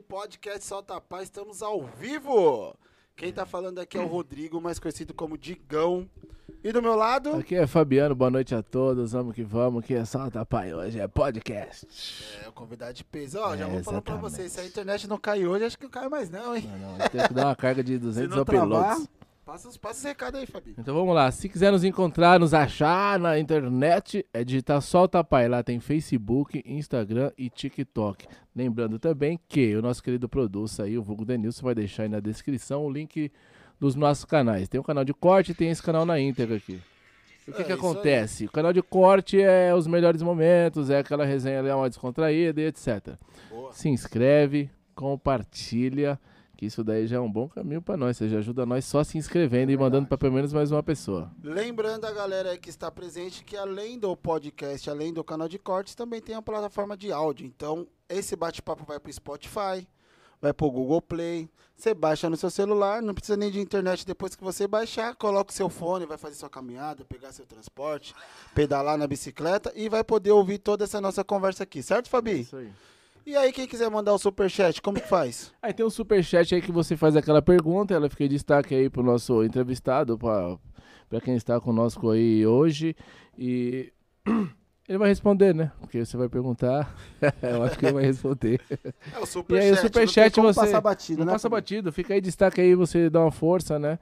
Podcast Solta Paz, estamos ao vivo. Quem tá falando aqui é o Rodrigo, mais conhecido como Digão. E do meu lado, Aqui é Fabiano, boa noite a todos, vamos que vamos, que é Solta Pai hoje, é podcast. é o convidado de peso. Ó, já É, vou falar pra exatamente. vocês, se a internet não cai hoje, acho que não cai mais não, hein? Não, não, tem que dar uma carga de Se 200 não travar, uploads. Passa, os- passa os recados aí, Fabi. Então vamos lá, se quiser nos encontrar, nos achar na internet, é digitar Solta Pai, lá tem Facebook, Instagram e TikTok. Lembrando também que o nosso querido producer aí, o Vulgo Denilson, vai deixar aí na descrição o link dos nossos canais. Tem o canal de corte e tem esse canal na íntegra aqui. O que, É, que acontece? O canal de corte é os melhores momentos, é aquela resenha ali, uma descontraída e etc. Boa. Se inscreve, compartilha, que isso daí já é um bom caminho pra nós. Você já ajuda nós só se inscrevendo e mandando pra pelo menos mais uma pessoa. Lembrando a galera aí que está presente que além do podcast, além do canal de cortes, também tem a plataforma de áudio. Então, esse bate-papo vai pro Spotify, vai pro Google Play. Você baixa no seu celular, não precisa nem de internet depois que você baixar, coloca o seu fone, vai fazer sua caminhada, pegar seu transporte, pedalar na bicicleta e vai poder ouvir toda essa nossa conversa aqui, certo, Fabi? Isso aí. E aí, quem quiser mandar o superchat, como que faz? Aí tem um superchat aí que você faz aquela pergunta, ela fica em destaque aí pro nosso entrevistado, pra, pra quem está conosco aí hoje. E ele vai responder, né? Porque você vai perguntar, eu acho que ele vai responder. É o E superchat. aí o superchat você... passar batido, não né? passa batido, fica aí destaque aí, você dá uma força, né?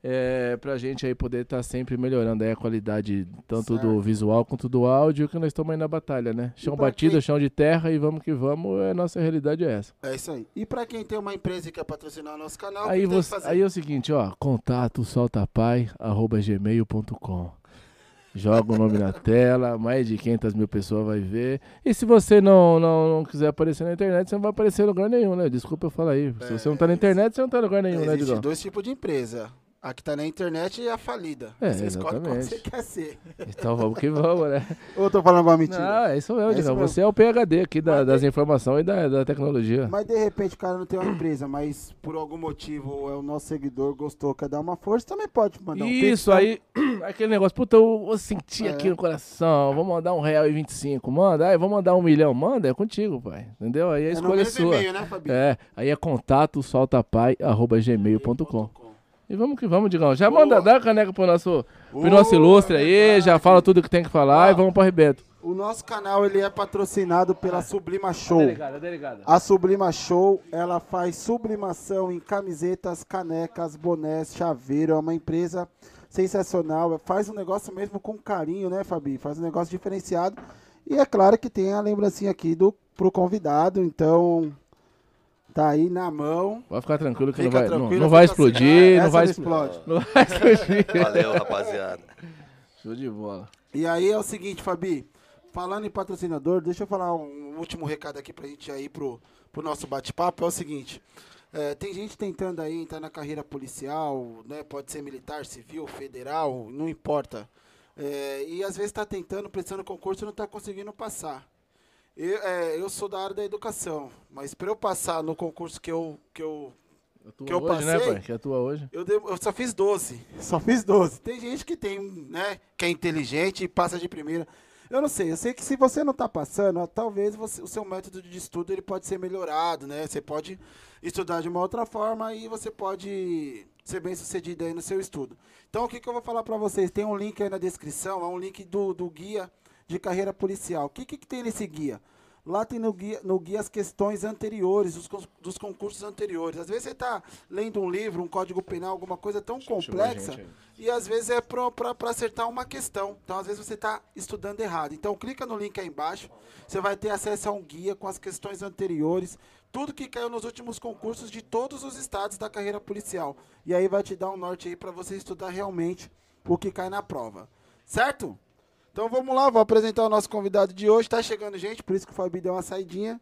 É, pra gente aí poder estar sempre melhorando aí a qualidade tanto do Certo. visual quanto do áudio, que nós estamos aí na batalha, né? Chão batido, quem- chão de terra e vamos que vamos, é, nossa realidade é essa. É isso aí. E pra quem tem uma empresa e quer patrocinar o nosso canal, Aí, que que você, aí é o seguinte, ó, contato soltapai.gmail.com Joga o nome na tela, mais de 500 mil pessoas vai ver. E se você não, não, não quiser aparecer na internet, você não vai aparecer em lugar nenhum, né? Desculpa eu falar aí. Se você não tá na internet, você não tá em lugar nenhum, né, Digão? dois tipos de empresa. A que tá na internet e a falida. É, você escolhe qual você quer ser. Então vamos que vamos, né? Ou eu tô falando uma mentira? Não, é isso mesmo, É isso. Você é o PHD aqui da- das tem- informações e da, da tecnologia. Mas de repente o cara não tem uma empresa, mas por algum motivo é o nosso seguidor gostou, quer dar uma força, também pode mandar um Isso, tá? aí, aquele negócio, puta, eu vou sentir É. aqui no coração, vou mandar um real e vinte e cinco, manda, aí vou mandar um milhão, manda, é contigo, pai, entendeu? Aí a É escolha é sua. e-mail, né? É, aí é contato soltapai.gmail.com Com. E vamos que vamos, Digão, já Boa. manda, dá a caneca pro nosso, pro nosso ilustre aí, verdade. já fala tudo que tem que falar Ó. e vamos pro arrebento. O nosso canal ele é patrocinado pela Sublima Show. Delegada, delegada. A Sublima Show, ela faz sublimação em camisetas, canecas, bonés, chaveiro. É uma empresa sensacional. Faz um negócio mesmo com carinho, né, Fabi? Faz um negócio diferenciado. E é claro que tem a lembrancinha aqui do, pro convidado. Então, tá aí na mão. Vai ficar tranquilo que Fica não vai, não, tranquilo, não vai fica assim. explodir, Essa não vai não explodir. explode. Não vai explodir. Valeu, rapaziada. Show de bola. E aí é o seguinte, Fabi. Falando em patrocinador, deixa eu falar um último recado aqui pra gente ir pro, pro nosso bate-papo. É o seguinte. é, tem gente tentando aí entrar na carreira policial, né? Pode ser militar, civil, federal, não importa. É, e às vezes está tentando, prestando concurso e não está conseguindo passar. Eu, é, eu sou da área da educação, mas para eu passar no concurso que eu, que eu Atua Que eu hoje, né, passei? pai? Que atua hoje. eu, dei- eu só fiz 12. Só fiz 12. Tem gente que tem, né? Que é inteligente e passa de primeira. Eu não sei, eu sei que se você não tá passando, ó, talvez você- o seu método de estudo ele pode ser melhorado, né? Você pode estudar de uma outra forma e você pode ser bem sucedido aí no seu estudo. Então o que, que eu vou falar pra vocês? Tem um link aí na descrição, é um link do, do guia de carreira policial. O que, que, que tem nesse guia? Lá tem no guia, no guia as questões anteriores, dos, con- dos concursos anteriores. Às vezes você está lendo um livro, um código penal, alguma coisa tão complexa, e às vezes é para acertar uma questão. Então, às vezes você está estudando errado. Então, clica no link aí embaixo, você vai ter acesso a um guia com as questões anteriores, tudo que caiu nos últimos concursos de todos os estados da carreira policial. E aí vai te dar um norte aí para você estudar realmente o que cai na prova. Certo? Então vamos lá, vou apresentar o nosso convidado de hoje. Tá chegando gente, por isso que o Fabi deu uma saidinha.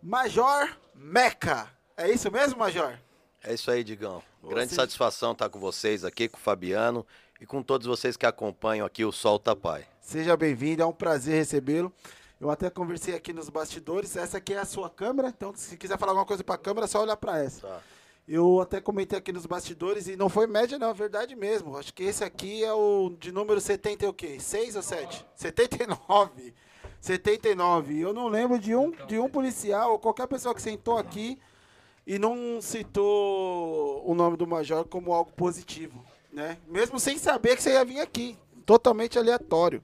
Major Meca. É isso mesmo, Major? É isso aí, Digão. Grande satisfação estar com vocês aqui, com o Fabiano e com todos vocês que acompanham aqui o Sol Tapai. Seja bem-vindo, é um prazer recebê-lo. Eu até conversei aqui nos bastidores. Essa aqui é a sua câmera, então se quiser falar alguma coisa para a câmera, é só olhar para essa. Tá. Eu até comentei aqui nos bastidores e não foi média, não, é verdade mesmo. Acho que esse aqui é o de número 70 e o quê? 6 ou 7? 79. 79. Eu não lembro de um, de um policial ou qualquer pessoa que sentou aqui e não citou o nome do Major como algo positivo, né? Mesmo sem saber que você ia vir aqui. Totalmente aleatório.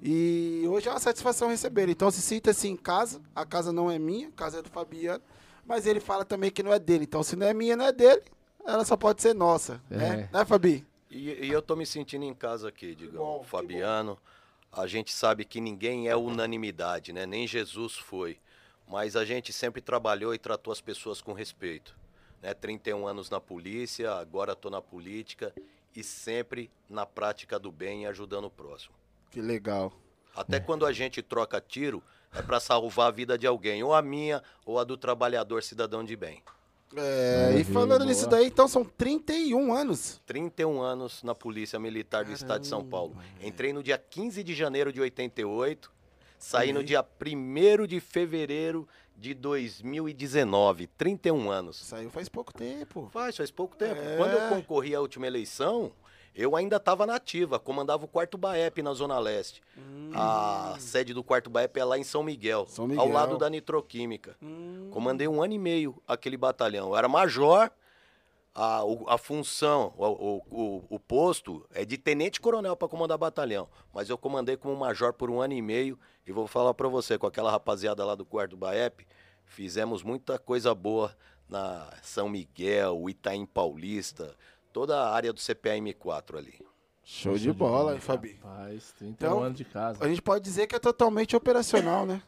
E hoje é uma satisfação receber. Então se sinta-se em casa. A casa não é minha, a casa é do Fabiano. Mas ele fala também que não é dele. Então se não é minha, não é dele. Ela só pode ser nossa. É. Né, né Fabi? E, e, eu tô me sentindo em casa aqui, digamos. Bom, Fabiano. A gente sabe que ninguém é unanimidade, né? Nem Jesus foi. Mas a gente sempre trabalhou e tratou as pessoas com respeito. Né? 31 anos na polícia, agora estou na política e sempre na prática do bem e ajudando o próximo. Que legal. Até é. quando a gente troca tiro, é para salvar a vida de alguém, ou a minha, ou a do trabalhador cidadão de bem. É, e falando nisso daí, então são 31 anos. 31 anos na Polícia Militar do Caramba. Estado de São Paulo. Entrei no dia 15 de janeiro de 88, saí no dia 1 de fevereiro de 2019, 31 anos. Saiu faz pouco tempo. Faz, faz pouco tempo. É. Quando eu concorri à última eleição, eu ainda estava nativa, comandava o quarto BAEP na Zona Leste. Hum. A sede do quarto BAEP é lá em São Miguel, São Miguel. ao lado da Nitroquímica. Hum. Comandei um ano e meio aquele batalhão. Eu era major, a, a função, o, o, o posto é de tenente-coronel para comandar batalhão. Mas eu comandei como major por um ano e meio. E vou falar para você, com aquela rapaziada lá do quarto BAEP, fizemos muita coisa boa na São Miguel, Itaim Paulista, toda a área do CPM4 ali. Show, de, bola, hein, Fabi? Rapaz, 31 então, anos de casa. A gente pode dizer que é totalmente operacional, né?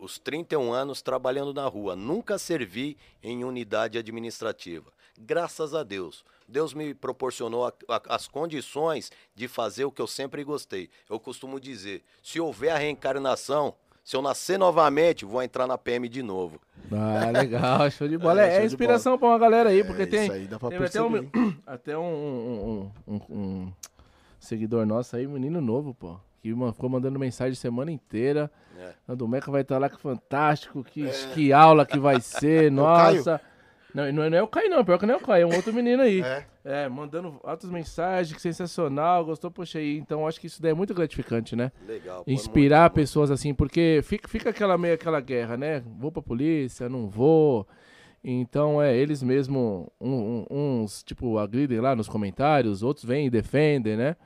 Os 31 anos trabalhando na rua. Nunca servi em unidade administrativa. Graças a Deus. Deus me proporcionou a, a, as condições de fazer o que eu sempre gostei. Eu costumo dizer: se houver a reencarnação, se eu nascer novamente, vou entrar na PM de novo. Ah, legal, show de bola. É, é, é inspiração para uma galera aí, porque é, tem, aí dá pra tem até, um, até um, um, um, seguidor nosso aí, menino novo, pô. Que ficou mandando mensagem semana inteira. É. Do Meca vai estar lá que fantástico, que, é. que aula que vai ser, nossa. Não, não, é o Caio, não. Pior que não é o Caio, é um outro menino aí. É. é mandando altas mensagens, que sensacional, gostou, poxa aí. Então acho que isso daí é muito gratificante, né? Legal. Inspirar muito, pessoas assim, porque fica, fica aquela meio aquela guerra, né? Vou pra polícia, não vou. Então, é, eles mesmo, um, um, uns, tipo, agridem lá nos comentários, outros vêm e defendem, né?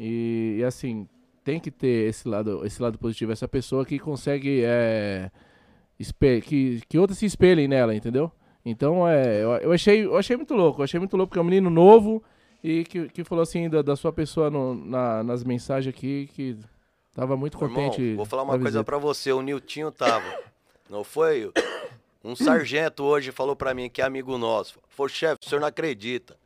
E, e, assim, tem que ter esse lado, esse lado positivo, essa pessoa que consegue, é, que, que outros se espelhem nela, entendeu? Então, é, eu, eu, achei, eu achei muito louco. Eu achei muito louco porque é um menino novo e que, que falou assim da, da sua pessoa no, na, nas mensagens aqui que tava muito contente. Irmão, vou falar uma coisa para você. O Niltinho tava. Não foi? Um sargento hoje falou para mim que é amigo nosso. Falou, chefe, o senhor não acredita.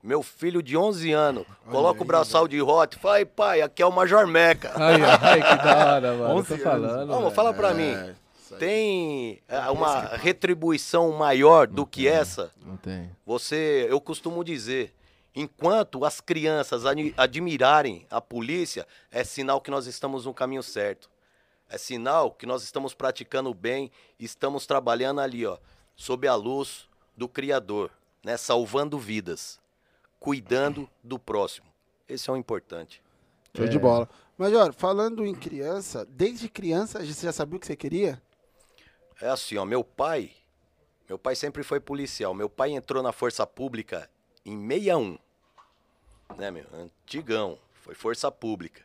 Meu filho de 11 anos, coloca o braçal de rota e fala, pai, aqui é o Major Meca. Ai, ai, que da hora, mano. 11 tô falando. Vamos, fala pra é. mim. Tem é, uma retribuição maior do que essa? Não tem. Você, eu costumo dizer, enquanto as crianças admirarem a polícia, é sinal que nós estamos no caminho certo. É sinal que nós estamos praticando bem, estamos trabalhando ali, ó, sob a luz do Criador, né, salvando vidas, cuidando do próximo. Esse é o importante. Show é. de bola. Major, falando em criança, desde criança você já sabia o que você queria? É assim, ó, meu pai, meu pai sempre foi policial. Meu pai entrou na Força Pública em 61. Né, meu? Antigão, foi Força Pública.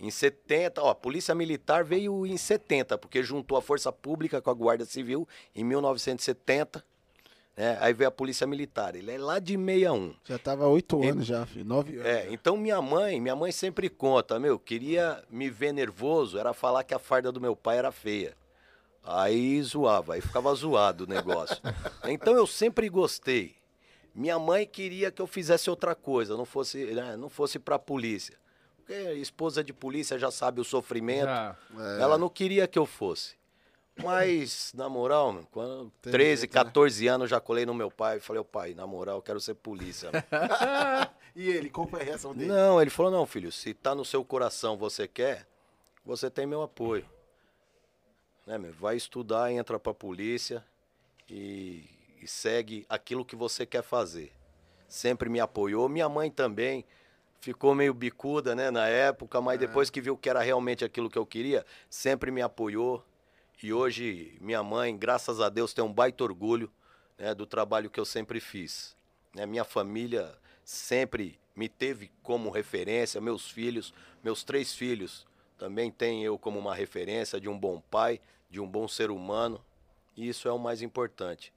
Em 70, ó, a Polícia Militar veio em 70, porque juntou a Força Pública com a Guarda Civil em 1970. Né? Aí veio a Polícia Militar. Ele é lá de 61. Já estava oito anos já, filho. Nove anos. É, então minha mãe, minha mãe sempre conta, meu, queria me ver nervoso, era falar que a farda do meu pai era feia. Aí zoava, aí ficava zoado o negócio. Então eu sempre gostei. Minha mãe queria que eu fizesse outra coisa, não fosse, né, não fosse para a polícia. porque esposa de polícia já sabe o sofrimento. É. Ela não queria que eu fosse. Mas, na moral, quando Tem 13, jeito, 14 né? anos, já colei no meu pai e falei, ô pai, na moral, eu quero ser polícia. e ele, qual foi a reação dele? Não, ele falou, não, filho, se tá no seu coração, você quer, você tem meu apoio. Né, meu? Vai estudar, entra pra polícia e, e segue aquilo que você quer fazer. Sempre me apoiou. Minha mãe também ficou meio bicuda, né, na época, mas é. depois que viu que era realmente aquilo que eu queria, sempre me apoiou. E hoje minha mãe, graças a Deus, tem um baita orgulho né, do trabalho que eu sempre fiz. Né, minha família sempre me teve como referência, meus filhos, meus três filhos também têm eu como uma referência de um bom pai, de um bom ser humano. E isso é o mais importante.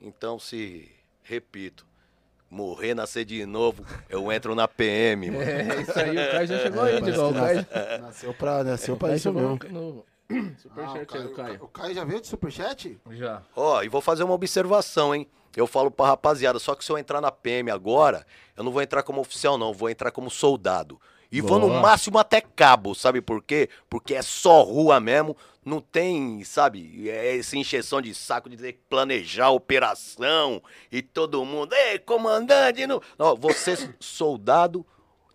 Então, se, repito, morrer, nascer de novo, eu entro na PM. Mano. É, isso aí, o Caio já chegou aí, é, igual, o Caio... Nasceu pra, nasceu pra isso mesmo. No... Superchat ah, Caio, aí, Caio. O Caio já veio de superchat? Já. Ó, e vou fazer uma observação, hein? Eu falo pra rapaziada, só que se eu entrar na PM agora, eu não vou entrar como oficial, não, vou entrar como soldado. E Boa. vou no máximo até cabo, sabe por quê? Porque é só rua mesmo, não tem, sabe, é essa encheção de saco de ter que planejar a operação e todo mundo, ei, comandante, não. não você soldado,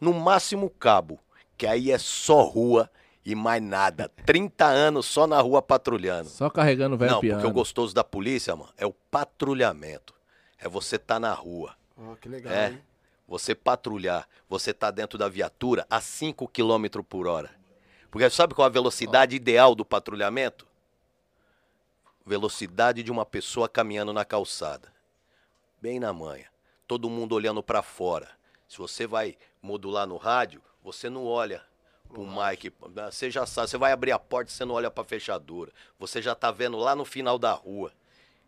no máximo cabo, que aí é só rua e mais nada. 30 anos só na rua patrulhando. Só carregando velho Não, piano. porque o gostoso da polícia, mano, é o patrulhamento. É você tá na rua. Oh, que legal, é. Hein? Você patrulhar, você tá dentro da viatura a 5 km por hora. Porque sabe qual a velocidade ideal do patrulhamento? Velocidade de uma pessoa caminhando na calçada. Bem na manha. Todo mundo olhando para fora. Se você vai modular no rádio, você não olha pro Mike. Você já sabe, você vai abrir a porta e você não olha pra fechadura. Você já tá vendo lá no final da rua.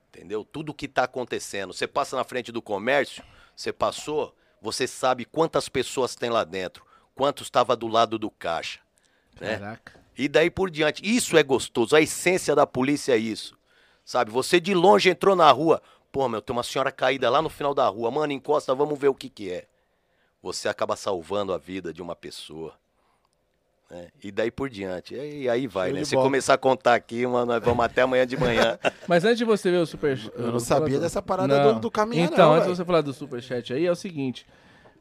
Entendeu? Tudo que tá acontecendo. Você passa na frente do comércio, você passou, você sabe quantas pessoas tem lá dentro, quantos estava do lado do caixa. Né? Caraca. E daí por diante. Isso é gostoso. A essência da polícia é isso. Sabe? Você de longe entrou na rua. Pô, meu, tem uma senhora caída lá no final da rua. Mano, encosta, vamos ver o que que é. Você acaba salvando a vida de uma pessoa. É, e daí por diante. E aí vai, Show né? Se começar a contar aqui, mano, nós vamos até amanhã de manhã. Mas antes de você ver o super. Eu não sabia dessa parada não. do, do caminhão. Então, não, antes de você falar do superchat aí, é o seguinte.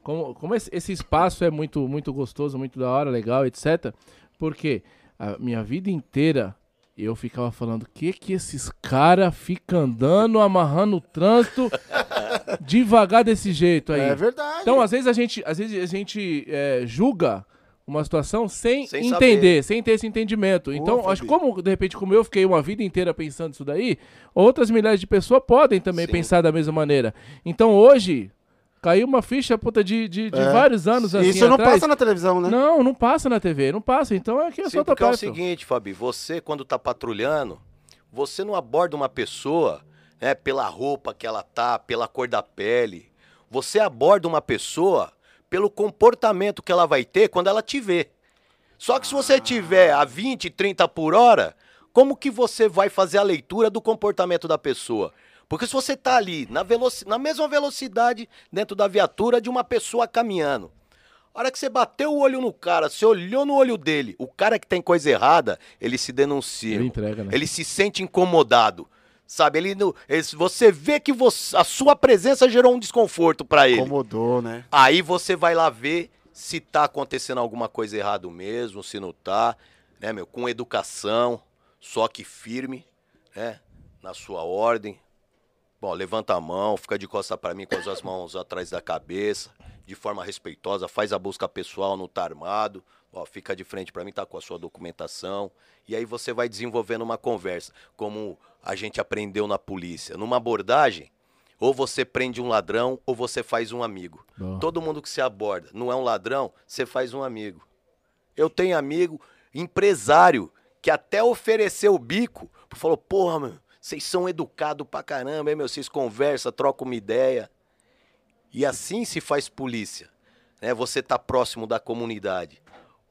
Como, como esse, esse, espaço é muito, muito gostoso, muito da hora, legal, etc. Porque a minha vida inteira eu ficava falando, que que esses caras ficam andando, amarrando o trânsito devagar desse jeito aí. É verdade. Então, às vezes a gente, às vezes a gente é, julga uma situação sem, sem entender, saber. sem ter esse entendimento. então, acho que como, de repente, como eu fiquei uma vida inteira pensando isso daí, outras milhares de pessoas podem também Sim. pensar da mesma maneira. Então, hoje, caiu uma ficha puta de, de, de é. vários anos assim Isso não atrás. passa na televisão, né? Não, não passa na TV, não passa. Então, é que é Sim, só porque é o seguinte, Fabi, você, quando tá patrulhando, você não aborda uma pessoa né, pela roupa que ela tá, pela cor da pele. Você aborda uma pessoa pelo comportamento que ela vai ter quando ela te vê. Só que se você tiver a 20, 30 por hora, como que você vai fazer a leitura do comportamento da pessoa? Porque se você está ali na, na mesma velocidade dentro da viatura de uma pessoa caminhando, a hora que você bateu o olho no cara, você olhou no olho dele, o cara que tem coisa errada, ele se denuncia. Ele entrega, né? Ele se sente incomodado. Sabe, ele, ele você vê que você, a sua presença gerou um desconforto para ele. Incomodou, né? Aí você vai lá ver se tá acontecendo alguma coisa errado mesmo, se não tá, né, meu, com educação, só que firme, né, na sua ordem. Bom, levanta a mão, fica de costa para mim com as mãos atrás da cabeça, de forma respeitosa, faz a busca pessoal, não tá armado, ó, fica de frente para mim, tá com a sua documentação. E aí você vai desenvolvendo uma conversa, como a gente aprendeu na polícia. Numa abordagem, ou você prende um ladrão ou você faz um amigo. Todo mundo que se aborda não é um ladrão, você faz um amigo. Eu tenho amigo empresário que até ofereceu o bico, falou: "Porra, meu, vocês são educados pra caramba, hein, meu, vocês conversam, trocam uma ideia". E assim se faz polícia. Né? Você tá próximo da comunidade.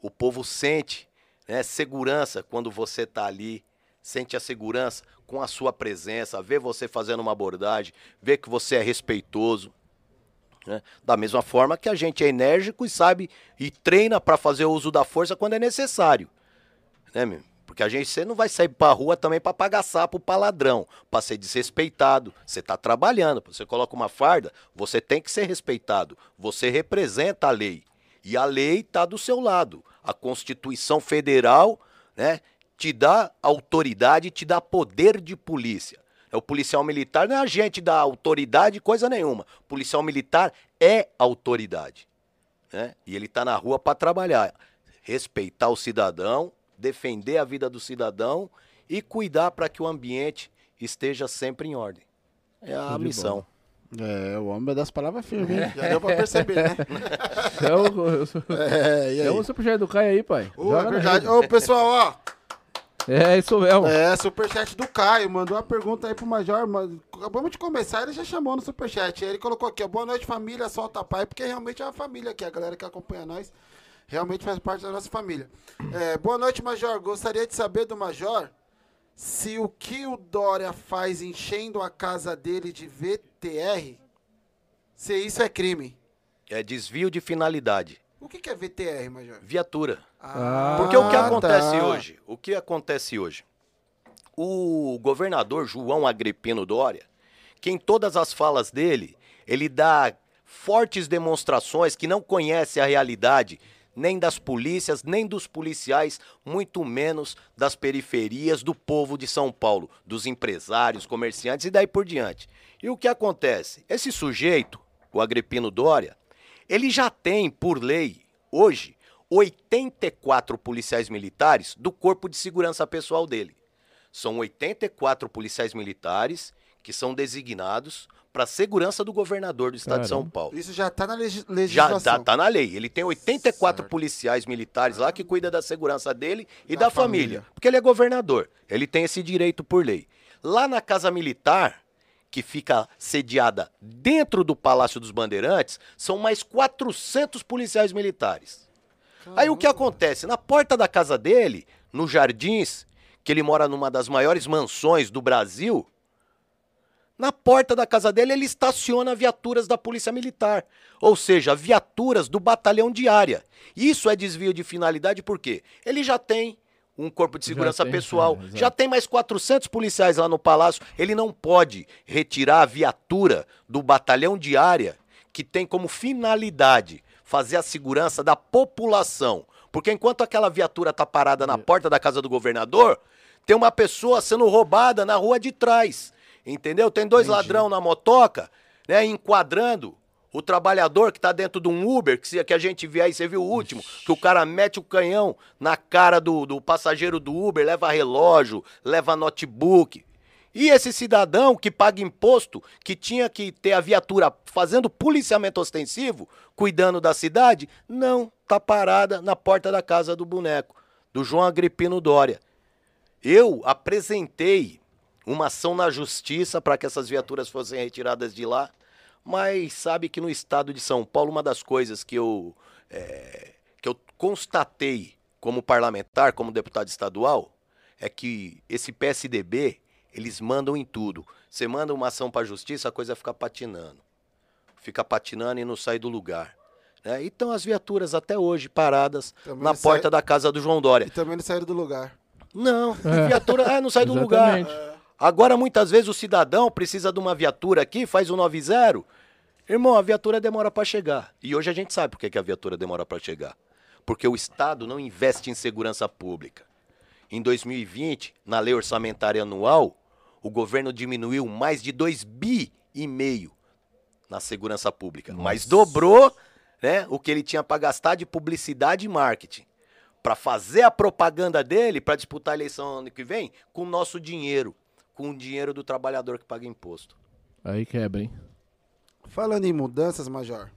O povo sente né, segurança quando você está ali, sente a segurança com a sua presença, vê você fazendo uma abordagem, vê que você é respeitoso. Né? Da mesma forma que a gente é enérgico e sabe e treina para fazer uso da força quando é necessário. Né, meu? Porque a gente você não vai sair pra rua também para pagar sapo para ladrão, para ser desrespeitado. Você está trabalhando, você coloca uma farda, você tem que ser respeitado. Você representa a lei. E a lei está do seu lado. A Constituição Federal, né, te dá autoridade, te dá poder de polícia. É o policial militar não é agente da autoridade, coisa nenhuma. O policial militar é autoridade. Né? E ele está na rua para trabalhar. Respeitar o cidadão, defender a vida do cidadão e cuidar para que o ambiente esteja sempre em ordem. É a missão. É, o homem é das palavras firmes, hein? Já deu pra perceber, né? eu, eu, sou, é, o superchat do Caio aí, pai. Ô, é verdade. Ô, pessoal, ó. É, isso mesmo. É, superchat do Caio. Mandou uma pergunta aí pro Major. Acabamos de começar, ele já chamou no superchat. Ele colocou aqui, ó, boa noite família, solta pai, porque realmente é uma família aqui, a galera que acompanha nós. Realmente faz parte da nossa família. É, boa noite, Major. Gostaria de saber do Major se o que o Dória faz enchendo a casa dele de VTR, se isso é crime. É desvio de finalidade. O que, é VTR, Major? Viatura. Ah, Porque o que acontece tá. hoje? O que acontece hoje? O governador João Agripino Dória, que em todas as falas dele, ele dá fortes demonstrações que não conhece a realidade nem das polícias, nem dos policiais, muito menos das periferias do povo de São Paulo, dos empresários, comerciantes e daí por diante. E o que acontece? Esse sujeito, o Agripino Dória, ele já tem, por lei, hoje, 84 policiais militares do corpo de segurança pessoal dele. São 84 policiais militares que são designados para a segurança do governador do estado Caramba. de São Paulo. Isso já está na legislação. Já está tá na lei. Ele tem 84 certo. policiais militares lá que cuida da segurança dele e da, da família. família. Porque ele é governador. Ele tem esse direito por lei. Lá na Casa Militar, que fica sediada dentro do Palácio dos Bandeirantes, são mais 400 policiais militares. Caramba. Aí o que acontece? Na porta da casa dele, no Jardins, que ele mora numa das maiores mansões do Brasil, na porta da casa dele, ele estaciona viaturas da Polícia Militar, ou seja, viaturas do batalhão de área. Isso é desvio de finalidade porque ele já tem um corpo de segurança já pessoal, tem, já tem mais 400 policiais lá no palácio, ele não pode retirar a viatura do batalhão de área que tem como finalidade fazer a segurança da população. Porque enquanto aquela viatura está parada na porta da casa do governador, tem uma pessoa sendo roubada na rua de trás. Entendeu? Tem dois Entendi. ladrão na motoca, né, enquadrando o trabalhador que está dentro de um Uber, que, se, que a gente viu aí, você viu o último, Ixi. que o cara mete o canhão na cara do, do passageiro do Uber, leva relógio, leva notebook. E esse cidadão que paga imposto, que tinha que ter a viatura fazendo policiamento ostensivo, cuidando da cidade, não, tá parada na porta da casa do boneco, do João Agripino Dória. Eu apresentei uma ação na justiça para que essas viaturas fossem retiradas de lá. Mas sabe que no estado de São Paulo, uma das coisas que eu, é, que eu constatei como parlamentar, como deputado estadual, é que esse PSDB, eles mandam em tudo. Você manda uma ação para a justiça, a coisa fica patinando. Fica patinando e não sai do lugar. Né? Então as viaturas até hoje paradas também na porta sai... da casa do João Dória. E também não saíram do lugar. Não, é. viatura é, não sai do lugar. Agora, muitas vezes, o cidadão precisa de uma viatura aqui, faz o 90. Irmão, a viatura demora para chegar. E hoje a gente sabe por que a viatura demora para chegar. Porque o Estado não investe em segurança pública. Em 2020, na lei orçamentária anual, o governo diminuiu mais de 2 bi e meio na segurança pública. Nossa. Mas dobrou né, o que ele tinha para gastar de publicidade e marketing. Para fazer a propaganda dele, para disputar a eleição ano que vem, com o nosso dinheiro com o dinheiro do trabalhador que paga imposto. Aí quebra, hein? Falando em mudanças, Major,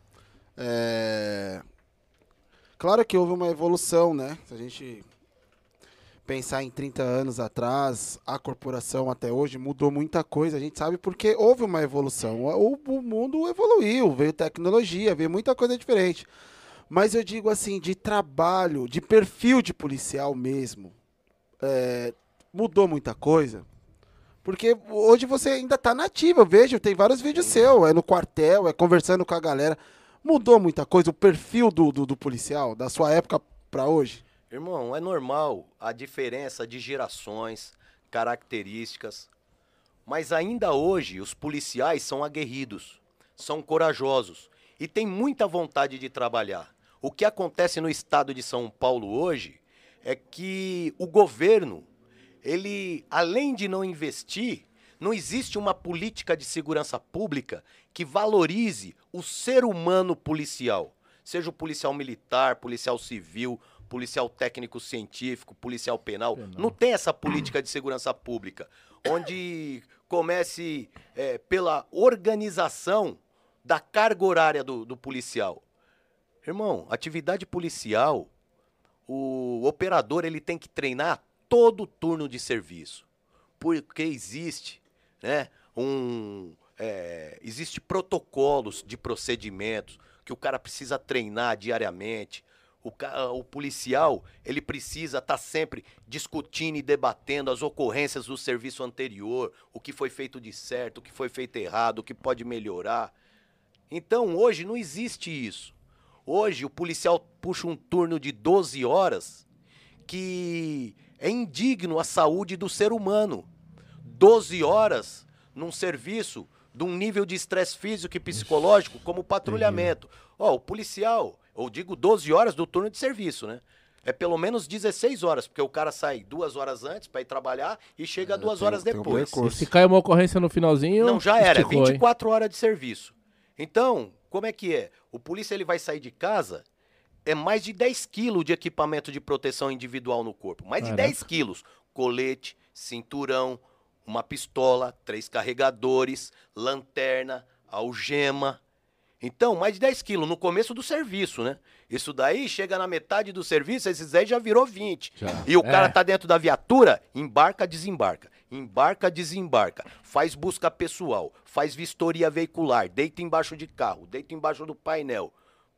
é... claro que houve uma evolução, né? Se a gente pensar em 30 anos atrás, a corporação até hoje mudou muita coisa. A gente sabe porque houve uma evolução. O, o mundo evoluiu, veio tecnologia, veio muita coisa diferente. Mas eu digo assim, de trabalho, de perfil de policial mesmo, é... mudou muita coisa. Porque hoje você ainda tá nativa, eu vejo, tem vários vídeos seus, é no quartel, é conversando com a galera. Mudou muita coisa o perfil do, do, do policial, da sua época para hoje? Irmão, é normal a diferença de gerações, características, mas ainda hoje os policiais são aguerridos, são corajosos e têm muita vontade de trabalhar. O que acontece no estado de São Paulo hoje é que o governo, ele, além de não investir, não existe uma política de segurança pública que valorize o ser humano policial. Seja o policial militar, policial civil, policial técnico científico, policial penal. penal. Não tem essa política de segurança pública, onde comece é, pela organização da carga horária do, do policial. Irmão, atividade policial, o operador ele tem que treinar todo turno de serviço, porque existe, né, um, é, existe protocolos de procedimentos que o cara precisa treinar diariamente. O, o policial, ele precisa estar tá sempre discutindo e debatendo as ocorrências do serviço anterior, o que foi feito de certo, o que foi feito errado, o que pode melhorar. Então, hoje não existe isso. Hoje, o policial puxa um turno de 12 horas que é indigno à saúde do ser humano. 12 horas num serviço de um nível de estresse físico e psicológico como patrulhamento. Ó, o policial, ou digo 12 horas do turno de serviço, né? É pelo menos 16 horas, porque o cara sai duas horas antes para ir trabalhar e chega é, duas tem, horas depois. Um se cai uma ocorrência no finalzinho. Não, já era, esticou, 24 hein? horas de serviço. Então, como é que é? O polícia ele vai sair de casa, é mais de 10 quilos de equipamento de proteção individual no corpo. Mais Caraca. de 10 quilos. Colete, cinturão, uma pistola, três carregadores, lanterna, algema. Então, mais de 10 quilos no começo do serviço, né? Isso daí chega na metade do serviço, esses aí já virou 20. Já. E o é. cara tá dentro da viatura, embarca, desembarca. Embarca, desembarca. Faz busca pessoal, faz vistoria veicular, deita embaixo de carro, deita embaixo do painel,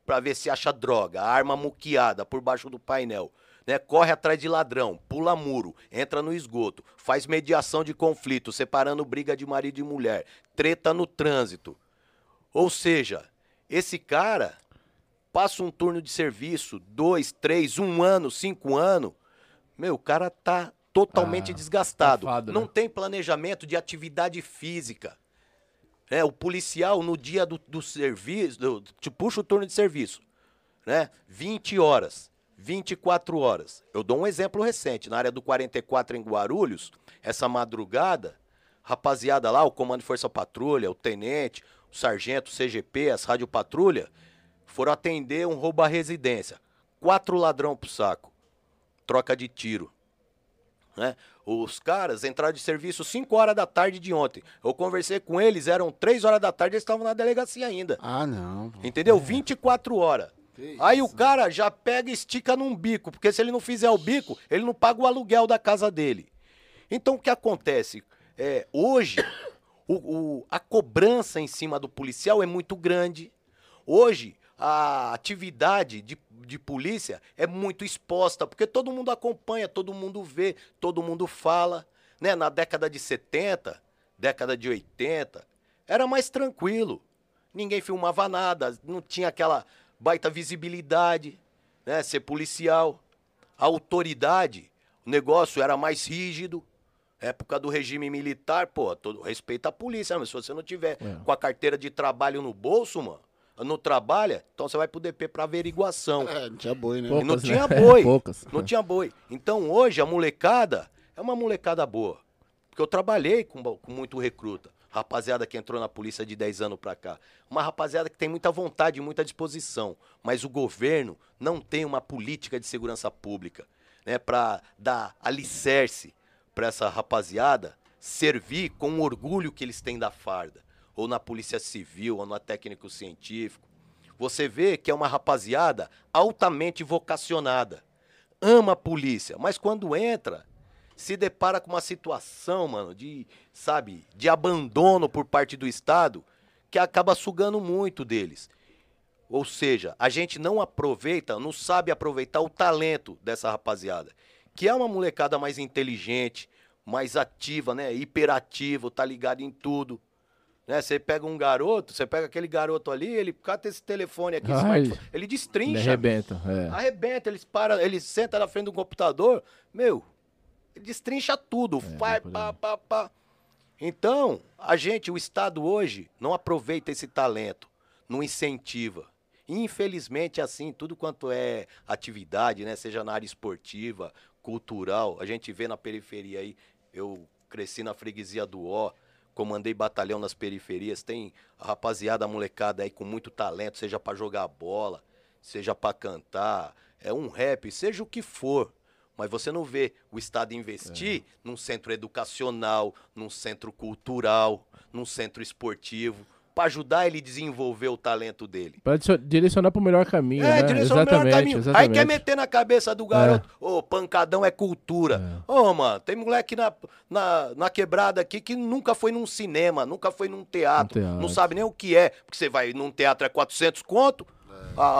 para ver se acha droga, arma muqueada por baixo do painel. Né? Corre atrás de ladrão, pula muro, entra no esgoto, faz mediação de conflito, separando briga de marido e mulher, treta no trânsito. Ou seja, esse cara passa um turno de serviço, dois, três, um ano, cinco anos, meu, o cara tá totalmente ah, desgastado. Safado, Não né? tem planejamento de atividade física. É, o policial, no dia do, do serviço, do, te puxa o turno de serviço, né? 20 horas, 24 horas. Eu dou um exemplo recente. Na área do 44 em Guarulhos, essa madrugada, rapaziada lá, o Comando de Força Patrulha, o Tenente, o Sargento, o CGP, as Rádio Patrulha, foram atender um roubo à residência. Quatro ladrão pro saco. Troca de tiro. Né? Os caras entraram de serviço 5 horas da tarde de ontem. Eu conversei com eles, eram 3 horas da tarde, eles estavam na delegacia ainda. Ah, não. Entendeu? É. 24 horas. Aí o cara já pega e estica num bico, porque se ele não fizer o bico, ele não paga o aluguel da casa dele. Então o que acontece? É, hoje, o, o, a cobrança em cima do policial é muito grande. Hoje, a atividade de, de polícia é muito exposta, porque todo mundo acompanha, todo mundo vê, todo mundo fala. Né? Na década de 70, década de 80, era mais tranquilo. Ninguém filmava nada, não tinha aquela baita visibilidade, né? Ser policial. A autoridade, o negócio era mais rígido. Época do regime militar, pô, todo, respeita a polícia, mas se você não tiver é. com a carteira de trabalho no bolso, mano, não trabalha, então você vai pro DP para averiguação. É, não tinha boi, né? Poucas, não tinha né? boi. Poucas. Não tinha boi. Então hoje a molecada é uma molecada boa. Porque eu trabalhei com, com muito recruta. Rapaziada que entrou na polícia de 10 anos pra cá. Uma rapaziada que tem muita vontade e muita disposição. Mas o governo não tem uma política de segurança pública, né? Pra dar alicerce para essa rapaziada servir com o orgulho que eles têm da farda ou na polícia civil, ou no técnico científico. Você vê que é uma rapaziada altamente vocacionada. Ama a polícia, mas quando entra, se depara com uma situação, mano, de, sabe, de abandono por parte do Estado, que acaba sugando muito deles. Ou seja, a gente não aproveita, não sabe aproveitar o talento dessa rapaziada, que é uma molecada mais inteligente, mais ativa, né? Hiperativo, tá ligado em tudo. Né? Você pega um garoto, você pega aquele garoto ali, ele cata esse telefone aqui, Ai, ele destrincha. Ele arrebenta. É. Arrebenta, ele para, ele senta na frente do computador, meu, ele destrincha tudo, é, vai, pá, pá, pá. Então, a gente, o Estado hoje, não aproveita esse talento, não incentiva. Infelizmente, assim, tudo quanto é atividade, né, seja na área esportiva, cultural, a gente vê na periferia aí, eu cresci na freguesia do Ó, comandei batalhão nas periferias, tem a rapaziada, a molecada aí com muito talento, seja para jogar bola, seja para cantar, é um rap, seja o que for. Mas você não vê o Estado investir é. num centro educacional, num centro cultural, num centro esportivo, para ajudar ele a desenvolver o talento dele. Para direcionar para o melhor caminho. É, né? direcionar para o melhor caminho. Exatamente. Aí quer meter na cabeça do garoto, é. ô, é. oh, pancadão é cultura. Ô, é. oh, mano, tem moleque na, na, na quebrada aqui que nunca foi num cinema, nunca foi num teatro, um teatro. não sabe nem o que é. Porque você vai num teatro é 400 conto,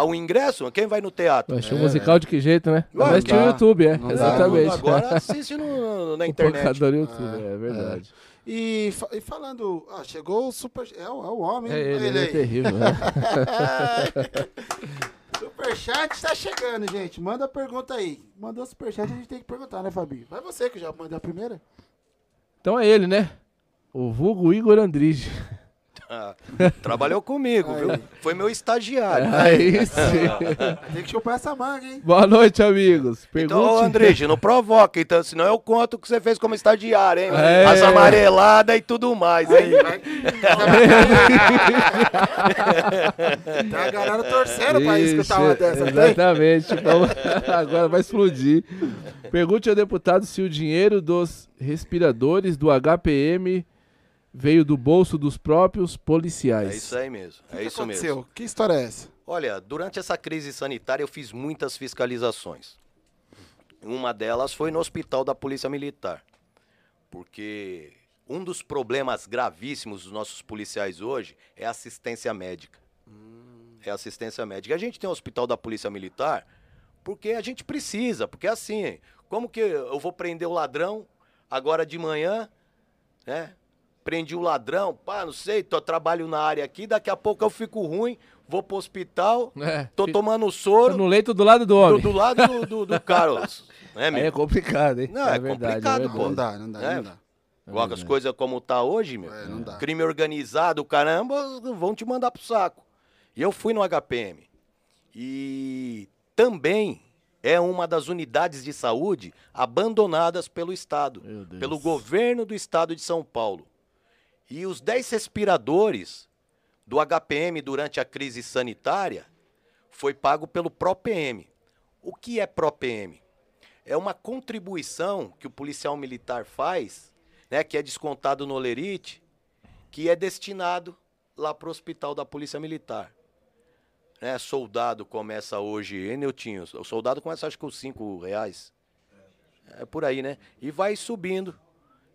o ingresso, quem vai no teatro? Vai é, musical de que jeito, né? Ué, Mas tinha o YouTube, é. Exatamente. Agora assiste no, na internet. O YouTube, é, é verdade. E, e, falando, ah, chegou o super. É, o, é o homem. É ele, ele, é terrível. Né? superchat está chegando, gente. Manda a pergunta aí. Mandou superchat, a gente tem que perguntar, né, Fabi? Vai você que já mandou a primeira. Então é ele, né? O vulgo Igor Andrige. Trabalhou comigo, Aí. viu? Foi meu estagiário. Aí sim. Tem que chupar essa manga, hein? Boa noite, amigos. Pergunte... Então, André, não provoca, então, senão eu conto o que você fez como estagiário, hein? É. As amareladas e tudo mais, hein? tá a galera torcendo pra escutar uma dessa, Exatamente. Então, agora vai explodir. Pergunte ao deputado se o dinheiro dos respiradores do HPM veio do bolso dos próprios policiais. É isso aí mesmo. É que isso aconteceu? mesmo. Que história é essa? Olha, durante essa crise sanitária eu fiz muitas fiscalizações. Uma delas foi no hospital da Polícia Militar. Porque um dos problemas gravíssimos dos nossos policiais hoje é assistência médica. Hum. É assistência médica. A gente tem o hospital da Polícia Militar porque a gente precisa, porque assim, como que eu vou prender o ladrão agora de manhã, né? Prendi o ladrão, pá, não sei, tô, trabalho na área aqui, daqui a pouco eu fico ruim, vou pro hospital, é, tô tomando soro. No leito do lado do homem. Do, do lado do, do, do Carlos. É, Aí é complicado, hein? Não, é, é verdade, complicado, é pô. Não dá, não dá, é. não dá. Igual as coisas como tá hoje, meu. É, não dá. Crime organizado, caramba, vão te mandar pro saco. E eu fui no HPM. E também é uma das unidades de saúde abandonadas pelo Estado, pelo governo do Estado de São Paulo. E os 10 respiradores do HPM durante a crise sanitária foi pago pelo ProPM. O que é ProPM? É uma contribuição que o policial militar faz, né, que é descontado no Lerite, que é destinado lá para o hospital da Polícia Militar. Né, soldado começa hoje, hein, Neutinho? O soldado começa acho que com 5 reais. É por aí, né? E vai subindo,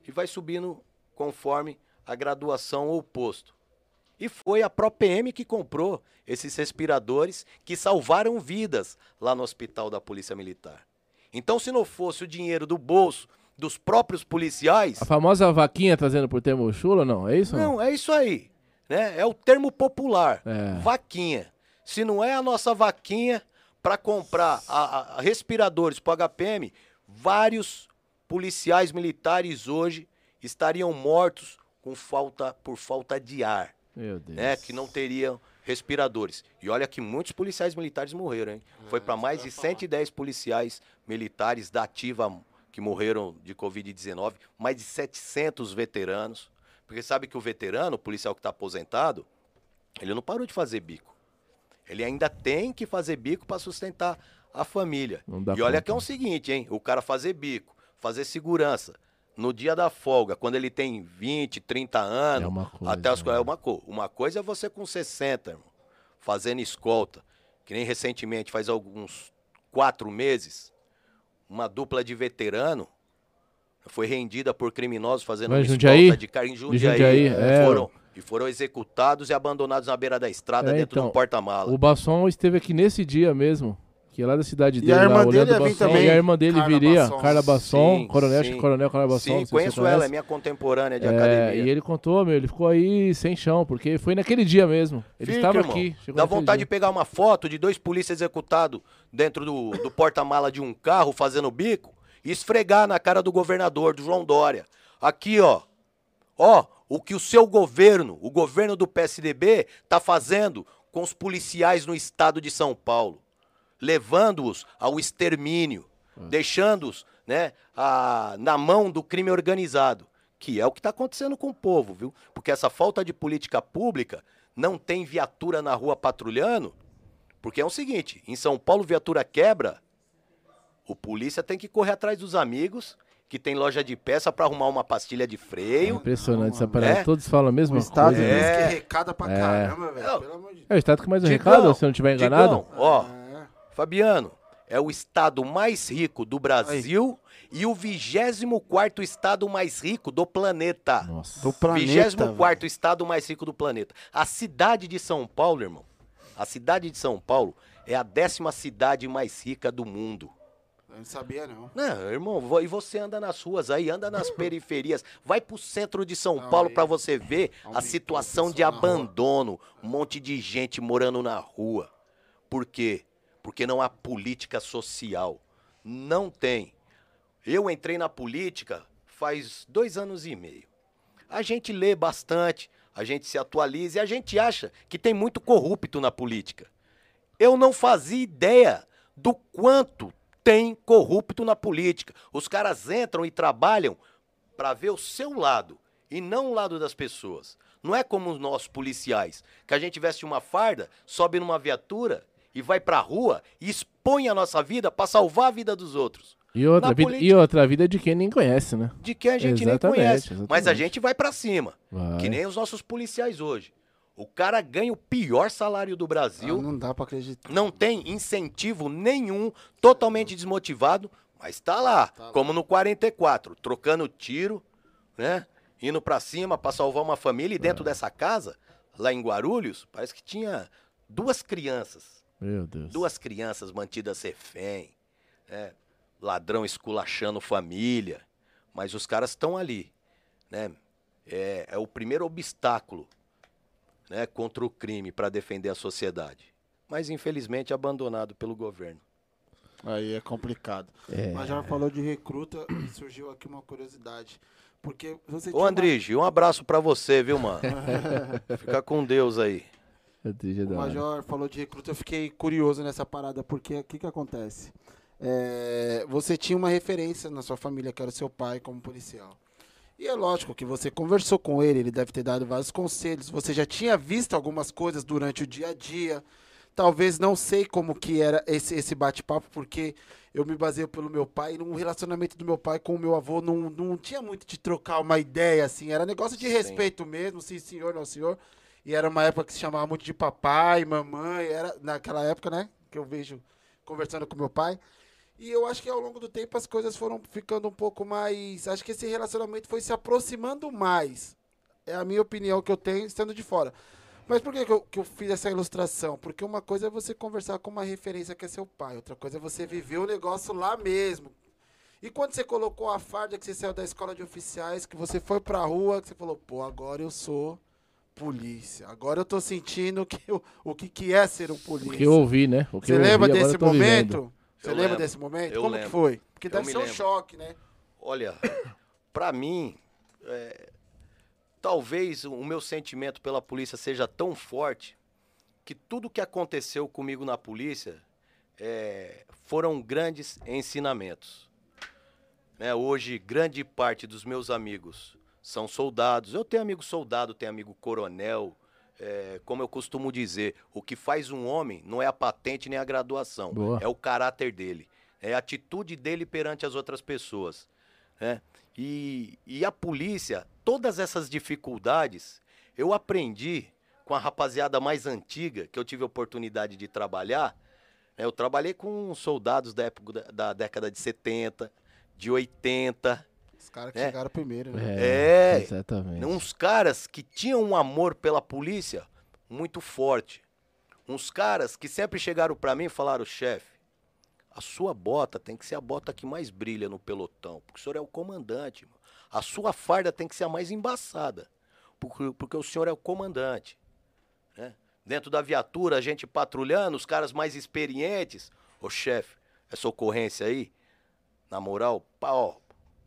e vai subindo conforme a graduação ou posto. E foi a ProPM que comprou esses respiradores que salvaram vidas lá no hospital da Polícia Militar. Então, se não fosse o dinheiro do bolso dos próprios policiais. A famosa vaquinha trazendo por termo chula, não? É isso? Não, não? é isso aí. Né? É o termo popular. É. Vaquinha. Se não é a nossa vaquinha para comprar a, a respiradores para o HPM, vários policiais militares hoje estariam mortos com falta por falta de ar. Meu Deus. Né, que não teriam respiradores. E olha que muitos policiais militares morreram, hein? Foi para mais de 110 policiais militares da ativa que morreram de Covid-19, mais de 700 veteranos. Porque sabe que o veterano, o policial que está aposentado, ele não parou de fazer bico. Ele ainda tem que fazer bico para sustentar a família. e olha que é o seguinte, hein? O cara fazer bico, fazer segurança, no dia da folga, quando ele tem 20, 30 anos, é uma coisa, até as né? é uma coisa. Uma coisa é você com 60, irmão, fazendo escolta, que nem recentemente, faz alguns quatro meses, uma dupla de veterano foi rendida por criminosos fazendo Mas uma escolta de carro em Jundiaí. Jundiaí é. foram, e foram executados e abandonados na beira da estrada é, dentro então, de um porta-mala. O Basson esteve aqui nesse dia mesmo que é lá da cidade dele, e a irmã lá, dele Basson, também. E a irmã dele Carla viria, Basson. Carla Basson, sim, coronel, sim. coronel Carla Basson. Sim, conheço ela, é minha contemporânea de é, academia. E ele contou, meu, ele ficou aí sem chão, porque foi naquele dia mesmo. Ele Fica, estava irmão, aqui. Dá vontade dia. de pegar uma foto de dois polícias executados dentro do, do porta-mala de um carro, fazendo bico, e esfregar na cara do governador, do João Dória. Aqui, ó. Ó, o que o seu governo, o governo do PSDB, tá fazendo com os policiais no estado de São Paulo levando-os ao extermínio, é. deixando-os né, a, na mão do crime organizado, que é o que está acontecendo com o povo, viu? Porque essa falta de política pública não tem viatura na rua patrulhando, porque é o seguinte: em São Paulo, viatura quebra, o polícia tem que correr atrás dos amigos que tem loja de peça para arrumar uma pastilha de freio. É impressionante essa parada. É? Todos falam a mesma o estado coisa. É. que arrecada pra é. caramba, velho. Pelo amor de Deus. É o estado que mais arrecada, se eu não estiver enganado. Digão, ó, Fabiano, é o estado mais rico do Brasil Aí. e o 24 estado mais rico do planeta. Nossa. Do planeta. 24 estado mais rico do planeta. A cidade de São Paulo, irmão, a cidade de São Paulo é a décima cidade mais rica do mundo. Eu não sabia, não. Não, irmão, e você anda nas ruas aí, anda nas periferias, vai pro centro de São não, Paulo para você ver a situação de abandono, um monte de gente morando na rua. Por quê? Porque não há política social. Não tem. Eu entrei na política faz dois anos e meio. A gente lê bastante, a gente se atualiza e a gente acha que tem muito corrupto na política. Eu não fazia ideia do quanto tem corrupto na política. Os caras entram e trabalham para ver o seu lado e não o lado das pessoas. Não é como os nossos policiais, que a gente veste uma farda, sobe numa viatura e vai pra rua e expõe a nossa vida para salvar a vida dos outros. E outra, vida, política, e outra vida de quem nem conhece, né? De quem a gente exatamente, nem conhece. Exatamente. Mas a gente vai para cima. Vai. Que nem os nossos policiais hoje. O cara ganha o pior salário do Brasil. Ah, não dá para acreditar. Não tem incentivo nenhum, totalmente desmotivado, mas tá lá, tá como lá. no 44, trocando tiro, né? Indo para cima para salvar uma família e dentro é. dessa casa, lá em Guarulhos, parece que tinha duas crianças meu Deus. Duas crianças mantidas refém, né? ladrão esculachando família, mas os caras estão ali, né? É, é, o primeiro obstáculo, né, contra o crime para defender a sociedade, mas infelizmente abandonado pelo governo. Aí é complicado. É. Mas já falou de recruta e surgiu aqui uma curiosidade. Porque você Ô, Andrige, uma... um abraço para você, viu, mano? Fica com Deus aí. O Major falou de recruta, eu fiquei curioso nessa parada, porque o que, que acontece? É, você tinha uma referência na sua família, que era o seu pai como policial. E é lógico que você conversou com ele, ele deve ter dado vários conselhos, você já tinha visto algumas coisas durante o dia a dia. Talvez não sei como que era esse, esse bate-papo, porque eu me baseio pelo meu pai, e no relacionamento do meu pai com o meu avô não, não tinha muito de trocar uma ideia, assim, era negócio de sim. respeito mesmo, sim senhor, não senhor. E era uma época que se chamava muito de papai, mamãe, era naquela época, né? Que eu vejo conversando com meu pai. E eu acho que ao longo do tempo as coisas foram ficando um pouco mais. Acho que esse relacionamento foi se aproximando mais. É a minha opinião que eu tenho estando de fora. Mas por que, que, eu, que eu fiz essa ilustração? Porque uma coisa é você conversar com uma referência que é seu pai, outra coisa é você viver o negócio lá mesmo. E quando você colocou a farda que você saiu da escola de oficiais, que você foi pra rua, que você falou, pô, agora eu sou polícia. Agora eu tô sentindo que eu, o que, que é ser um polícia. O que eu ouvi, né? O que Você lembra ouvi, desse momento? Você eu lembra lembro. desse momento? Eu Como lembro. que foi? Porque deve ser um lembro. choque, né? Olha, para mim, é, talvez o meu sentimento pela polícia seja tão forte que tudo que aconteceu comigo na polícia é, foram grandes ensinamentos. Né? Hoje, grande parte dos meus amigos são soldados. Eu tenho amigo soldado, tenho amigo coronel. É, como eu costumo dizer, o que faz um homem não é a patente nem a graduação, Boa. é o caráter dele, é a atitude dele perante as outras pessoas. Né? E, e a polícia, todas essas dificuldades, eu aprendi com a rapaziada mais antiga que eu tive a oportunidade de trabalhar. Né? Eu trabalhei com soldados da época da, da década de 70, de 80, os caras que é. chegaram primeiro, né? É, é, exatamente. Uns caras que tinham um amor pela polícia muito forte. Uns caras que sempre chegaram para mim e falaram, chefe, A sua bota tem que ser a bota que mais brilha no pelotão, porque o senhor é o comandante. Mano. A sua farda tem que ser a mais embaçada, porque, porque o senhor é o comandante. Né? Dentro da viatura, a gente patrulhando, os caras mais experientes. Ô chefe, essa ocorrência aí, na moral, pá, ó,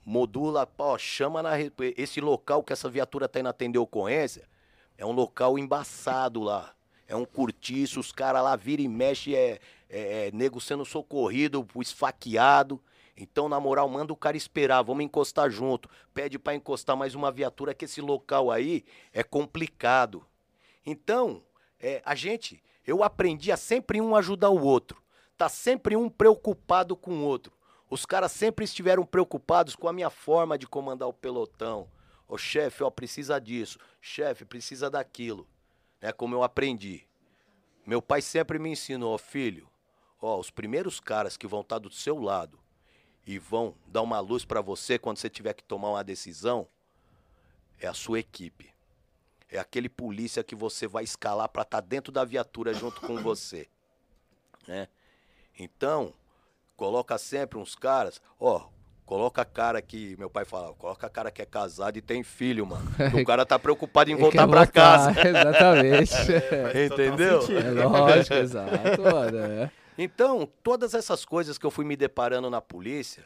modula, ó, chama na, esse local que essa viatura tá indo atender ocorrência, é um local embaçado lá. É um curtiço, os caras lá viram e mexe, é, é, é, nego sendo socorrido, esfaqueado. Então, na moral, manda o cara esperar, vamos encostar junto. Pede para encostar mais uma viatura, que esse local aí é complicado. Então, é, a gente, eu aprendi a sempre um ajudar o outro. Tá sempre um preocupado com o outro. Os caras sempre estiveram preocupados com a minha forma de comandar o pelotão. Ô chefe, ó, precisa disso. Chefe, precisa daquilo. É como eu aprendi. Meu pai sempre me ensinou, filho, ó, os primeiros caras que vão estar tá do seu lado e vão dar uma luz para você quando você tiver que tomar uma decisão é a sua equipe. É aquele polícia que você vai escalar para estar tá dentro da viatura junto com você, né? Então, coloca sempre uns caras, ó, Coloca a cara que, meu pai falava, coloca a cara que é casado e tem filho, mano. o cara tá preocupado em voltar pra casa. Exatamente. É, Entendeu? É lógico, exato, mano. É. Então, todas essas coisas que eu fui me deparando na polícia,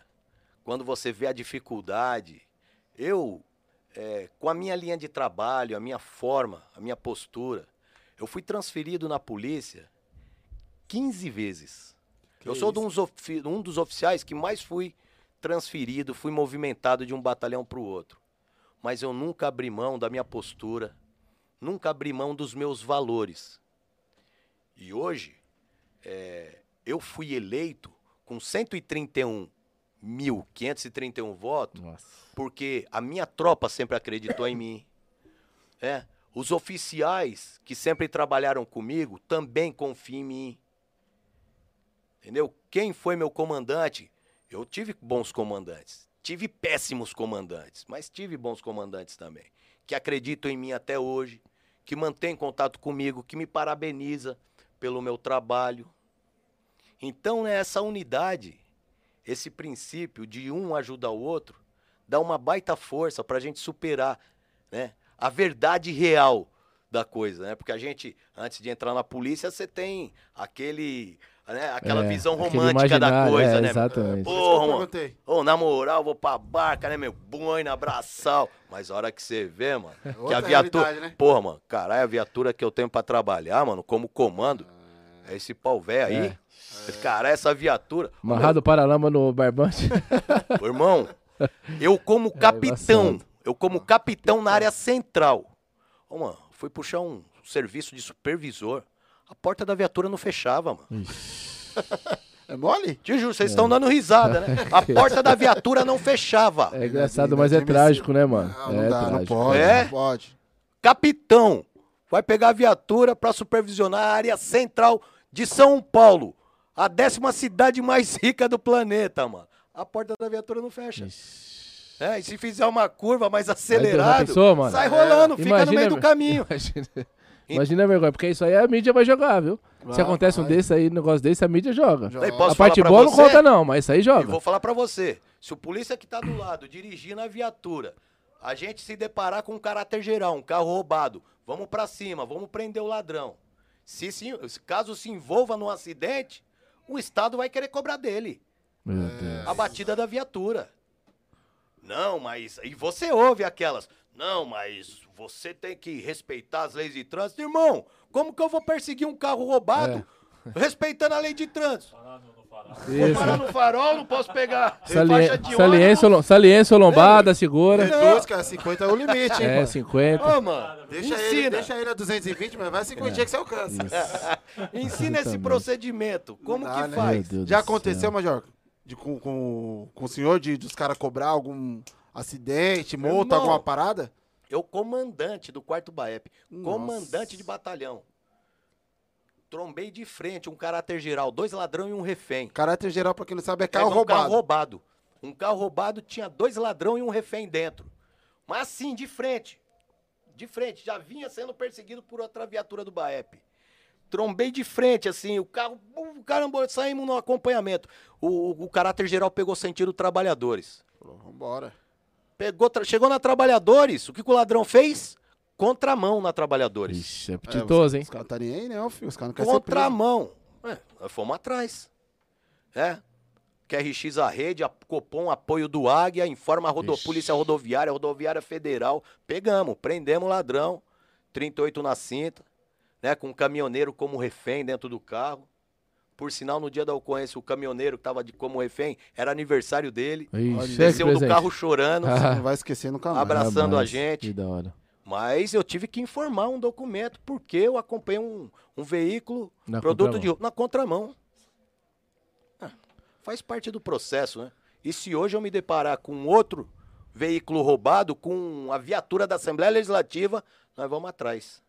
quando você vê a dificuldade, eu, é, com a minha linha de trabalho, a minha forma, a minha postura, eu fui transferido na polícia 15 vezes. Que eu sou um dos oficiais que mais fui transferido, fui movimentado de um batalhão para o outro. Mas eu nunca abri mão da minha postura, nunca abri mão dos meus valores. E hoje, é, eu fui eleito com 131.531 votos, Nossa. porque a minha tropa sempre acreditou em mim. É, os oficiais que sempre trabalharam comigo também confiam em mim. Entendeu? Quem foi meu comandante? Eu tive bons comandantes, tive péssimos comandantes, mas tive bons comandantes também, que acreditam em mim até hoje, que mantém contato comigo, que me parabeniza pelo meu trabalho. Então, né, essa unidade, esse princípio de um ajudar o outro, dá uma baita força para a gente superar né, a verdade real da coisa, né? Porque a gente, antes de entrar na polícia, você tem aquele né? Aquela é, visão romântica da coisa, é, né? Exatamente. Porra, mano. Oh, na moral, vou pra barca, né, meu? Boina, braçal. Mas a hora que você vê, mano, é que a viatura. Né? Porra, mano, caralho, a viatura que eu tenho pra trabalhar, mano, como comando, é esse pau velho aí. É. Cara, essa viatura. Amarrado para lama no barbante. Ô, irmão, eu como é, capitão, eu como capitão na área central. Ô, mano, fui puxar um serviço de supervisor. A porta da viatura não fechava, mano. É mole? Te juro, vocês estão é. dando risada, né? A porta da viatura não fechava. É engraçado, mas é trágico, né, mano? Não, não é dá, não pode, é? não pode. Capitão vai pegar a viatura para supervisionar a área central de São Paulo, a décima cidade mais rica do planeta, mano. A porta da viatura não fecha. É, e se fizer uma curva mais acelerada, sai rolando, é. fica imagina, no meio do caminho. Imagina. Imagina a vergonha, porque isso aí a mídia vai jogar, viu? Vai, Se acontece vai. um desse aí, um negócio desse, a mídia joga. joga. A parte boa você? não conta não, mas isso aí joga. E vou falar pra você, se o polícia que tá do lado dirigindo a viatura, a gente se deparar com um caráter geral, um carro roubado, vamos pra cima, vamos prender o ladrão. Se, se caso se envolva num acidente, o Estado vai querer cobrar dele. Meu Deus. A batida da viatura. Não, mas. E você ouve aquelas. Não, mas você tem que respeitar as leis de trânsito. Irmão, como que eu vou perseguir um carro roubado é. respeitando a lei de trânsito? Vou parar no farol, não posso pegar Sali saliência, saliência lombada, segura. É 12, cara, 50 é o limite, hein, É, 50. Ô, mano, deixa ele, deixa ele a 220, mas vai 50 é. que você alcança. Ensina esse procedimento. Como dá, que né? faz? Já aconteceu, Major, de, com, com, com o senhor, de, de os caras cobrar algum acidente, multa, alguma parada? Eu, comandante do quarto BAEP, Nossa. comandante de batalhão. Trombei de frente um caráter geral, dois ladrão e um refém. Caráter geral, pra quem não sabe, é carro é, um roubado. carro roubado. Um carro roubado tinha dois ladrão e um refém dentro. Mas assim, de frente. De frente, já vinha sendo perseguido por outra viatura do BAEP. Trombei de frente, assim, o carro, caramba, saímos no acompanhamento. O, o, o caráter geral pegou sentido trabalhadores. Falou, vambora. Pegou, chegou na Trabalhadores, o que, que o ladrão fez? Contramão na Trabalhadores. Ixi, é apetitoso, é, hein? Os caras tá nem aí, não, filho. Os caras não querem Contramão. É, nós fomos atrás. É. QRX a rede, a Copom, apoio do Águia, informa a rodo, Polícia Rodoviária, Rodoviária Federal. Pegamos, prendemos o ladrão. 38 na cinta né, com um caminhoneiro como refém dentro do carro. Por sinal, no dia da ocorrência, o caminhoneiro que estava como refém era aniversário dele. Ixi, desceu do carro chorando. Você não vai esquecer nunca mais. Abraçando a gente. Que da hora. Mas eu tive que informar um documento porque eu acompanhei um, um veículo, na produto de na contramão. Ah, faz parte do processo, né? E se hoje eu me deparar com outro veículo roubado, com a viatura da Assembleia Legislativa, nós vamos atrás.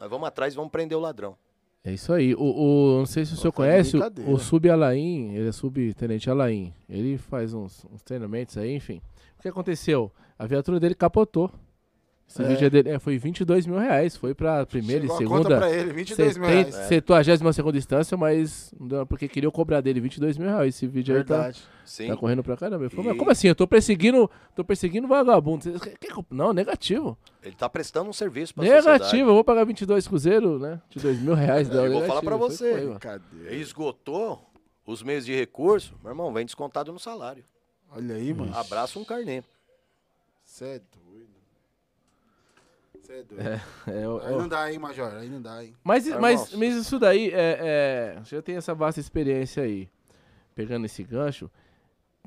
Nós vamos atrás e vamos prender o ladrão. É isso aí. O, o não sei se o senhor conhece, o, o Sub Alain, ele é subtenente Alain. Ele faz uns, uns treinamentos aí, enfim. O que aconteceu? A viatura dele capotou. Esse é. vídeo dele é, foi 22 mil reais. Foi pra primeira Chegou e segunda. Conta pra ele, 22 mil reais. 72 segunda instância, mas porque queria cobrar dele 22 mil reais. Esse vídeo Verdade. aí tá, Sim. tá correndo pra caramba. Falei, mas como assim? Eu tô perseguindo, tô perseguindo vagabundo. Não, negativo. Ele tá prestando um serviço pra Negativo, sociedade. eu vou pagar 22 cruzeiro, né? 22 mil reais. É, eu vou falar pra você. Foi, esgotou os meios de recurso, meu irmão, vem descontado no salário. Olha aí, mano. Abraça um carnê. Doido. Você é doido. É, é, eu, aí não dá, hein, Major? Aí não dá, hein? Mas, mas, mas isso daí, é, é, já tem essa vasta experiência aí, pegando esse gancho.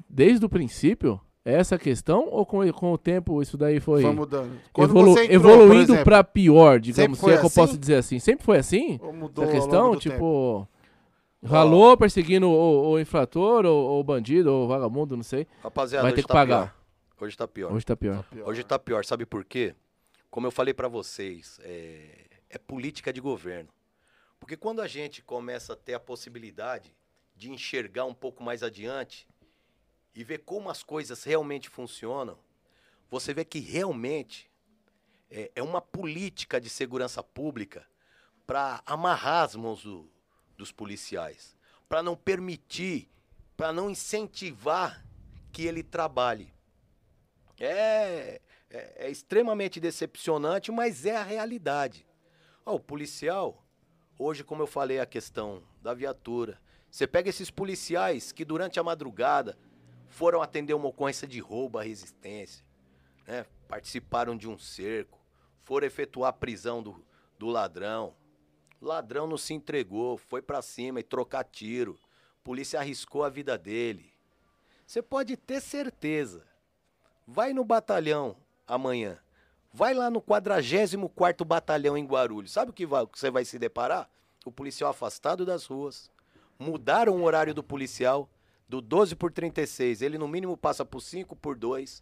Desde o princípio, essa questão ou com, com o tempo isso daí foi, foi mudando? Evolu entrou, evoluindo para pior, digamos, se é que assim? eu posso dizer assim. Sempre foi assim? Ou mudou essa questão, tipo, tempo? ralou perseguindo o, o infrator, ou o bandido, ou o vagabundo, não sei. Rapaziada, vai ter que tá pagar. Pior. Hoje tá pior. Hoje tá pior. tá pior. Hoje tá pior, sabe por quê? Como eu falei para vocês, é, é política de governo. Porque quando a gente começa a ter a possibilidade de enxergar um pouco mais adiante, e ver como as coisas realmente funcionam, você vê que realmente é, é uma política de segurança pública para amarrar as mãos do, dos policiais, para não permitir, para não incentivar que ele trabalhe. É, é, é, extremamente decepcionante, mas é a realidade. o policial, hoje, como eu falei, a questão da viatura. Você pega esses policiais que durante a madrugada foram atender uma ocorrência de roubo à resistência, né? participaram de um cerco, foram efetuar a prisão do, do ladrão. O ladrão não se entregou, foi para cima e trocar tiro. A polícia arriscou a vida dele. Você pode ter certeza. Vai no batalhão amanhã. Vai lá no 44º Batalhão em Guarulhos. Sabe o que, vai, que você vai se deparar? O policial afastado das ruas. Mudaram o horário do policial do 12 por 36, ele no mínimo passa por 5 por 2.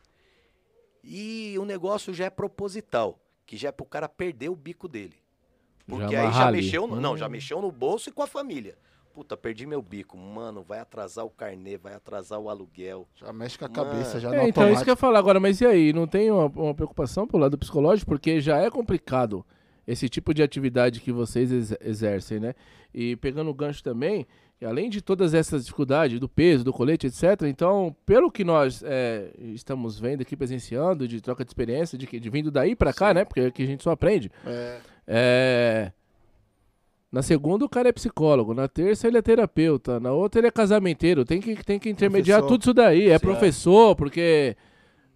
E o negócio já é proposital, que já é pro cara perder o bico dele. Porque já aí já mexeu, no, não, já hum. mexeu no bolso e com a família. Puta, perdi meu bico. Mano, vai atrasar o carnê, vai atrasar o aluguel. Já mexe com a Mano. cabeça, já é, Então, isso que eu ia falar agora, mas e aí? Não tem uma, uma preocupação pro lado psicológico? Porque já é complicado esse tipo de atividade que vocês exercem, né? E pegando o gancho também, além de todas essas dificuldades do peso, do colete, etc., então, pelo que nós é, estamos vendo aqui, presenciando, de troca de experiência, de, de vindo daí para cá, né? Porque aqui a gente só aprende. É. é. Na segunda, o cara é psicólogo. Na terça, ele é terapeuta. Na outra, ele é casamenteiro. Tem que, tem que intermediar professor. tudo isso daí. É Sim, professor, porque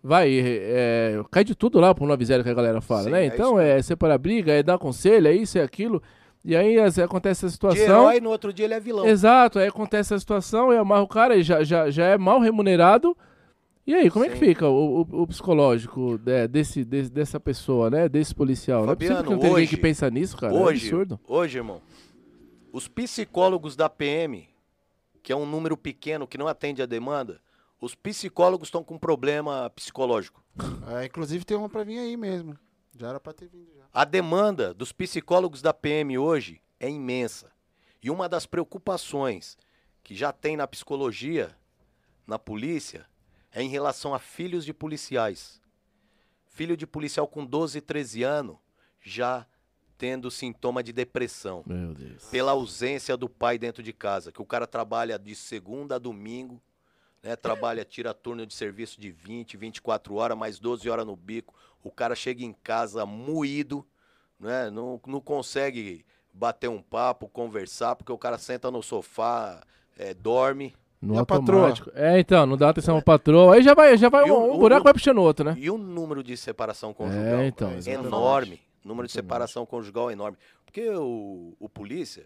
vai, é, cai de tudo lá pro 90 que a galera fala, Sim, né? É então é, é separar briga, é dar conselho, é isso, é aquilo. E aí acontece essa situação. De herói, no outro dia ele é vilão. Exato, aí acontece essa situação, e amarra o cara, e já, já, já é mal remunerado. E aí, como Sim. é que fica o, o, o psicológico de, desse, de, dessa pessoa, né? Desse policial? Fabiano, não é que não tem ninguém que pensa nisso, cara. Hoje, é absurdo. Hoje, irmão, os psicólogos da PM, que é um número pequeno que não atende a demanda, os psicólogos estão com problema psicológico. É, inclusive tem uma pra vir aí mesmo. Já era pra ter vindo já. A demanda dos psicólogos da PM hoje é imensa. E uma das preocupações que já tem na psicologia, na polícia, é em relação a filhos de policiais. Filho de policial com 12, 13 anos já tendo sintoma de depressão. Meu Deus. Pela ausência do pai dentro de casa. Que o cara trabalha de segunda a domingo, né? Trabalha, tira turno de serviço de 20, 24 horas, mais 12 horas no bico. O cara chega em casa moído, né? Não, não consegue bater um papo, conversar, porque o cara senta no sofá, é, dorme. No e automático. É, então, não dá atenção é. ao patroa. Aí já vai, já vai um, um buraco o, vai puxando o outro, né? E o número de separação conjugal é, então, é enorme. O número de separação conjugal é enorme. Porque o, o polícia,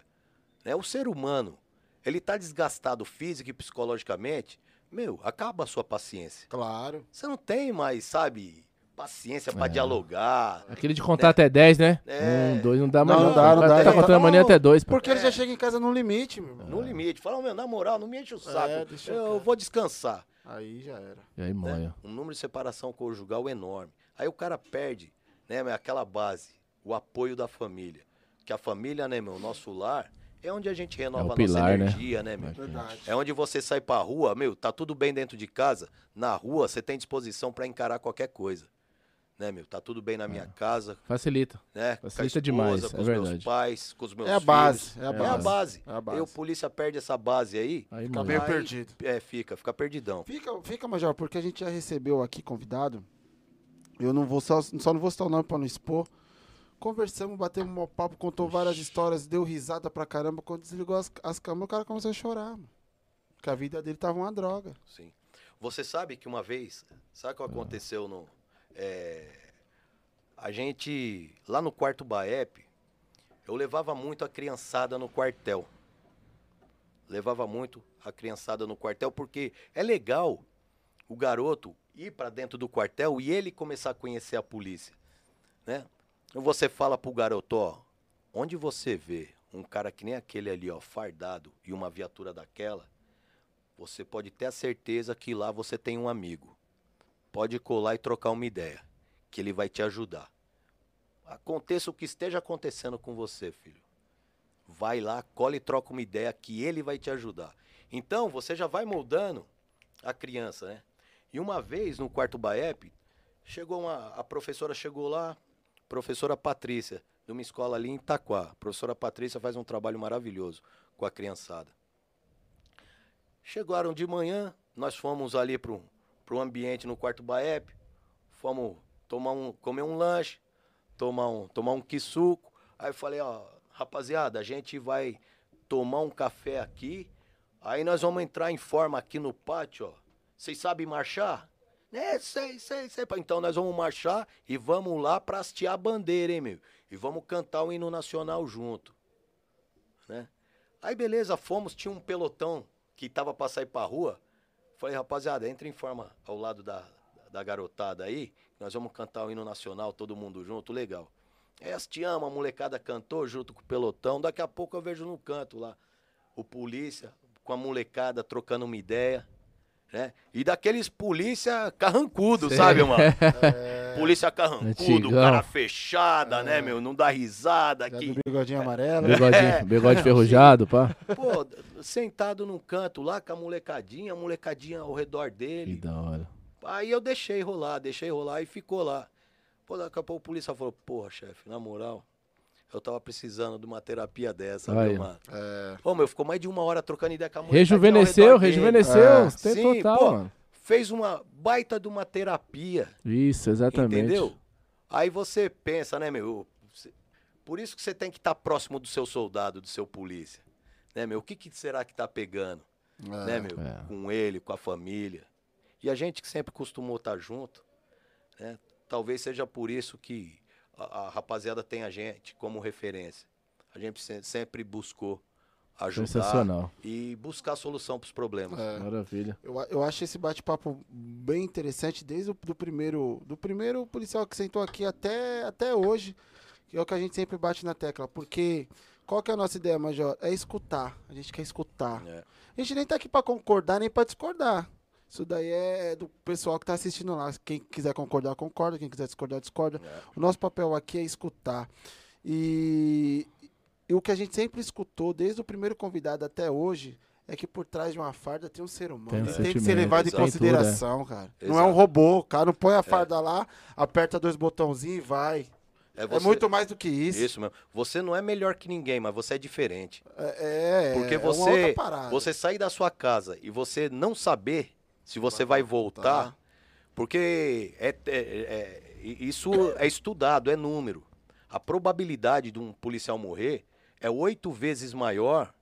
né, o ser humano, ele tá desgastado física e psicologicamente, meu, acaba a sua paciência. Claro. Você não tem mais, sabe, paciência para é. dialogar. Aquele de contar né? até 10, né? É. Um, dois, não dá mais. Não, não dá, não dá. Tá contando mania até dois. Porque ele já chega em casa no limite, meu irmão. No limite. Fala, meu, na moral, não me enche o é, saco. eu, eu vou descansar. Aí já era. E aí, moia. Né? Um número de separação conjugal enorme. Aí o cara perde, né, aquela base, o apoio da família. Que a família, né, meu, nosso lar, é onde a gente renova é a nossa né? energia, né, né meu? Verdade. É onde você sai pra rua, meu, tá tudo bem dentro de casa, na rua você tem disposição para encarar qualquer coisa né, meu? Tá tudo bem na minha é. casa. Facilita. Né? Facilita esposa, demais, com é os verdade. meus pais, com os meus é a filhos. Base, é a base. É a base. É a base. E o polícia perde essa base aí. aí fica meio aí, perdido. É, fica, fica perdidão. Fica, fica, Major, porque a gente já recebeu aqui convidado. Eu não vou só, só não vou citar o nome pra não expor. Conversamos, batemos um papo, contou várias histórias, deu risada pra caramba. Quando desligou as, as câmeras, o cara começou a chorar, mano. Porque a vida dele tava uma droga. Sim. Você sabe que uma vez, sabe o que aconteceu no. É, a gente, lá no quarto Baep, eu levava muito a criançada no quartel. Levava muito a criançada no quartel, porque é legal o garoto ir para dentro do quartel e ele começar a conhecer a polícia, né? Então você fala pro garoto, ó, onde você vê um cara que nem aquele ali, ó, fardado e uma viatura daquela, você pode ter a certeza que lá você tem um amigo. Pode colar e trocar uma ideia, que ele vai te ajudar. Aconteça o que esteja acontecendo com você, filho. Vai lá, cola e troca uma ideia que ele vai te ajudar. Então, você já vai moldando a criança, né? E uma vez no quarto Baep, chegou uma, a professora chegou lá, professora Patrícia, de uma escola ali em Itaquá. A professora Patrícia faz um trabalho maravilhoso com a criançada. Chegaram de manhã, nós fomos ali para o ambiente no quarto Baep, fomos tomar um, comer um lanche, tomar um, tomar um quisuco. Aí eu falei, ó, rapaziada, a gente vai tomar um café aqui, aí nós vamos entrar em forma aqui no pátio, ó. Vocês sabem marchar? É, sei, sei, sei. Então nós vamos marchar e vamos lá pra hastear a bandeira, hein, meu? E vamos cantar o hino nacional junto. Né? Aí beleza, fomos, tinha um pelotão que tava pra sair pra rua. Falei, rapaziada, entra em forma ao lado da, da garotada aí, nós vamos cantar o hino nacional, todo mundo junto, legal. É, te ama, a molecada cantou junto com o pelotão. Daqui a pouco eu vejo no canto lá o polícia com a molecada trocando uma ideia. Né? E daqueles polícia carrancudo, Sei. sabe, mano? É... Polícia carrancudo, Antigão. cara fechada, né, é... né, meu? Não dá risada aqui. bigodinho é. amarelo. Bigode, é. bigode ferrujado, pá. Pô, sentado num canto lá com a molecadinha, a molecadinha ao redor dele. Que da hora. Aí eu deixei rolar, deixei rolar e ficou lá. Pô, daqui a pouco o polícia falou, porra, chefe, na moral, eu tava precisando de uma terapia dessa, Aí. mano? É. Pô, meu, ficou mais de uma hora trocando ideia com a mulher. Rejuvenesceu, rejuvenesceu. É. Tem Sim, total, pô, mano. Fez uma baita de uma terapia. Isso, exatamente. Entendeu? Aí você pensa, né, meu? Por isso que você tem que estar tá próximo do seu soldado, do seu polícia. Né, meu? O que, que será que tá pegando? É. Né, meu? É. Com ele, com a família. E a gente que sempre costumou estar junto, né? talvez seja por isso que a, a rapaziada tem a gente como referência. A gente sempre buscou ajudar e buscar solução para os problemas. É, Maravilha. Eu, eu acho esse bate-papo bem interessante desde o do primeiro, do primeiro policial que sentou aqui até, até hoje, que é o que a gente sempre bate na tecla, porque qual que é a nossa ideia, Major? É escutar. A gente quer escutar. É. A gente nem tá aqui para concordar nem para discordar. Isso daí é do pessoal que está assistindo lá. Quem quiser concordar, concorda. Quem quiser discordar, discorda. É. O nosso papel aqui é escutar. E, e, o que a gente sempre escutou, desde o primeiro convidado até hoje, é que por trás de uma farda tem um ser humano. Tem, um tem que ser levado Exato. em consideração, cara. Exato. Não é um robô. O cara não põe a é. farda é. lá, aperta dois botãozinhos e vai. É, você... é, muito mais do que isso. Isso mesmo. Você não é melhor que ninguém, mas você é diferente. É, é Porque você, você sair da sua casa e você não saber se você vai, vai voltar, voltar, porque é, é, é, isso é estudado, é número. A probabilidade de um policial morrer é oito vezes maior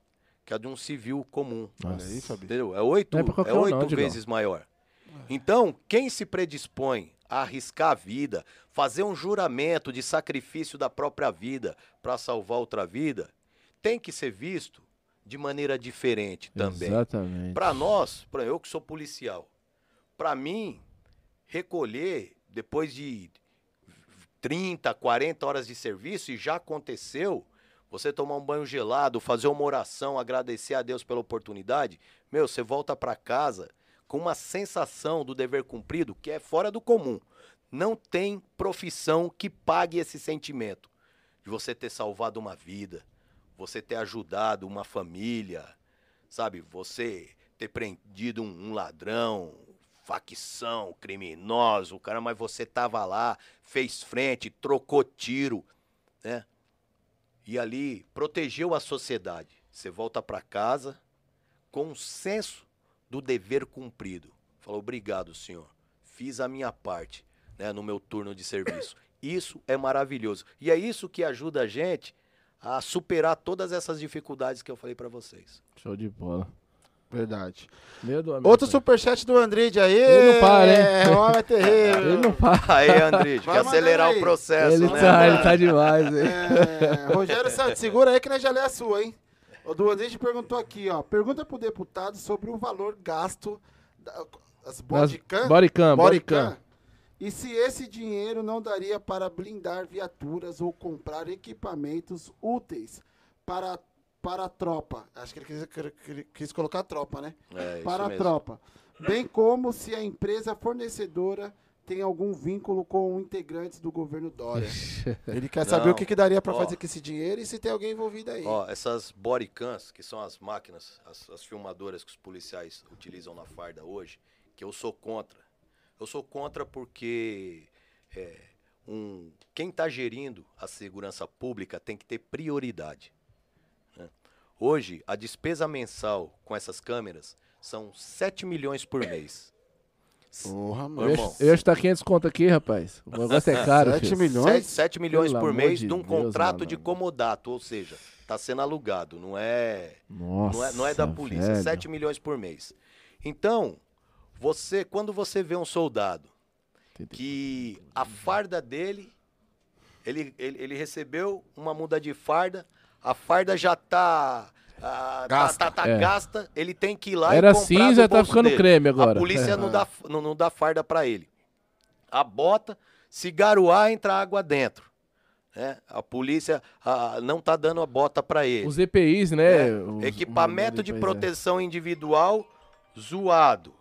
que a de um civil comum. Aí, Fabi. Entendeu? É oito, é, é oito não, vezes maior. Então, quem se predispõe a arriscar a vida, fazer um juramento de sacrifício da própria vida para salvar outra vida, tem que ser visto de maneira diferente também. Exatamente. Para nós, para eu que sou policial, para mim recolher depois de 30, 40 horas de serviço e já aconteceu, você tomar um banho gelado, fazer uma oração, agradecer a Deus pela oportunidade, meu, você volta para casa com uma sensação do dever cumprido que é fora do comum. Não tem profissão que pague esse sentimento de você ter salvado uma vida, você ter ajudado uma família, sabe? Você ter prendido um, um ladrão, facção, criminoso, cara, mas você tava lá, fez frente, trocou tiro, né? E ali protegeu a sociedade. Você volta para casa com um senso do dever cumprido. Falou, obrigado, senhor. Fiz a minha parte né, no meu turno de serviço. Isso é maravilhoso. E é isso que ajuda a gente a superar todas essas dificuldades que eu falei para vocês. Show de bola. Verdade. Outro superchat do Andride aí. Ele não para, hein? É, homem terrível. Ele não para. Aí, Andride, quer acelerar o processo, ele né? Tá, ele tá demais, hein? É, Rogério Santos, segura aí que nós já lê a sua, hein? O do perguntou aqui, ó. Pergunta pro deputado sobre o valor gasto das bodycam. Bodycam, bodycam. E se esse dinheiro não daria para blindar viaturas ou comprar equipamentos úteis para, para a tropa. Acho que ele quis, quis colocar tropa, né? É, para a mesmo. tropa. Bem como se a empresa fornecedora tem algum vínculo com integrantes do governo Dória. Ele quer saber Não, o que, que daria para fazer com esse dinheiro e se tem alguém envolvido aí. Ó, essas bodycams, que são as máquinas, as, as filmadoras que os policiais utilizam na farda hoje, que eu sou contra. Eu sou contra porque é, um, quem está gerindo a segurança pública tem que ter prioridade. Hoje, a despesa mensal com essas câmeras são 7 milhões por mês. Porra, mano. Eu, ia, eu ia estar 500 conto aqui, rapaz. O negócio é caro. 7 milhões? 7, 7 milhões Pelo por mês de, um Deus, contrato mano. de comodato, ou seja, está sendo alugado, não é, Nossa, não é, não é da polícia, velho. 7 milhões por mês. Então, você, quando você vê um soldado que a farda dele, ele, ele, ele recebeu uma muda de farda, a farda já está ah, gasta. Tá, tá, tá é. gasta, ele tem que ir lá Era e comprar cinza, tá ficando dele. creme agora. A polícia é. não, dá, não, não dá farda para ele. A bota, se garoar, entra água dentro. Né? A polícia ah, não tá dando a bota para ele. Os EPIs, né? É. Os, Equipamento de proteção individual zoado.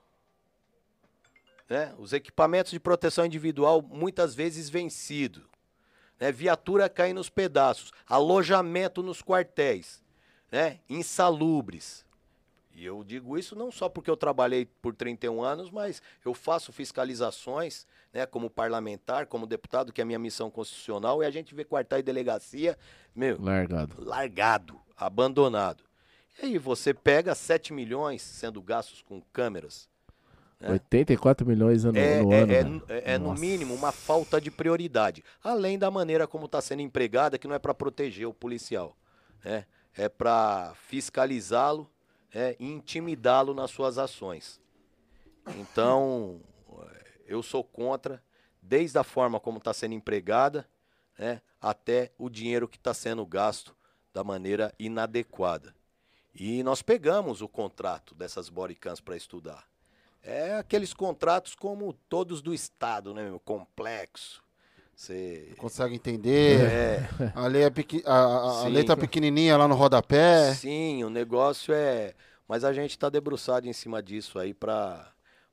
Né? Os equipamentos de proteção individual muitas vezes vencido. Né? Viatura caindo nos pedaços. Alojamento nos quartéis né, insalubres. E eu digo isso não só porque eu trabalhei por 31 anos, mas eu faço fiscalizações, né, como parlamentar, como deputado, que é a minha missão constitucional, e a gente vê quartel e delegacia, meu, largado, largado, abandonado. E aí você pega 7 milhões sendo gastos com câmeras. Né? 84 milhões no, é, no é, ano. É, é, é no mínimo uma falta de prioridade. Além da maneira como está sendo empregada, que não é para proteger o policial. Né? é para fiscalizá-lo é, e intimidá-lo nas suas ações. Então, eu sou contra, desde a forma como está sendo empregada, né, até o dinheiro que está sendo gasto da maneira inadequada. E nós pegamos o contrato dessas bodycams para estudar. É aqueles contratos como todos do Estado, né, meu? complexo, você consegue entender. É. A, lei é a, a letra pequenininha lá no rodapé. Sim, o negócio é. Mas a gente está debruçado em cima disso aí para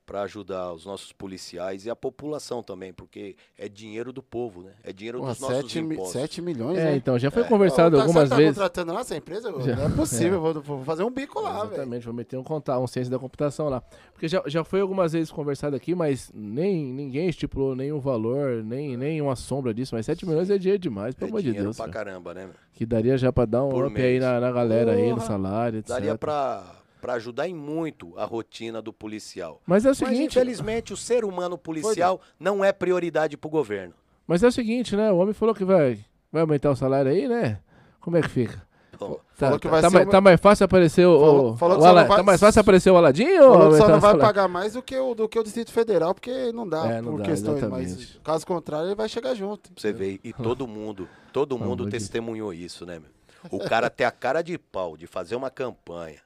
para ajudar os nossos policiais e a população também, porque é dinheiro do povo, né? É dinheiro Pô, dos nossos 7, impostos. 7 milhões, é, né? então, já foi é. conversado Ô, algumas tá vezes. Você tá contratando nossa empresa? Já. Não é possível, é. Vou, vou, fazer um bico lá, velho. Exatamente, vou meter um contato, um ciência da computação lá. Porque já, já foi algumas vezes conversado aqui, mas nem ninguém estipulou nenhum valor, nem, nem uma sombra disso, mas 7 milhões é dinheiro demais, pelo é amor de Deus. pra cara. caramba, né? Que daria já pra dar um Por up mês. aí na, na galera Porra. aí, no salário, etc. Daria pra para ajudar em muito a rotina do policial. Mas é o seguinte, Mas, infelizmente o ser humano policial não é prioridade para o governo. Mas é o seguinte, né? O homem falou que vai, vai aumentar o salário aí, né? Como é que fica? Bom, tá, que vai tá, tá, tá, mais fácil aparecer o, falou, falou o Ala, vai... tá mais fácil aparecer o Aladinho falou ou só não vai pagar mais do que o do que o Distrito Federal porque não dá é, não por dá, questões exatamente. mas caso contrário ele vai chegar junto você vê e todo mundo todo mundo testemunhou isso né meu? o cara tem a cara de pau de fazer uma campanha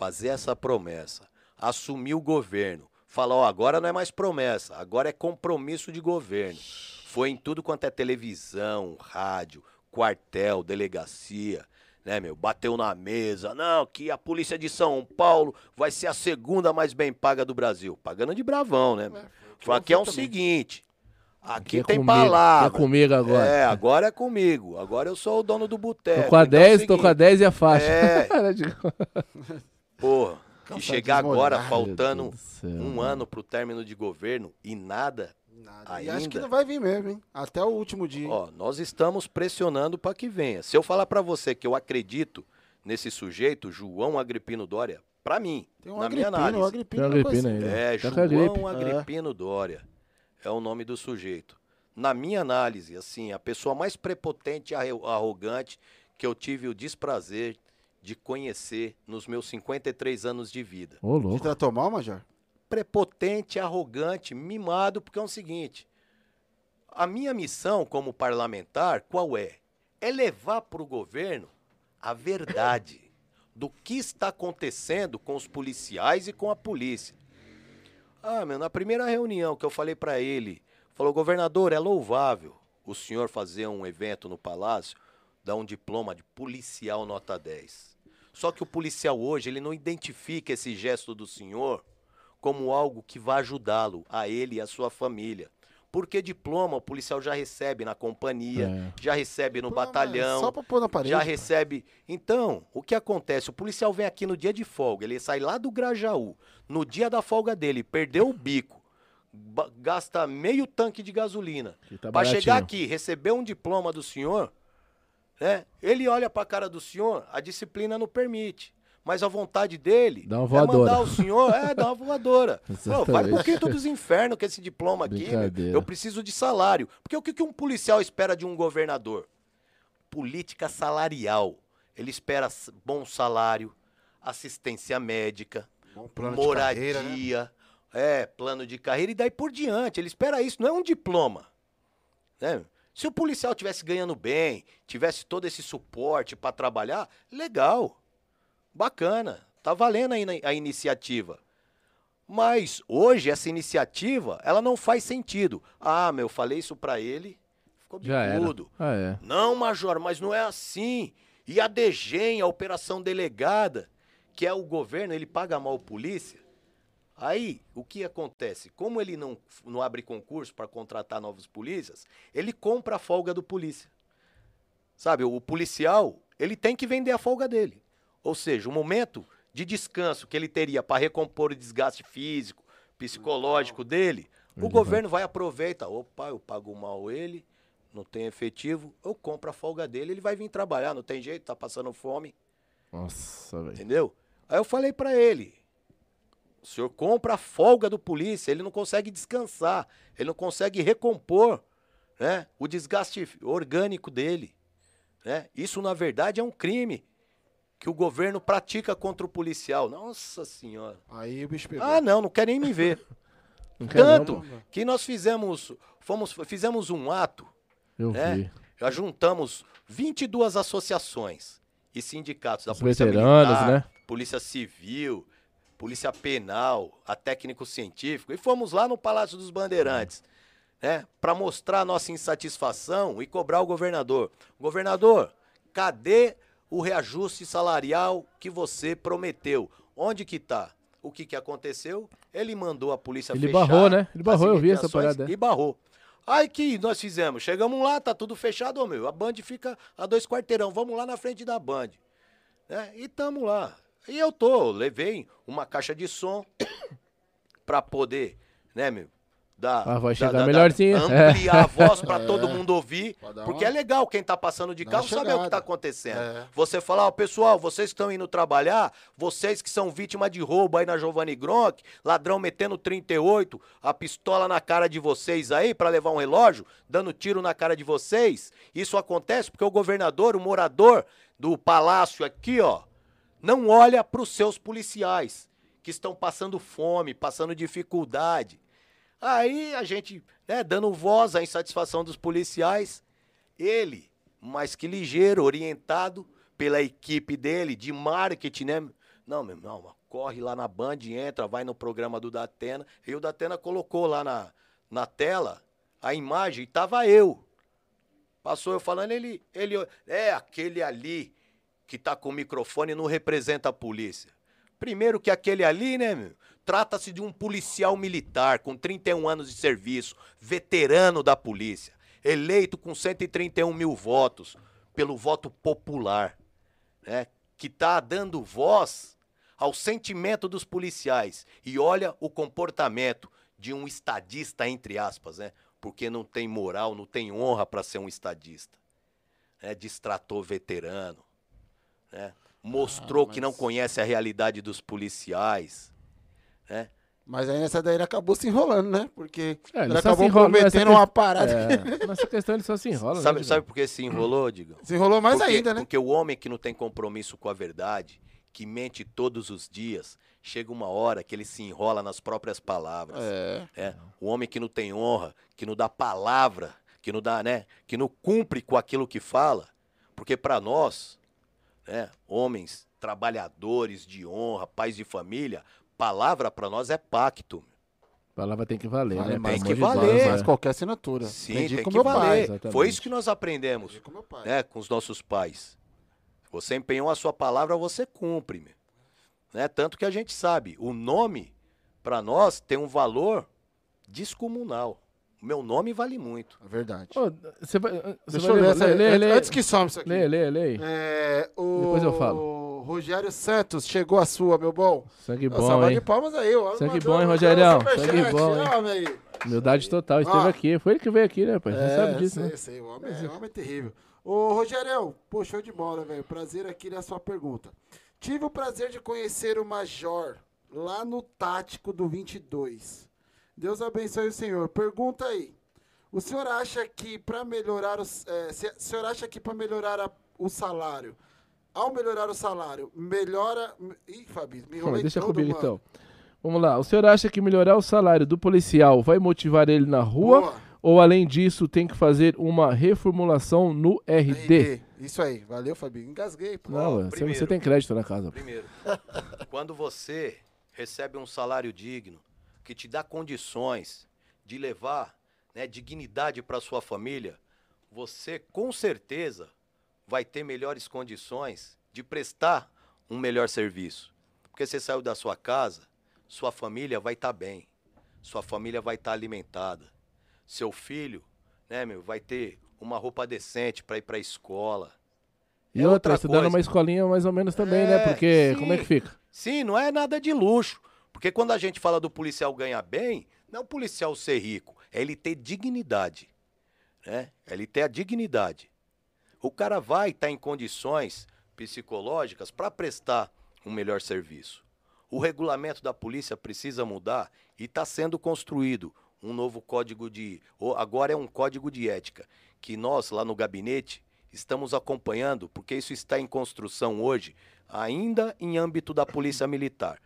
fazer essa promessa, assumir o governo, falar, ó, agora não é mais promessa, agora é compromisso de governo. Foi em tudo quanto é televisão, rádio, quartel, delegacia, né, meu? Bateu na mesa, não, que a polícia de São Paulo vai ser a segunda mais bem paga do Brasil. Pagando de bravão, né? É, aqui é o seguinte, Aqui, aqui é tem comigo, palavra. É comigo agora. É, agora é comigo. Agora eu sou o dono do boteco. Tô com a então 10, é tô com a 10 e a faixa. É. Porra, e chegar agora faltando um ano pro término de governo e nada. Nada. Ainda. E acho que não vai vir mesmo, hein? Até o último dia. Ó, nós estamos pressionando para que venha. Se eu falar para você que eu acredito nesse sujeito, João Agripino Dória, para mim, Tem um na Agripino, minha análise. Um Agripino, um Agripino aí, né? É, tá João Agripino é. Dória. É o nome do sujeito. Na minha análise, assim, a pessoa mais prepotente e arrogante que eu tive o desprazer de conhecer nos meus 53 anos de vida. Ô, louco. Te tratou mal, Major? Prepotente, arrogante, mimado, porque é o seguinte: a minha missão como parlamentar, qual é? É levar para o governo a verdade do que está acontecendo com os policiais e com a polícia. Ah, meu, na primeira reunião que eu falei para ele, falou: governador, é louvável o senhor fazer um evento no palácio, dar um diploma de policial nota 10. Só que o policial hoje, ele não identifica esse gesto do senhor como algo que vai ajudá-lo, a ele e a sua família. Porque diploma o policial já recebe na companhia, é. já recebe no Pô, batalhão, só pra pôr na parede, já recebe. Então, o que acontece? O policial vem aqui no dia de folga, ele sai lá do Grajaú, no dia da folga dele, perdeu o bico, gasta meio tanque de gasolina. Tá para chegar aqui, receber um diploma do senhor, né? Ele olha para a cara do senhor, a disciplina não permite. Mas a vontade dele dá uma é mandar o senhor, é, dá uma voadora. Pô, vai pro quinto dos infernos com esse diploma aqui. Eu preciso de salário. Porque o que, que um policial espera de um governador? Política salarial. Ele espera bom salário, assistência médica, moradia, carreira, né? é, plano de carreira e daí por diante. Ele espera isso, não é um diploma. Né? Se o policial tivesse ganhando bem, tivesse todo esse suporte para trabalhar, legal. Bacana. Tá valendo aí a iniciativa. Mas hoje essa iniciativa, ela não faz sentido. Ah, meu, falei isso para ele, ficou bicudo. Ah, é. Não, major, mas não é assim. E a DGEM, a operação delegada, que é o governo, ele paga mal a polícia. Aí, o que acontece? Como ele não, não abre concurso para contratar novos polícias, ele compra a folga do polícia. Sabe, o policial, ele tem que vender a folga dele. Ou seja, o momento de descanso que ele teria para recompor o desgaste físico, psicológico dele, o governo vai aproveitar. Opa, eu pago mal ele, não tem efetivo, eu compro a folga dele, ele vai vir trabalhar, não tem jeito, tá passando fome. Nossa, velho. Entendeu? Aí eu falei para ele, o senhor compra a folga do polícia, ele não consegue descansar, ele não consegue recompor né, o desgaste orgânico dele. Né? Isso, na verdade, é um crime que o governo pratica contra o policial. Nossa senhora. Aí o bicho pegou. Ah, não, não quer nem me ver. Tanto não, que nós fizemos, fomos, fizemos um ato. Eu né? vi. Já juntamos 22 associações e sindicatos da Os Polícia Militar, né? Polícia Civil, Polícia Penal, a técnico científico, e fomos lá no Palácio dos Bandeirantes, né, para mostrar a nossa insatisfação e cobrar o governador. Governador, cadê o reajuste salarial que você prometeu? Onde que tá? o que que aconteceu? Ele mandou a polícia Ele fechar. barrou, né? Ele barrou, eu vi essa parada. E barrou. Aí que nós fizemos? Chegamos lá, tá tudo fechado, ô meu. A Band fica a dois quarteirão. Vamos lá na frente da Band. Né? E tamo lá. E eu tô, levei uma caixa de som pra poder, né, meu? Dar, A voz dar- chegar dar- melhorzinha. Ampliar a voz pra É. todo mundo ouvir. Porque uma- é legal quem tá passando de carro saber o que tá acontecendo. É. Você falar, ó, pessoal, vocês que estão indo trabalhar, vocês que são vítima de roubo aí na Giovanni Gronk, ladrão metendo 38, a pistola na cara de vocês aí pra levar um relógio, dando tiro na cara de vocês. Isso acontece porque o governador, o morador do palácio aqui, ó, não olha pros seus policiais que estão passando fome, passando dificuldade. Aí a gente, né, dando voz à insatisfação dos policiais, ele, mais que ligeiro, orientado pela equipe dele de marketing, né? Não, meu irmão, corre lá na Band, entra, vai no programa do Datena. E o Datena colocou lá na, na tela a imagem e tava eu. Passou eu falando, ele, ele, é aquele ali que tá com o microfone não representa a polícia. Primeiro que aquele ali, né, meu? Trata-se de um policial militar com 31 anos de serviço, veterano da polícia, eleito com 131 mil votos pelo voto popular, né? Que tá dando voz ao sentimento dos policiais. E olha o comportamento de um estadista, entre aspas, né? Porque não tem moral, não tem honra para ser um estadista. Né? Distratou veterano, né? Mostrou que não mas- conhece a realidade dos policiais, né? Mas aí nessa daí ele acabou se enrolando, né? Porque É, ele ele acabou que- uma parada. É, nessa questão ele só se enrola. né, Sabe, Digão? sabe por que se enrolou, Digão? Se enrolou mais porque, ainda, né? Porque o homem que não tem compromisso com a verdade, que mente todos os dias, chega uma hora que ele se enrola nas próprias palavras. É. É, o homem que não tem honra, que não dá palavra, que não dá, né, que não cumpre com aquilo que fala, porque para nós, né, homens trabalhadores de honra, pais de família, palavra para nós é pacto. Palavra tem que valer, Vale né? Pelo que valer. Mas né? qualquer assinatura. Sim, Aprendi tem que valer. pai. Foi isso que nós aprendemos, com meu pai. né, com os nossos pais. Você empenhou a sua palavra, você cumpre, meu. né? Tanto que a gente sabe, o nome para nós tem um valor descomunal. Meu nome vale muito. É verdade. Ô, Você vai. Você Deixa vai eu ler essa lê, lê, antes- lê, Antes que some isso aqui. lê, lê, lê. É, o Depois eu falo. Rogério Santos, chegou a sua, meu bom. Sangue bom, salva hein? de palmas aí. ó. Sangue Mandou- bom, hein, superchat, Sangue bom. Humildade total. Esteve aqui. Foi ele que veio aqui, né, pai? Você É, sabe disso, sei, né? sei. O homem, é, o homem é terrível. Ô, Rogério, pô, show de bola, velho. Prazer aqui na sua pergunta. Tive o prazer de conhecer o Major lá no Tático do 22. Deus abençoe o senhor. Pergunta aí. O senhor acha que para melhorar os, é, se- o senhor acha que para melhorar a- o salário, ao melhorar o salário, melhora. Ih, Fabi, me enrolei deixa todo, comigo mano. então. Vamos lá. O senhor acha que melhorar o salário do policial vai motivar ele na rua? Boa. Ou além disso, tem que fazer uma reformulação no RD? RD. Isso aí. Valeu, Fabi. Engasguei, pô. Não, você, primeiro. você tem crédito na casa. Primeiro, quando você recebe um salário digno, que te dá condições de levar né, dignidade para sua família, você com certeza vai ter melhores condições de prestar um melhor serviço. Porque você saiu da sua casa, sua família vai estar bem, sua família vai estar alimentada, seu filho, né, meu, vai ter uma roupa decente para ir para a escola. E É outra, outra estudando coisa. numa escolinha mais ou menos também, né? É, Porque sim. como é que fica? Sim, não é nada de luxo. Porque quando a gente fala do policial ganhar bem, não é o policial ser rico, é ele ter dignidade. Né? É ele ter a dignidade. O cara vai estar em condições psicológicas para prestar um melhor serviço. O regulamento da polícia precisa mudar e está sendo construído um novo código de. Agora é um código de ética, que nós, lá no gabinete, estamos acompanhando, porque isso está em construção hoje, ainda em âmbito da Polícia Militar.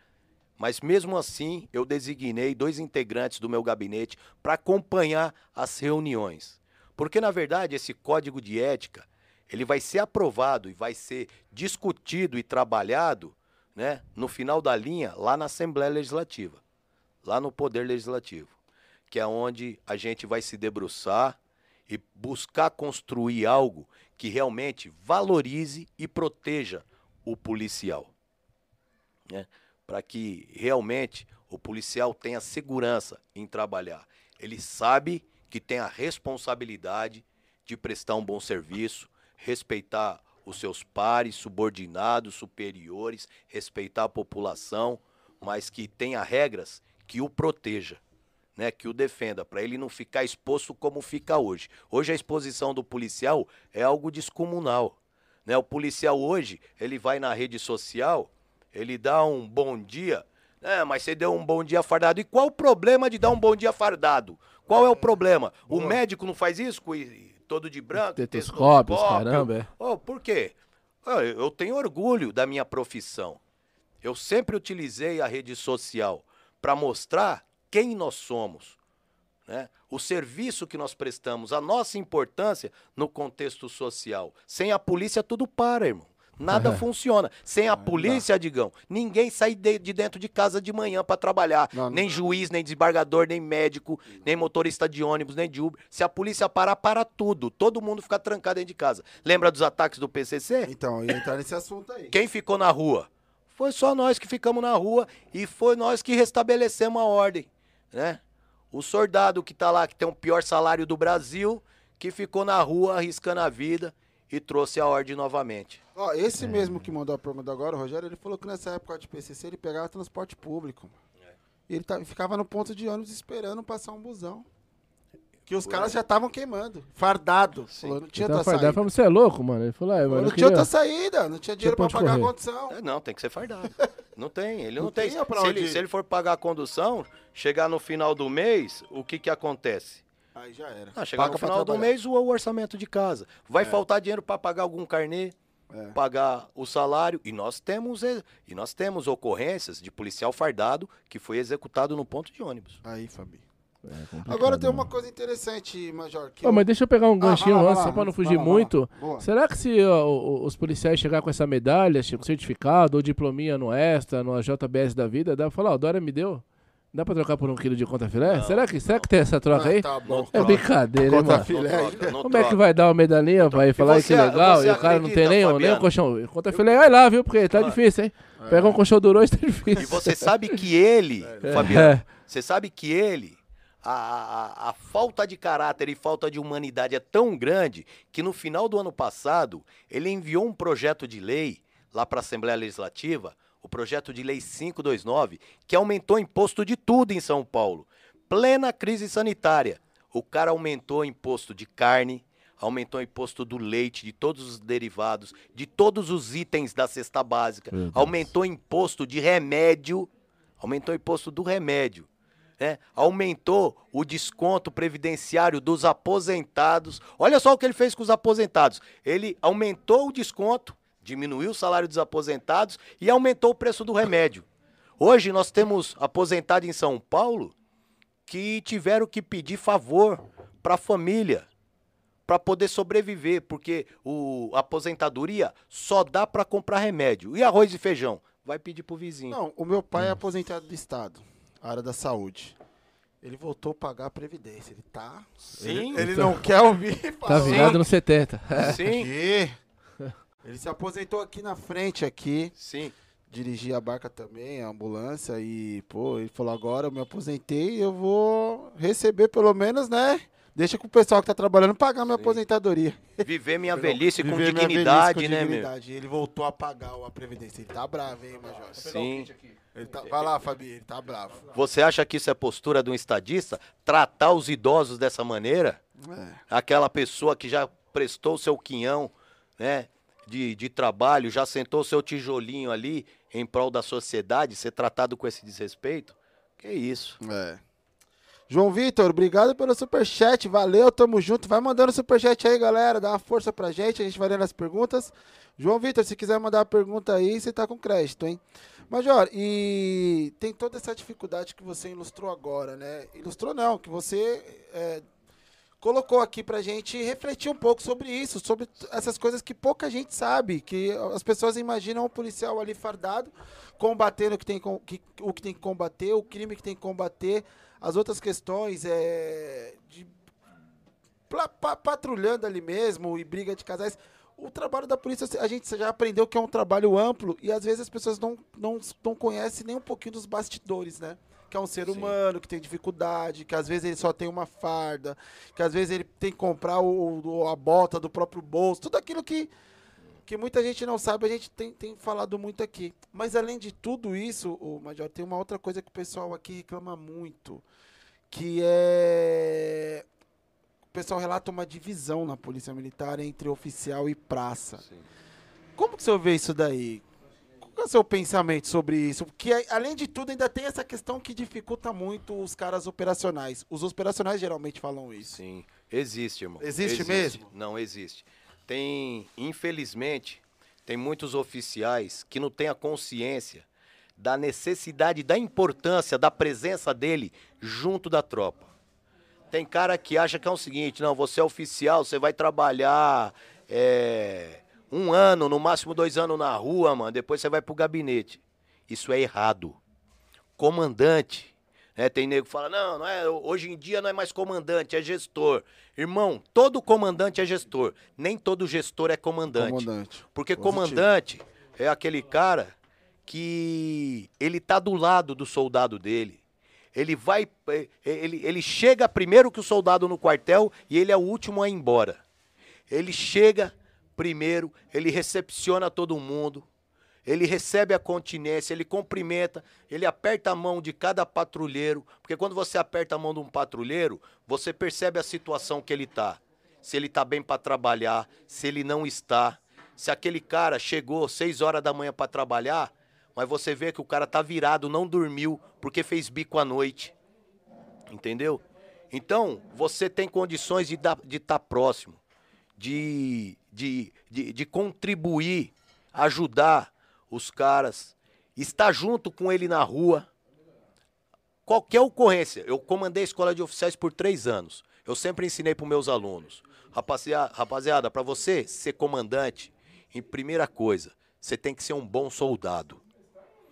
Mas mesmo assim, eu designei dois integrantes do meu gabinete para acompanhar as reuniões. Porque, na verdade, esse código de ética, ele vai ser aprovado e vai ser discutido e trabalhado né, no final da linha lá na Assembleia Legislativa, lá no Poder Legislativo, que é onde a gente vai se debruçar e buscar construir algo que realmente valorize e proteja o policial. né? Para que realmente o policial tenha segurança em trabalhar. Ele sabe que tem a responsabilidade de prestar um bom serviço, respeitar os seus pares, subordinados, superiores, respeitar a população, mas que tenha regras que o proteja, né, que o defenda, para ele não ficar exposto como fica hoje. Hoje a exposição do policial é algo descomunal. Né? O policial hoje, ele vai na rede social, ele dá um bom dia, é, mas você deu um bom dia fardado. E qual o problema de dar um bom dia fardado? Qual é o problema? O médico não faz isso? todo de branco. Tetoscópios, caramba. É. Oh, por quê? Eu tenho orgulho da minha profissão. Eu sempre utilizei a rede social para mostrar quem nós somos, né? o serviço que nós prestamos, a nossa importância no contexto social. Sem a polícia, tudo para, irmão. Nada funciona. Sem a polícia, Digão, ninguém sai de, de, dentro de casa de manhã para trabalhar. Não, nem não. juiz, nem desembargador, nem médico, nem motorista de ônibus, nem de Uber. Se a polícia parar, para tudo. Todo mundo fica trancado dentro de casa. Lembra dos ataques do PCC? Então, ia entrar nesse assunto aí. Quem ficou na rua? Foi só nós que ficamos na rua e foi nós que restabelecemos a ordem, né? O soldado que tá lá, que tem o pior salário do Brasil, que ficou na rua arriscando a vida e trouxe a ordem novamente. Ó, esse é. mesmo que mandou a pergunta agora, o Rogério, ele falou que nessa época de PCC ele pegava transporte público. É. E ele tá, ficava no ponto de ônibus esperando passar um busão. Que os caras já estavam queimando, fardado. Falou, não tinha então, outra saída. Falou, você é louco, mano? Ele falou, é, mano, não, tinha outra saída, não tinha dinheiro pra pagar correr. a condução. É, não, tem que ser fardado. não tem, ele não, não tem. Se ele, se ele for pagar a condução, chegar no final do mês, o que que acontece? Aí já era. Ah, chegar Paga no final do mês, o, o orçamento de casa. Vai é. faltar dinheiro para pagar algum carnê, é. pagar o salário. E nós temos e nós temos ocorrências de policial fardado que foi executado no ponto de ônibus. Aí, Fabi. É Agora tem uma coisa interessante, Major. Oh, eu... Mas deixa eu pegar um ah, ganchinho ah, antes, só para não fugir muito. Será que se ó, os policiais chegar com essa medalha, com certificado ou diplominha no Extra, no JBS da vida, dá pra falar, ó, oh, Dória me deu? Dá pra trocar por um quilo de conta filé? Não, será, que, será que tem essa troca ah, aí? Tá bom, é brincadeira, hein, mano? Filé. Como é que vai dar uma medalhinha pra ir falar que legal e o cara não tem nem, nem um colchão? Conta filé, vai lá, viu? Porque tá difícil, hein? É. Pega um colchão duro hoje, tá difícil. E você sabe que ele, é. Fabiano, você sabe que ele, a, a, a, falta de caráter e falta de humanidade é tão grande que no final do ano passado ele enviou um projeto de lei lá para a Assembleia Legislativa o projeto de lei 529, que aumentou o imposto de tudo em São Paulo. Plena crise sanitária. O cara aumentou o imposto de carne, aumentou o imposto do leite, de todos os derivados, de todos os itens da cesta básica, aumentou o imposto de remédio, aumentou o imposto do remédio. Né? Aumentou o desconto previdenciário dos aposentados. Olha só o que ele fez com os aposentados. Ele aumentou o desconto diminuiu o salário dos aposentados e aumentou o preço do remédio. Hoje nós temos aposentados em São Paulo que tiveram que pedir favor para a família para poder sobreviver, porque o, a aposentadoria só dá para comprar remédio. E arroz e feijão? Vai pedir pro vizinho. Não, o meu pai é aposentado do Estado, área da saúde. Ele voltou a pagar a Previdência. Ele tá. Sim. Ele, ele não quer ouvir. Tá virado no 70. Sim. Ele se aposentou aqui na frente, aqui. Sim. Dirigia a barca também, a ambulância. E, pô, ele falou: agora eu me aposentei eu vou receber pelo menos, né? Deixa com o pessoal que tá trabalhando pagar minha Sim. aposentadoria. Viver minha velhice com Viver dignidade, velhice com né, dignidade. meu? Ele voltou a pagar a previdência. Ele tá bravo, hein, Major? Sim. Ele tá... Vai lá, Fabi, ele tá bravo. Você acha que isso é postura de um estadista? Tratar os idosos dessa maneira? É. Aquela pessoa que já prestou o seu quinhão, né? De, de trabalho, já sentou seu tijolinho ali em prol da sociedade, ser tratado com esse desrespeito? Que isso. É. João Vitor, obrigado pelo superchat. Valeu, tamo junto. Vai mandando superchat aí, galera. Dá uma força pra gente. A gente vai lendo as perguntas. João Vitor, se quiser mandar a pergunta aí, você tá com crédito, hein? Major, e tem toda essa dificuldade que você ilustrou agora, né? Ilustrou não, que você é, colocou aqui pra gente refletir um pouco sobre isso, sobre essas coisas que pouca gente sabe, que as pessoas imaginam um policial ali fardado, combatendo o que tem, que, o que tem que combater, o crime que tem que combater, as outras questões é, de, patrulhando ali mesmo e briga de casais. o trabalho da polícia, a gente já aprendeu que é um trabalho amplo e às vezes as pessoas não, não, não conhecem nem um pouquinho dos bastidores, né? Que é um ser Sim. humano, que tem dificuldade, que às vezes ele só tem uma farda, que às vezes ele tem que comprar o, o a bota do próprio bolso, tudo aquilo que, que muita gente não sabe, a gente tem, tem falado muito aqui. Mas além de tudo isso, o Major, tem uma outra coisa que o pessoal aqui reclama muito, que é pessoal relata uma divisão na polícia militar entre oficial e praça. Sim. Como que o senhor vê isso daí? Qual é o seu pensamento sobre isso? Porque, além de tudo, ainda tem essa questão que dificulta muito os caras operacionais. Os operacionais geralmente falam isso. Sim, existe, irmão. Existe, existe. mesmo? Não, existe. Tem, infelizmente, tem muitos oficiais que não têm a consciência da necessidade, da importância da presença dele junto da tropa. Tem cara que acha que é o seguinte, não, você é oficial, você vai trabalhar é, um ano, no máximo dois anos na rua, mano, depois você vai pro gabinete. Isso é errado. Comandante, né, tem nego que fala, não, não é, hoje em dia não é mais comandante, é gestor. Irmão, todo comandante é gestor, nem todo gestor é comandante. comandante. Porque Positivo. comandante é aquele cara que ele tá do lado do soldado dele ele vai. Eh, ele, ele chega primeiro que o soldado no quartel e ele é o último a ir embora. Ele chega primeiro, ele recepciona todo mundo, ele recebe a continência, ele cumprimenta, ele aperta a mão de cada patrulheiro, porque quando você aperta a mão de um patrulheiro, você percebe a situação que ele está. Se ele está bem para trabalhar, se ele não está. Se aquele cara chegou seis horas da manhã para trabalhar, mas você vê que o cara tá virado, não dormiu, porque fez bico à noite. Entendeu? Então, você tem condições de estar de tá próximo, de, de, de, de contribuir, ajudar os caras, estar junto com ele na rua. Qualquer ocorrência. Eu comandei a escola de oficiais por três anos. Eu sempre ensinei para meus alunos. Rapaziada, rapaziada para você ser comandante, em primeira coisa, você tem que ser um bom soldado.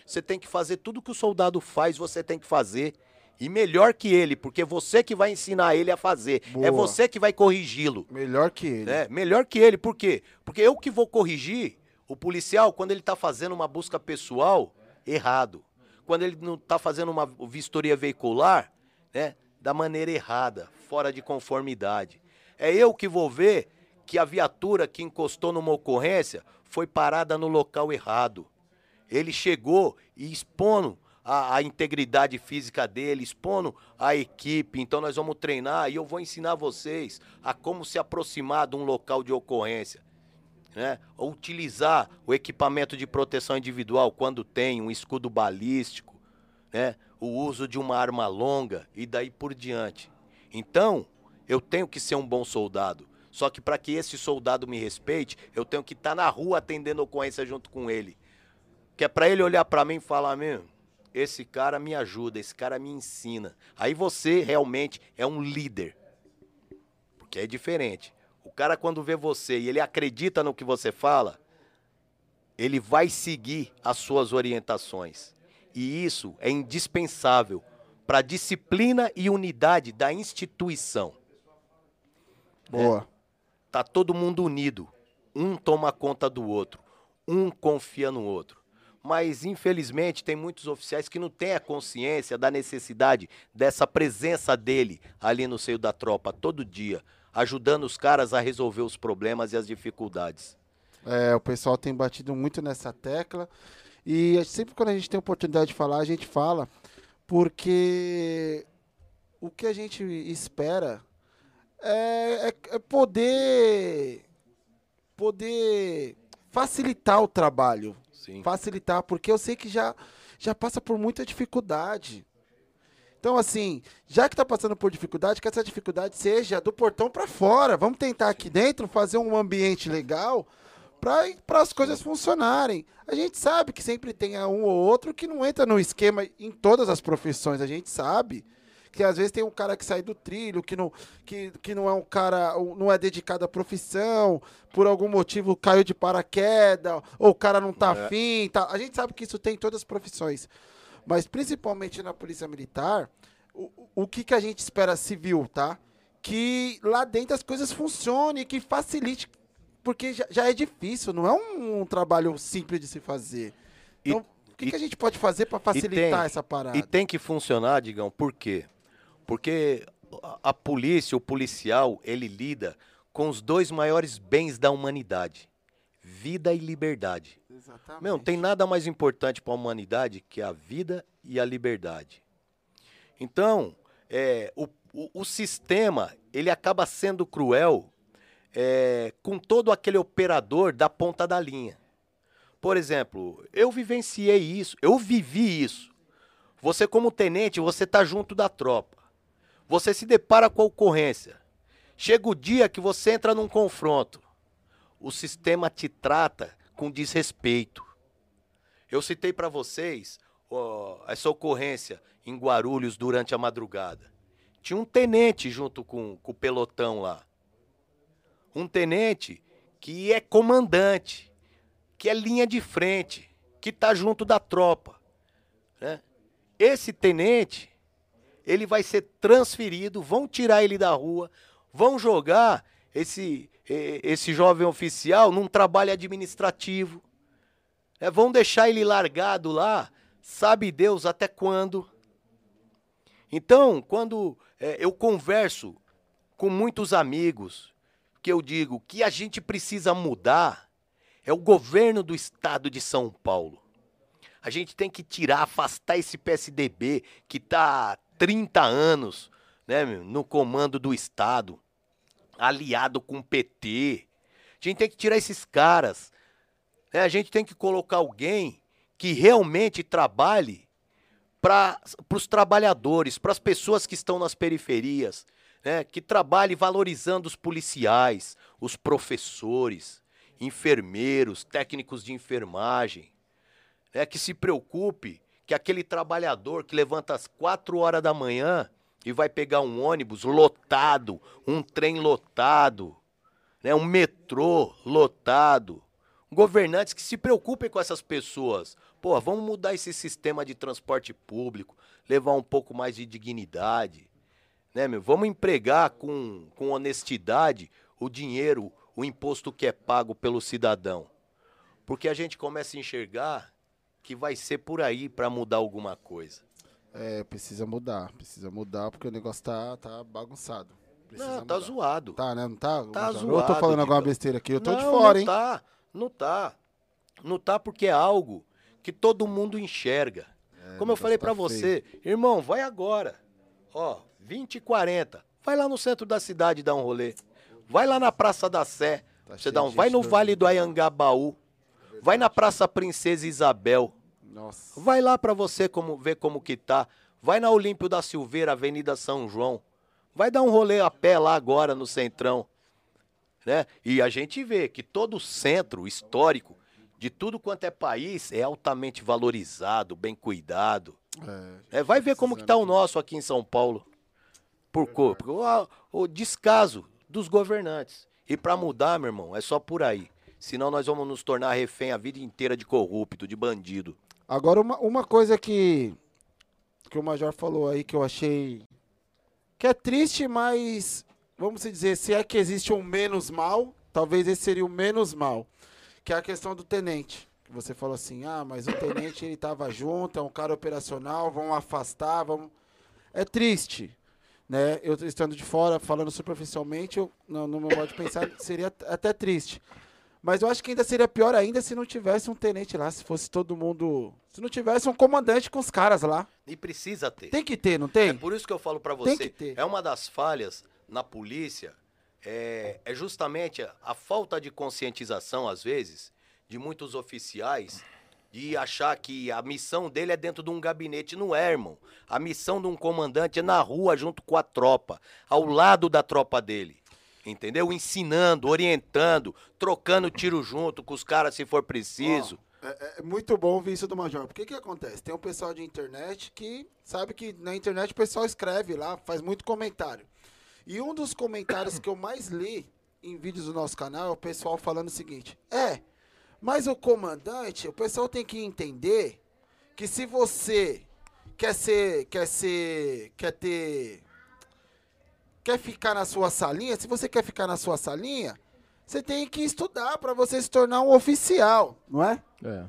Você tem que fazer tudo que o soldado faz, você tem que fazer. E melhor que ele, porque você que vai ensinar ele a fazer. É Boa. É você que vai corrigi-lo. Melhor que ele. É, melhor que ele. Por quê? Porque eu que vou corrigir o policial quando ele está fazendo uma busca pessoal errado. Quando ele não está fazendo uma vistoria veicular, né? Da maneira errada, fora de conformidade. É eu que vou ver que a viatura que encostou numa ocorrência foi parada no local errado. Ele chegou e expondo a, a, integridade física dele, expondo a equipe. Então nós vamos treinar e eu vou ensinar vocês a como se aproximar de um local de ocorrência. Né? Utilizar o equipamento de proteção individual quando tem um escudo balístico, né? o uso de uma arma longa e daí por diante. Então, eu tenho que ser um bom soldado. Só que para que esse soldado me respeite, eu tenho que estar tá na rua atendendo ocorrência junto com ele. Que é para ele olhar para mim e falar mesmo, esse cara me ajuda, esse cara me ensina. Aí você realmente é um líder. Porque é diferente. O cara quando vê você e ele acredita no que você fala, ele vai seguir as suas orientações. E isso é indispensável para a disciplina e unidade da instituição. Boa. É, tá todo mundo unido. Um toma conta do outro. Um confia no outro mas infelizmente tem muitos oficiais que não têm a consciência da necessidade dessa presença dele ali no seio da tropa todo dia, ajudando os caras a resolver os problemas e as dificuldades. É, o pessoal tem batido muito nessa tecla e sempre quando a gente tem oportunidade de falar, a gente fala, porque o que a gente espera é, é, é poder poder facilitar o trabalho Sim. facilitar, porque eu sei que já, já passa por muita dificuldade. Então, assim, já que está passando por dificuldade, que essa dificuldade seja do portão para fora. Vamos tentar aqui dentro fazer um ambiente legal para as coisas funcionarem. A gente sabe que sempre tem um ou outro que não entra no esquema em todas as profissões, a gente sabe que às vezes tem um cara que sai do trilho, que não, que, que não é um cara, não é dedicado à profissão, por algum motivo caiu de paraquedas, ou o cara não tá é. afim. Tá. A gente sabe que isso tem em todas as profissões. Mas principalmente na polícia militar, o, o que, que a gente espera civil, tá? Que lá dentro as coisas funcionem, que facilite porque já, já é difícil, não é um, um, trabalho simples de se fazer. Então, e, o que, e, que, a gente pode fazer para facilitar tem, essa parada? E tem que funcionar, Digão, por quê? Porque a, polícia, o policial, ele lida com os dois maiores bens da humanidade: vida e liberdade. Exatamente. Meu, não tem nada mais importante para a humanidade que a vida e a liberdade. Então, é, o, o, o, sistema ele acaba sendo cruel é, com todo aquele operador da ponta da linha. Por exemplo, eu vivenciei isso, eu vivi isso. Você como tenente, você tá junto da tropa. Você se depara com a ocorrência. Chega o dia que você entra num confronto. O sistema te trata com desrespeito. Eu citei para vocês essa ocorrência em Guarulhos durante a madrugada. Tinha um tenente junto com, com o pelotão lá. Um tenente que é comandante, que é linha de frente, que está junto da tropa. Né? Esse tenente, ele vai ser transferido, vão tirar ele da rua, vão jogar esse, esse jovem oficial num trabalho administrativo. É, vão deixar ele largado lá, sabe Deus até quando. Então, quando é, eu converso com muitos amigos, que eu digo que a gente precisa mudar, é o governo do estado de São Paulo. A gente tem que tirar, afastar esse PSDB que está 30 anos né, no comando do estado aliado com o PT. A gente tem que tirar esses caras. Né? A gente tem que colocar alguém que realmente trabalhe para os trabalhadores, para as pessoas que estão nas periferias, né? que trabalhe valorizando os policiais, os professores, enfermeiros, técnicos de enfermagem, né? que se preocupe que aquele trabalhador que levanta às quatro horas da manhã e vai pegar um ônibus lotado, um trem lotado, né, um metrô lotado. Governantes que se preocupem com essas pessoas. Pô, vamos mudar esse sistema de transporte público, levar um pouco mais de dignidade. Né, meu? Vamos empregar com, com honestidade o dinheiro, o imposto que é pago pelo cidadão. Porque a gente começa a enxergar que vai ser por aí para mudar alguma coisa. É, precisa mudar. Precisa mudar porque o negócio tá, tá bagunçado. Precisa não, tá zoado. Tá, né? Não tá? Tá zoado. Eu tô falando alguma besteira aqui, eu tô não, de fora, hein? Não tá, não tá. Não tá porque é algo que todo mundo enxerga. É, Como eu falei tá para você, irmão, vai agora. Ó, 20 e 40. Vai lá no centro da cidade dar um rolê. Vai lá na Praça da Sé. Tá você dá um, vai no Vale do Ayangabaú. Vai na Praça Princesa Isabel. Nossa. Vai lá para você como ver como que tá. Vai na Olímpio da Silveira, Avenida São João. Vai dar um rolê a pé lá agora no Centrão. Né? E a gente vê que todo o centro histórico de tudo quanto é país é altamente valorizado, bem cuidado. É, é vai ver como que tá o nosso aqui em São Paulo. Por corpo. O, o descaso dos governantes. E para mudar, meu irmão, é só por aí. Senão nós vamos nos tornar refém a vida inteira de corrupto, de bandido. Agora, uma, uma coisa que, que o Major falou aí que eu achei que é triste, mas vamos dizer, se é que existe um menos mal, talvez esse seria o menos mal, que é a questão do tenente. Você falou assim, ah, mas o tenente ele estava junto, é um cara operacional, vão afastar, vamos... É triste, né? Eu estando de fora, falando superficialmente, eu, no, no meu modo de pensar, seria até triste. Mas eu acho que ainda seria pior ainda se não tivesse um tenente lá, se fosse todo mundo. Se não tivesse um comandante com os caras lá. E precisa ter. Tem que ter, não tem? É por isso que eu falo para você. Tem que ter. É uma das falhas na polícia, é, é justamente a, a falta de conscientização, às vezes, de muitos oficiais de achar que a missão dele é dentro de um gabinete. Não é, irmão. A missão de um comandante é na rua, junto com a tropa, ao lado da tropa dele entendeu? Ensinando, orientando, trocando tiro junto com os caras se for preciso. Oh, é, é, muito bom ouvir isso do Major. Porque que acontece? Tem um pessoal de internet que sabe que na internet o pessoal escreve lá, faz muito comentário. E um dos comentários que eu mais li em vídeos do nosso canal é o pessoal falando o seguinte: É, mas o comandante, o pessoal tem que entender que se você quer ser, quer ser, quer ter quer ficar na sua salinha, se você quer ficar na sua salinha, Você tem que estudar para você se tornar um oficial, não é? É.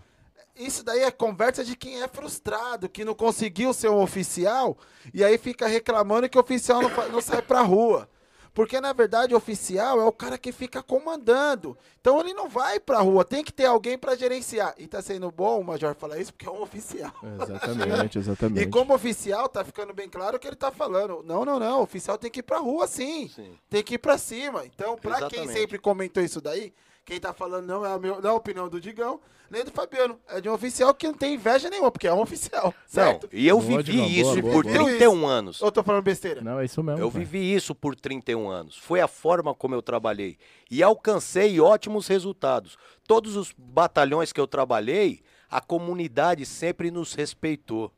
Isso daí é conversa de quem é frustrado, que não conseguiu ser um oficial e aí fica reclamando que o oficial não, não sai pra rua. Porque, na verdade, o oficial é o cara que fica comandando. Então ele não vai pra rua, tem que ter alguém para gerenciar. E tá sendo bom o Major falar isso porque é um oficial. Exatamente, exatamente. E como oficial, tá ficando bem claro o que ele tá falando. Não, não, não. O oficial tem que ir pra rua sim. sim. Tem que ir pra cima. Então, pra Exatamente. quem sempre comentou isso daí, quem tá falando não é a, meu, não é a opinião do Digão, nem do Fabiano. É de um oficial que não tem inveja nenhuma, porque é um oficial. Certo? Não, e eu boa, vivi boa, isso boa, por 31 anos. Eu tô falando besteira? Não, é isso mesmo. Eu cara. vivi isso por 31 anos. Foi a forma como eu trabalhei. E alcancei ótimos resultados. Todos os batalhões que eu trabalhei, a comunidade sempre nos respeitou.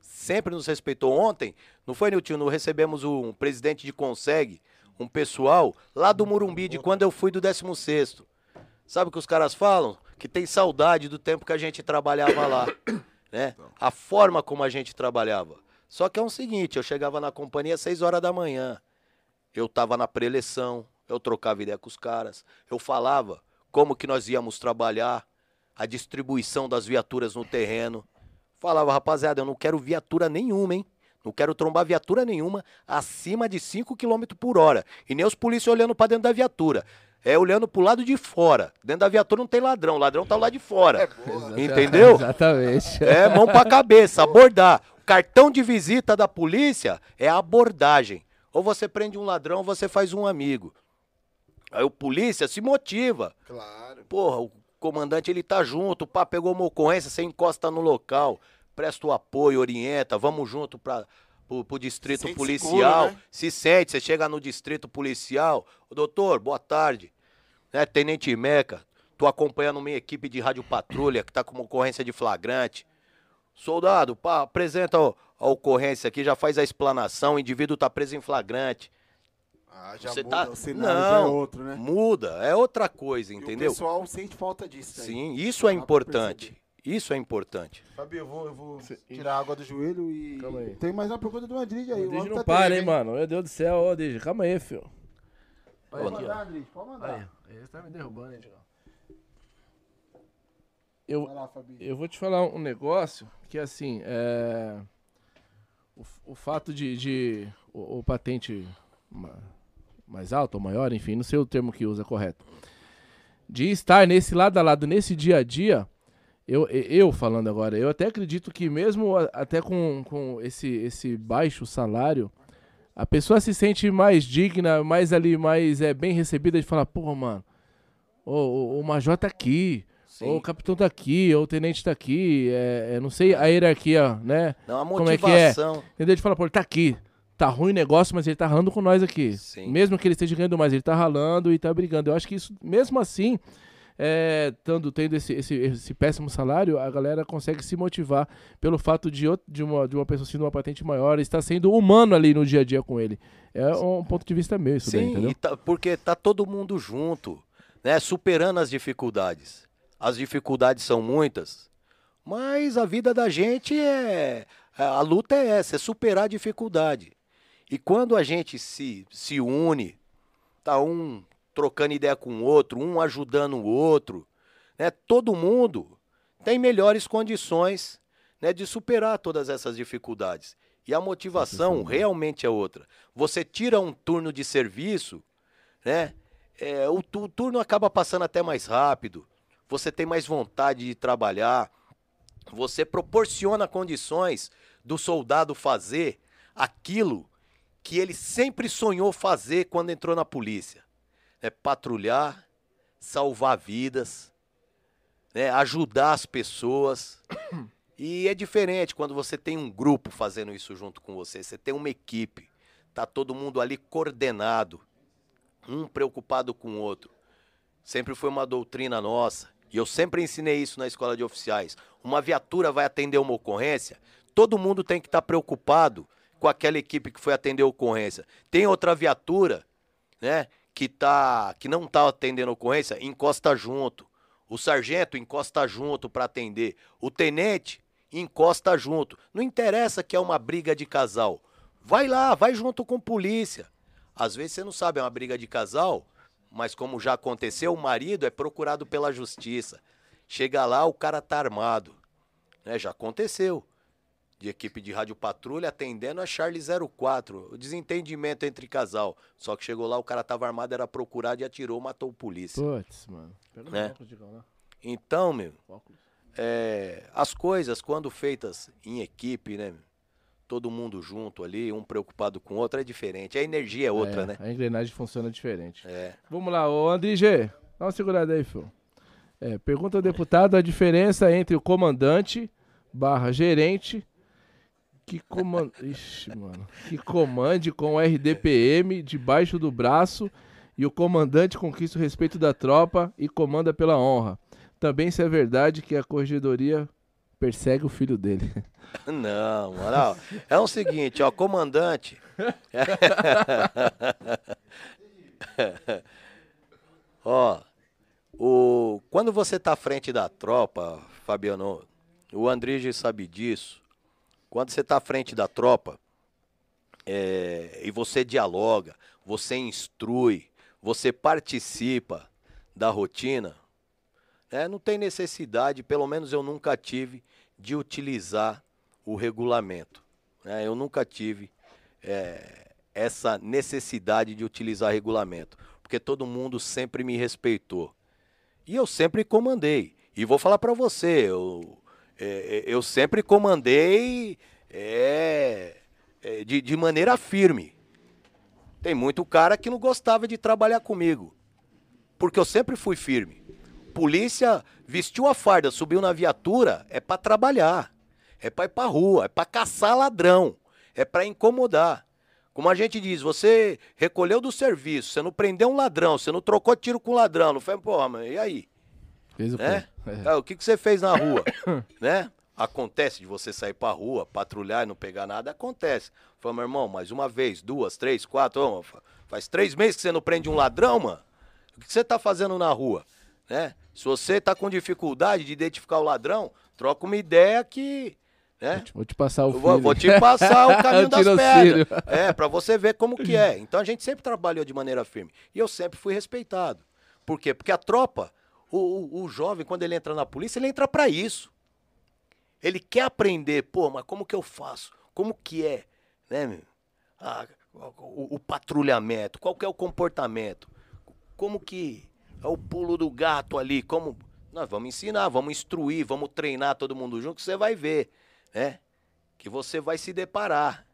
Sempre nos respeitou. Ontem, não foi, Nilton? Não recebemos um presidente de Consegue, um pessoal lá do Murumbi, de quando eu fui do 16 Sabe o que os caras falam? Que tem saudade do tempo que a gente trabalhava lá, né? A forma como a gente trabalhava. Só que é o seguinte, eu chegava na companhia às 6 horas da manhã. Eu tava na preleção, eu trocava ideia com os caras, eu falava como que nós íamos trabalhar, a distribuição das viaturas no terreno. Falava, rapaziada, eu não quero viatura nenhuma, hein? Não quero trombar viatura nenhuma acima de 5 km por hora. E nem os polícias olhando para dentro da viatura é olhando pro lado de fora. Dentro da viatura não tem ladrão, o ladrão tá lá de fora. É entendeu? Exatamente. É mão pra cabeça, abordar. O cartão de visita da polícia é a abordagem. Ou você prende um ladrão, ou você faz um amigo. Aí o polícia se motiva. Claro. Porra, o comandante ele tá junto, pá, pegou uma ocorrência, você encosta no local, presta o apoio, orienta, vamos junto pra pro, pro distrito se policial, seguro, né? se sente, você chega no distrito policial, o doutor, boa tarde, né, Tenente Meca, tô acompanhando minha equipe de rádio patrulha que tá com uma ocorrência de flagrante. Soldado, pá, apresenta a ocorrência aqui, já faz a explanação, o indivíduo tá preso em flagrante. Ah, já Você muda tá... o cenário, Não, é outro, né? Muda, é outra coisa, entendeu? E o pessoal sente falta disso. Aí. Sim, isso é importante. Isso é importante. Fabio, eu vou, eu vou tirar a água do joelho e. Calma aí. Tem mais uma pergunta do Andrige aí. O Andrige não tá para, hein, mano? Meu Deus do céu, ô, Andrige, calma aí, filho. Pode mandar, Andrige, pode mandar. Aí, ele tá me derrubando, hein, Eu, lá, eu vou te falar um negócio que, assim, é. O, o fato de, de o, o patente mais alto ou maior, enfim, não sei o termo que usa correto, de estar nesse lado a lado, nesse dia a dia, eu, eu falando agora, eu até acredito que mesmo até com, com esse, esse baixo salário, a pessoa se sente mais digna, mais ali, mais é, bem recebida de falar, pô, mano, o, o, major tá aqui, Sim. o capitão tá aqui, ou o tenente tá aqui, é, é, não sei a hierarquia, né? Não, a motivação. Como é que é? Entendeu? De falar, pô, ele tá aqui, tá ruim o negócio, mas ele tá ralando com nós aqui. Sim. Mesmo que ele esteja ganhando mais, ele tá ralando e tá brigando. Eu acho que isso, mesmo assim, é, tendo, tendo esse, esse, esse, péssimo salário, a galera consegue se motivar pelo fato de, de, uma, de uma pessoa sendo uma patente maior, estar sendo humano ali no dia a dia com ele. É um ponto de vista meu isso Sim, daí, entendeu? Tá, porque tá todo mundo junto, né? Superando as dificuldades. As dificuldades são muitas, mas a vida da gente é. A luta é essa, é superar a dificuldade. E quando a gente se, se une, tá um trocando ideia com o outro, um ajudando o outro, né? Todo mundo tem melhores condições, né, de superar todas essas dificuldades. E a motivação realmente é outra. Você tira um turno de serviço, né? É, o, o turno acaba passando até mais rápido. Você tem mais vontade de trabalhar. Você proporciona condições do soldado fazer aquilo que ele sempre sonhou fazer quando entrou na polícia é patrulhar, salvar vidas, né, ajudar as pessoas. E é diferente quando você tem um grupo fazendo isso junto com você, você tem uma equipe, tá todo mundo ali coordenado, um preocupado com o outro. Sempre foi uma doutrina nossa, e eu sempre ensinei isso na escola de oficiais. Uma viatura vai atender uma ocorrência, todo mundo tem que estar tá preocupado com aquela equipe que foi atender a ocorrência. Tem outra viatura, né, que, tá, que não está atendendo ocorrência, encosta junto. O sargento encosta junto para atender. O tenente encosta junto. Não interessa que é uma briga de casal. Vai lá, vai junto com polícia. Às vezes você não sabe, é uma briga de casal, Mas como já aconteceu, o marido é procurado pela justiça. Chega lá, o cara tá armado. Né? Já aconteceu. De equipe de rádio patrulha atendendo a Charlie 04. O desentendimento entre casal. Só que chegou lá, o cara tava armado, era procurado e atirou, matou o polícia. Putz, mano. Pega né? Então, meu, é, as coisas, quando feitas em equipe, né? Todo mundo junto ali, um preocupado com o outro, é diferente. A energia é outra, é, né? A engrenagem funciona diferente. É. Vamos lá, ô André G. Dá uma segurada aí, filho. É, pergunta ao deputado a diferença entre o comandante barra gerente que, comand... Ixi, mano. que comande com o RDPM debaixo do braço e o comandante conquista o respeito da tropa e comanda pela honra. Também se é verdade que a corregedoria persegue o filho dele. Não, moral. É o seguinte, ó, comandante. ó, o, quando você tá à frente da tropa, Fabiano, o Andrige sabe disso. Quando você tá à frente da tropa é, e você dialoga, você instrui, você participa da rotina, é, não tem necessidade, pelo menos eu nunca tive, de utilizar o regulamento. Né? Eu nunca tive é, essa necessidade de utilizar regulamento, porque todo mundo sempre me respeitou. E eu sempre comandei. E vou falar para você, eu, é, é, eu sempre comandei é, é, de, de maneira firme. Tem muito cara que não gostava de trabalhar comigo, porque eu sempre fui firme polícia vestiu a farda, subiu na viatura, é para trabalhar. É para ir para rua, é para caçar ladrão, é para incomodar. Como a gente diz, você recolheu do serviço, você não prendeu um ladrão, você não trocou tiro com ladrão, não foi, porra, mas e aí? Fez o né? É. o que, que você fez na rua? né? Acontece de você sair pra rua, patrulhar e não pegar nada, acontece. Falei, meu irmão, mais uma vez, duas, três, quatro, faz três meses que você não prende um ladrão, mano. O que você tá fazendo na rua? Né? Se você está com dificuldade de identificar o ladrão, troca uma ideia que. Né? Vou te passar o vou, vou, te passar o caminho das pedras. É, para você ver como que é. Então a gente sempre trabalhou de maneira firme. E eu sempre fui respeitado. Por quê? Porque a tropa, o, o, o jovem, quando ele entra na polícia, ele entra para isso. Ele quer aprender, pô, mas como que eu faço? Como que é? Né, ah, o, o patrulhamento, qual que é o comportamento? Como que é o pulo do gato ali, como nós vamos ensinar, vamos instruir, vamos treinar todo mundo junto, você vai ver, né? Que você vai se deparar.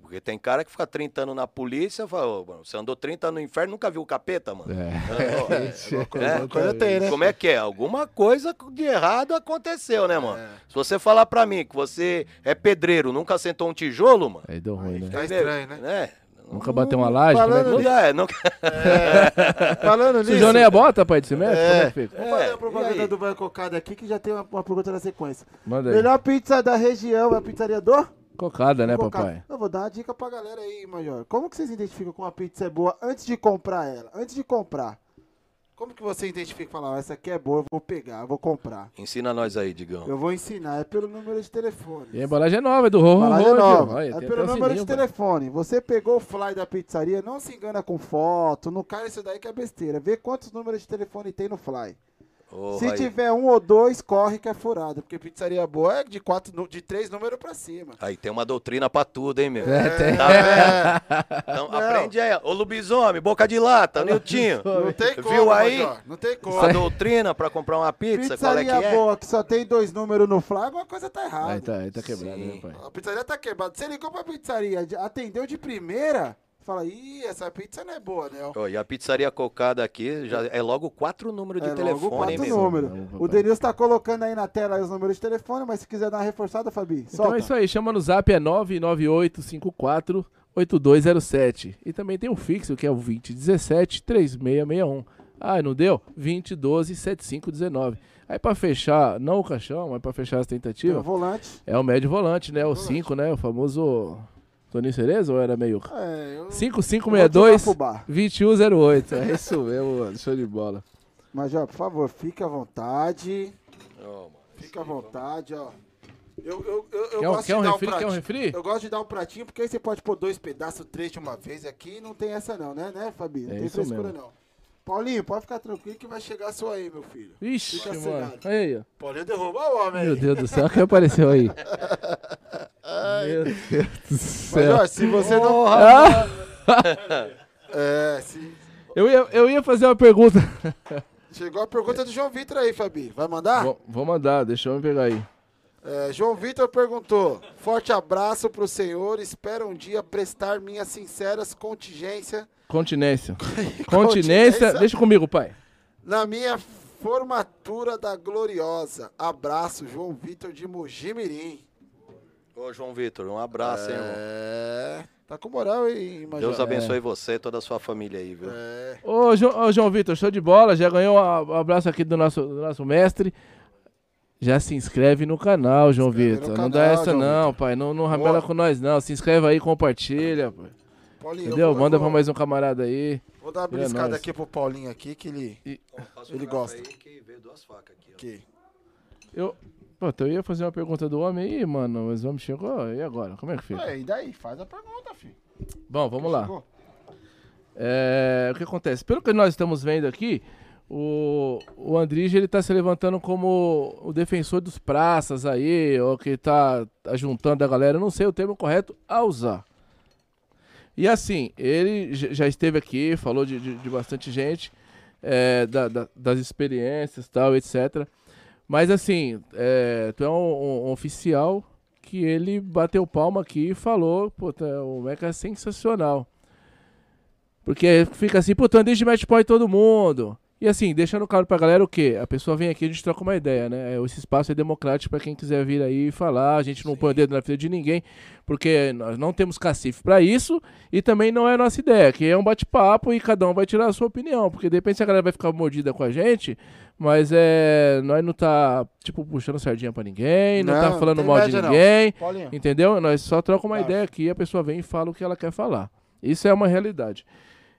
Porque tem cara que fica 30 anos na polícia, fala, oh, você andou 30 anos no inferno, nunca viu o capeta, mano. É. é, né? Como é que é? Alguma coisa de errado aconteceu, né, mano? É. Se você falar pra mim que você é pedreiro, nunca sentou um tijolo, mano. Aí deu ruim, né? Tá estranho, né? É. Nunca bateu uma laje? Falando como é, nunca... é. Falando nisso... Sujou nem a bota, pai de cimento? É. Como é que fica? Vamos fazer a propaganda do Banco Cocada aqui, que já tem uma, uma pergunta na sequência. Manda aí. Melhor pizza da região é a pizzaria do... Cocada, né, Cocada. papai? Eu vou dar uma dica pra galera aí, Major. Como que vocês identificam que uma pizza é boa antes de comprar ela? Antes de comprar. Como que você identifica e fala, essa aqui é boa, eu vou pegar, eu vou comprar? Ensina nós aí, Digão. Eu vou ensinar, é pelo número de telefone. E a embalagem é nova, é do Rorro. Embalagem é nova. Olha, é pelo número de telefone. Você pegou o fly da pizzaria, não se engana com foto, não cai isso daí que é besteira. Vê quantos números de telefone tem no fly. Oh, Se aí. tiver um ou dois, corre que é furado. Porque pizzaria boa é de, quatro, de três números pra cima. Aí tem uma doutrina pra tudo, hein, meu? É, tem. Tá vendo? Então Não. aprende aí. Ô, lobisomem, boca de lata, Niltinho. Não tem como, Viu aí? Não tem como. A doutrina pra comprar uma pizza, pizzaria qual é que é? boa, que só tem dois números no fly, alguma coisa tá errada. Aí tá, aí tá quebrado, né, pai? A pizzaria tá quebrada. Você ligou pra pizzaria, atendeu de primeira... Fala, ih, essa pizza não é boa, né? Oh, e a pizzaria cocada aqui já é logo quatro números de é telefone, logo quatro números. O Denilson tá colocando aí na tela os números de telefone, mas se quiser dar uma reforçada, Fabi, solta. Então é isso aí, chama no zap, é 99854 8207. E também tem um fixo que é o 2017 3661. Ah, não deu? 2012 7519. Aí pra fechar, não o caixão, mas pra fechar as tentativas. É o volante. É o médio volante, né? O 5, né? O famoso Toninho Cerezo ou era meio? É, eu... 5562 2108. É isso mesmo, mano. Show de bola. Major, por favor, fique à vontade. Oh, fique à vontade, ó. Eu, eu, eu, eu quer, gosto quer de um dar refri, um pratinho. Quer um refri? Eu gosto de dar um pratinho, porque aí você pode pôr dois pedaços, três de uma vez aqui. Não tem essa não, né, né, Fabi? Não é tem frescura mesmo. não. Paulinho, pode ficar tranquilo que vai chegar sua aí, meu filho. Ixi, Fica mano. Aí, ó. Paulinho derrubou o homem Meu Deus do céu, o que apareceu aí? Meu Deus do céu. Mas, ó, se você não... Ah! é, sim. Eu ia, eu ia fazer uma pergunta. Chegou a pergunta do João Vitor aí, Fabi. Vai mandar? Vou, vou mandar, deixa eu pegar aí. É, João Vitor perguntou: Forte abraço pro senhor. Espero um dia prestar minhas sinceras contingência. Continência. Continência. Deixa comigo, pai. Na minha formatura da Gloriosa. Abraço, João Vitor de Mojimirim. Ô, João Vitor, um abraço, é... hein, irmão. É. Tá com moral, hein, Major? Deus abençoe é. você e toda a sua família aí, viu? É. Ô, João, ô, João Vitor, show de bola. Já ganhou um abraço aqui do nosso, do nosso mestre. Já se inscreve no canal, João Vitor. Não dá essa, João não, Victor. pai. Não, não ramela com nós, não. Se inscreve aí, compartilha, pai. Paulinho, Entendeu? Manda vou, pra mais um camarada aí. Vou dar uma beliscada aqui pro Paulinho aqui, que ele, e... ele gosta. Aí que veio duas facas aqui. Aqui. Eu, Pô, então eu ia fazer uma pergunta do homem aí, mano, mas o homem chegou, e agora? Como é que fica? É, e daí? Faz a pergunta, filho. Bom, vamos lá. É, o que acontece? Pelo que nós estamos vendo aqui, o, o Andrige ele tá se levantando como o defensor dos praças aí, ou que tá, tá juntando a galera, não sei o termo correto a usar. E assim, ele já esteve aqui, falou de, de, de bastante gente, é, da, da, das experiências tal, etc. Mas assim, é, tu é um, um, oficial que ele bateu palma aqui e falou, pô, o Mecha é sensacional. Porque fica assim, pô, tu andei de match point todo mundo. E assim, deixando claro pra galera o quê? A pessoa vem aqui, a gente troca uma ideia, né? É, esse espaço é democrático para quem quiser vir aí e falar. A gente não Sim. põe o dedo na fila de ninguém, porque nós não temos cacife para isso e também não é a nossa ideia, que é um bate-papo e cada um vai tirar a sua opinião, porque de repente a galera vai ficar mordida com a gente, mas é, nós não tá, tipo, puxando sardinha para ninguém, não, tá não tá falando mal de ninguém, entendeu? Nós só trocamos uma ideia aqui, a pessoa vem e fala o que ela quer falar. Isso é uma realidade.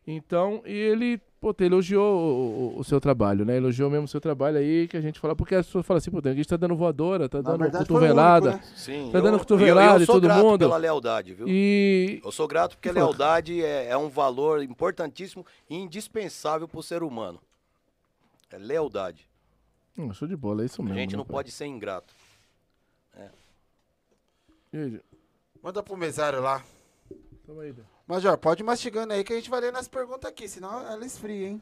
Então, e ele pô, elogiou o, o, o, seu trabalho, né? Elogiou mesmo o seu trabalho aí, que a gente fala, porque as pessoas falam assim, pô, a gente tá dando voadora, tá dando verdade, cotovelada. Único, né? Sim, tá dando cotovelada eu, eu, e todo grato mundo. pela lealdade, viu? E... Eu sou grato porque a lealdade é, é um valor importantíssimo e indispensável pro ser humano. É lealdade. Hum, show de bola, é isso mesmo. A gente não pai. pode ser ingrato. É. Manda pro mesário lá. Toma aí, Major, pode ir mastigando aí que a gente vai ler nas perguntas aqui, senão ela esfria, hein?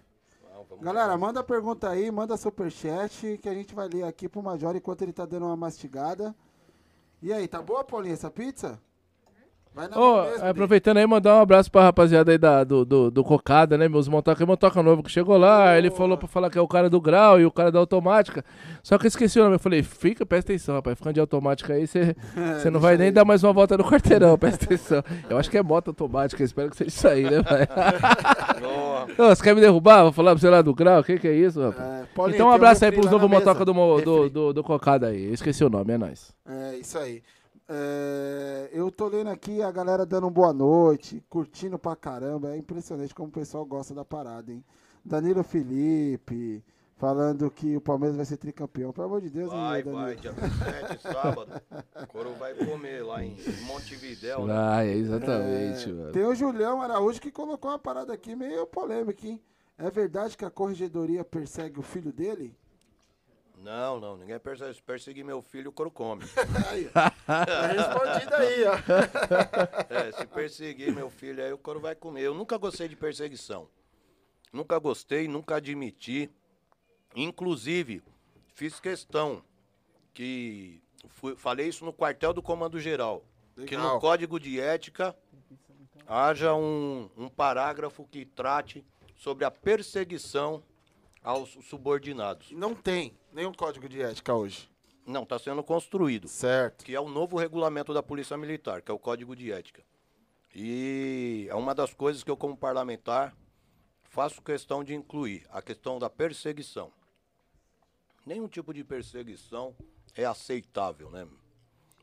Galera, manda pergunta aí, manda superchat que a gente vai ler aqui pro Major enquanto ele tá dando uma mastigada. E aí, tá boa, Paulinha, essa pizza? Oh, aproveitando aí, mandar um abraço pra rapaziada aí da, do, do, do Cocada, né? Meus motoca, motoca novo que chegou lá. Oh. Ele falou pra falar que é o cara do grau e o cara da automática. Só que eu esqueci o nome. Eu falei, fica, presta atenção, rapaz. Ficando de automática aí, você não vai nem dar mais uma volta no quarteirão, presta atenção. Eu acho que é moto automática, espero que seja isso aí, né, pai? você quer me derrubar? Vou falar pra você lá do grau, o que, que é isso, rapaz? É, Paulinho, então um abraço aí pros novos motoca do, do, do, do Cocada aí. Eu esqueci o nome, é nóis. É, isso aí. É, eu tô lendo aqui a galera dando boa noite, curtindo pra caramba. É impressionante como o pessoal gosta da parada, hein? Danilo Felipe, falando que o Palmeiras vai ser tricampeão. Pelo amor de Deus, Vai, hein, vai, dia 27, sábado. O Coro vai comer lá em Montevidéu, né? Ah, é exatamente, é, mano. Tem o Julião Araújo que colocou uma parada aqui meio polêmica, hein? É verdade que a corregedoria persegue o filho dele? Não, não, ninguém persegue. Perseguir meu filho, o couro come. tá respondido aí, ó. É, se perseguir meu filho, aí o couro vai comer. Eu nunca gostei de perseguição. Nunca gostei, nunca admiti. Inclusive, fiz questão que. Fui, falei isso no quartel do Comando Geral. Legal. Que no Código de Ética haja um, um parágrafo que trate sobre a perseguição aos subordinados. Não tem nenhum código de ética hoje. Não, está sendo construído. Certo. Que é o novo regulamento da Polícia Militar, que é o Código de Ética. E é uma das coisas que eu, como parlamentar, faço questão de incluir, a questão da perseguição. Nenhum tipo de perseguição é aceitável, né?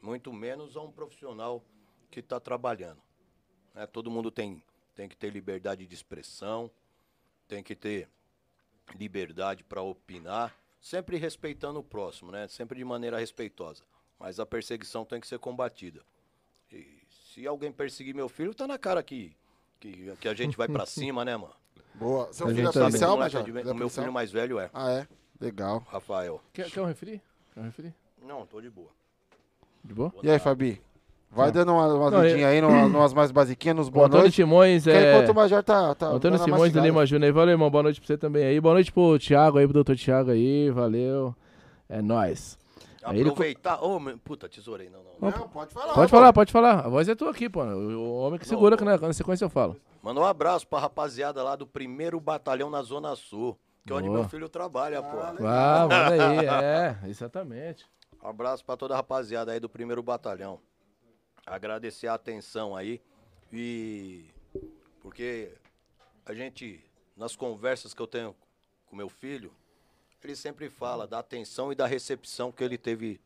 Muito menos a um profissional que está trabalhando. Né? Todo mundo tem, tem que ter liberdade de expressão, tem que ter liberdade para opinar, sempre respeitando o próximo, né? Sempre de maneira respeitosa. Mas a perseguição tem que ser combatida. E se alguém perseguir meu filho, tá na cara que, que, que a gente vai para cima, né, mano? Boa. Seu filho é policial, Major? O meu filho mais velho é. Ah, é? Legal. Rafael. Quer, quer um refri? Quer um refri? Não, tô de boa. De boa? E aí, Fabi? Vai dando uma, uma lidinha aí, numa, numas mais basiquinhas, nos boa Antônio noite. Simões, é... enquanto o Major tá... tá Antônio Simões do. Lima Júnior. Valeu, irmão. Boa noite pra você também aí. Boa noite pro Thiago aí, pro doutor Thiago aí. Valeu. É nóis. Aí ele Aproveitar. Ô, meu- puta, tesourei, não, não. Não, pode falar. Pode pô. falar, pode falar. A voz é tua aqui, pô. O homem que segura, que na, na sequência eu falo. Manda um abraço pra rapaziada lá do primeiro batalhão na Zona Sul, que é onde meu filho trabalha, pô. Ah, manda aí. É, exatamente. Um abraço pra toda a rapaziada aí do primeiro batalhão. Agradecer a atenção aí e porque a gente nas conversas que eu tenho com meu filho, ele sempre fala da atenção e da recepção que ele teve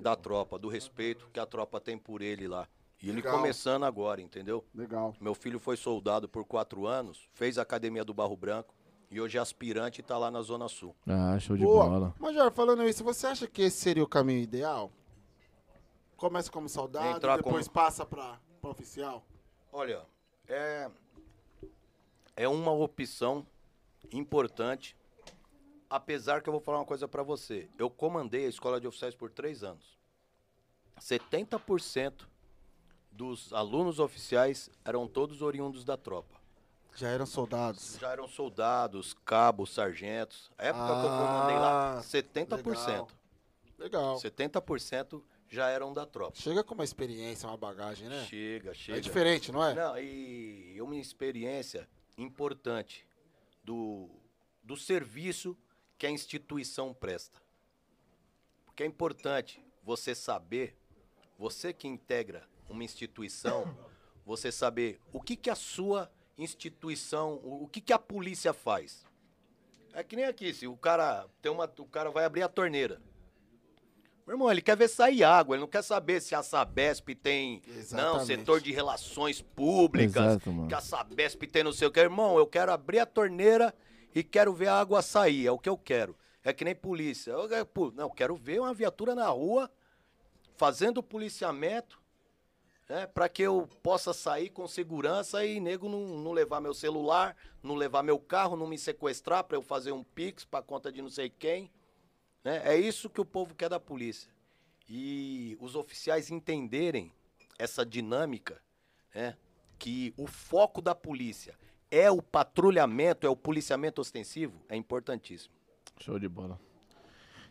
da tropa, do respeito que a tropa tem por ele lá. E ele Legal. começando agora, entendeu? Legal. Meu filho foi soldado por quatro anos, fez a academia do Barro Branco e hoje é aspirante e tá lá na Zona Sul. Ah, show de Boa. bola. Major, falando isso, você acha que esse seria o caminho ideal? Começa como soldado, depois como- passa pra oficial? Olha, é, é uma opção importante, apesar que eu vou falar uma coisa pra você. Eu comandei a escola de oficiais por três anos. 70% dos alunos oficiais eram todos oriundos da tropa. Já eram soldados. Já eram soldados, cabos, sargentos. A época que eu comandei lá, Ah, 70%. Legal. 70% já eram da tropa. Chega com uma experiência, uma bagagem, né? Chega, chega. É diferente, não é? Não, e uma experiência importante do, do serviço que a instituição presta. Porque é importante você saber, você que integra uma instituição, você saber o que, que a sua instituição, o, o que, que a polícia faz. É que nem aqui, se o cara tem uma, o cara vai abrir a torneira. Meu irmão, ele quer ver sair água, ele não quer saber se a Sabesp tem, não, Exatamente. setor de relações públicas, Exato, que a Sabesp tem não sei o que. Irmão, eu quero abrir a torneira e quero ver a água sair, é o que eu quero. É que nem polícia. Eu, não, eu quero ver uma viatura na rua fazendo policiamento, né, para que eu possa sair com segurança e nego não, não levar meu celular, não levar meu carro, não me sequestrar para eu fazer um pix para conta de não sei quem. Né? É isso que o povo quer da polícia. E os oficiais entenderem essa dinâmica, né? que o foco da polícia é o patrulhamento, é o policiamento ostensivo, é importantíssimo. Show de bola.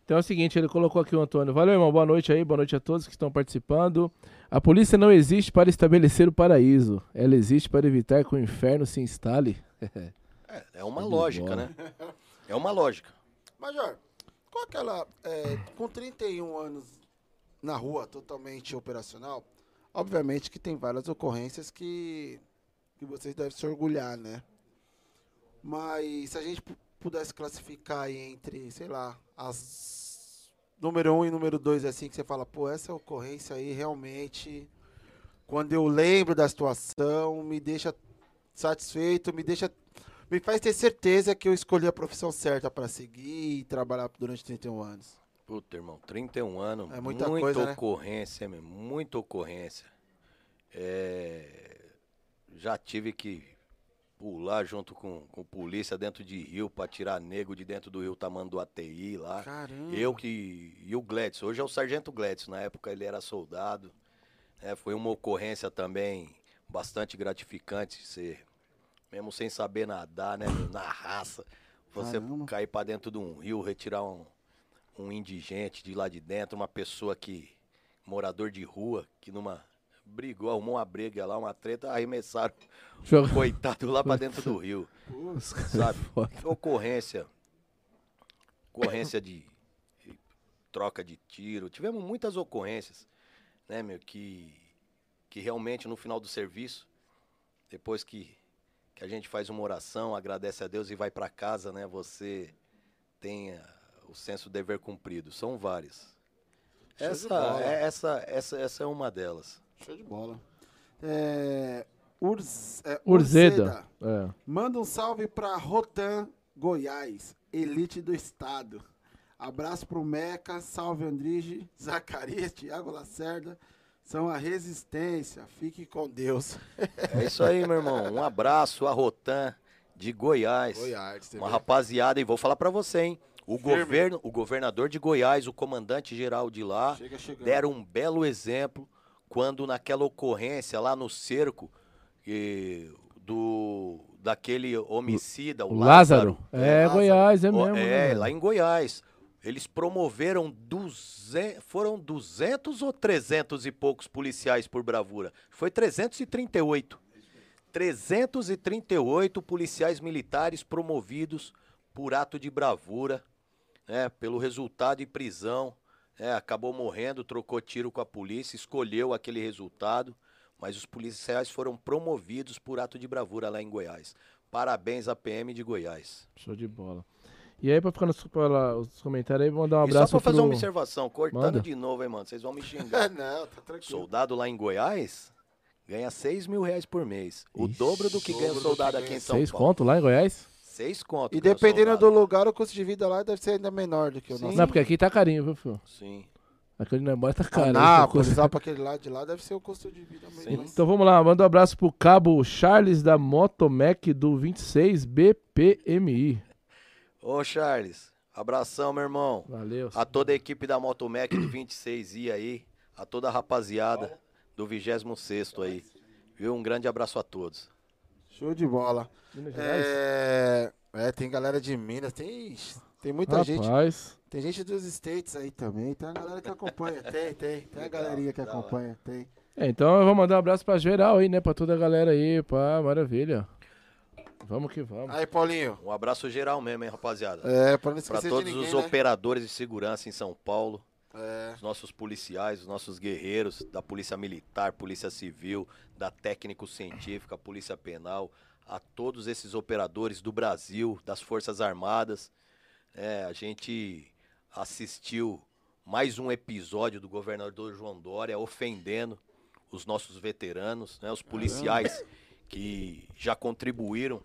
Então é o seguinte, ele colocou aqui o Antônio. Valeu, irmão. Boa noite aí, boa noite a todos que estão participando. A polícia não existe para estabelecer o paraíso. Ela existe para evitar que o inferno se instale. É, é uma Show lógica, né? É uma lógica. Major, qual aquela. é, com 31 anos na rua, totalmente operacional, obviamente que tem várias ocorrências que, que vocês devem se orgulhar, né? Mas se a gente pu- pudesse classificar entre, sei lá, as número 1 um e número 2, assim, que você fala, pô, essa ocorrência aí realmente, quando eu lembro da situação, me deixa satisfeito, me deixa me faz ter certeza que eu escolhi a profissão certa para seguir e trabalhar durante 31 anos. Puta, irmão, 31 anos, É muita muita coisa, né? ocorrência, meu, muita ocorrência. É, já tive que pular junto com, com polícia dentro de rio pra tirar nego de dentro do rio tamanho do ATI lá. Caramba. Eu que. E o Gledson, hoje é o Sargento Gledson, na época ele era soldado. né, foi uma ocorrência também bastante gratificante ser, mesmo sem saber nadar, né? meu, Na raça. Você Caramba. cair pra dentro de um rio, retirar um, um indigente de lá de dentro, uma pessoa que. morador de rua, que numa. brigou, arrumou uma briga lá, uma treta, arremessaram Joga- o coitado lá pra dentro do rio. Sabe? foda. Ocorrência. Ocorrência de de troca de tiro. Tivemos muitas ocorrências, né, meu, que, que realmente no final do serviço, depois que, que a gente faz uma oração, agradece a Deus e vai para casa, né, você tem ah, o senso de dever cumprido. São várias. Essa, é, essa, essa, essa é uma delas. Show de bola. É, Urs, é, Urzeda. É. Manda um salve pra Rotan, Goiás, elite do estado. Abraço pro Meca, salve Andrige, Zacarias, Thiago Lacerda. São a resistência. Fique com Deus. É isso aí, meu irmão. Um abraço a Rotan de Goiás. Goiás uma rapaziada, e vou falar para você, hein? O, governo, o governador de Goiás, o comandante geral de lá, Chega deram um belo exemplo quando naquela ocorrência lá no cerco e, do daquele homicida, o, o Lázaro. Lázaro. É, Lázaro. Goiás, é mesmo. É, né? lá em Goiás. Eles promoveram 200, foram 200 ou 300 e poucos policiais por bravura. Foi 338. 338 policiais militares promovidos por ato de bravura, né, pelo resultado e prisão. Né, acabou morrendo, trocou tiro com a polícia, escolheu aquele resultado, mas os policiais foram promovidos por ato de bravura lá em Goiás. Parabéns à PM de Goiás. Show de bola. E aí, pra ficar nos, nos comentários aí, mandar um abraço. E só pra fazer pro... uma observação, cortando Manda. de novo, hein, mano. Vocês vão me xingar. Não, tá tranquilo. Soldado lá em Goiás ganha 6 mil reais por mês. O Ixi, dobro do que ganha o soldado aqui em São Seis Paulo. conto lá em Goiás? Seis conto. E dependendo do lugar, o custo de vida lá deve ser ainda menor do que o Sim. nosso. Não, porque aqui tá carinho, viu, filho? Sim. Aquele negócio tá caro. Ah, usar pra aquele lado de lá deve ser o custo de vida mesmo. Então vamos lá, manda um abraço pro cabo Charles da Motomec do 26 BPMI. Ô Charles, Abração, meu irmão. Valeu. A toda a equipe da Motomec do 26i aí, a toda a rapaziada do 26 aí. Viu? Um grande abraço a todos. Show de bola. É, é, tem galera de Minas, tem, tem muita Rapaz. gente. Tem gente dos States aí também, tem a galera que acompanha, tem, tem, tem a galerinha que acompanha, tem. É, então eu vou mandar um abraço pra geral aí, né, pra toda a galera aí, pá, maravilha. Vamos que vamos. Aí, Paulinho. Um abraço geral mesmo, hein, rapaziada. É, pra não esquecer Pra todos ninguém, os né? operadores de segurança em São Paulo. É. Os nossos policiais, os nossos guerreiros da Polícia Militar, Polícia Civil, da Técnico Científica, Polícia Penal, a todos esses operadores do Brasil, das Forças Armadas. É, a gente assistiu mais um episódio do governador João Dória ofendendo os nossos veteranos, né, os policiais que já contribuíram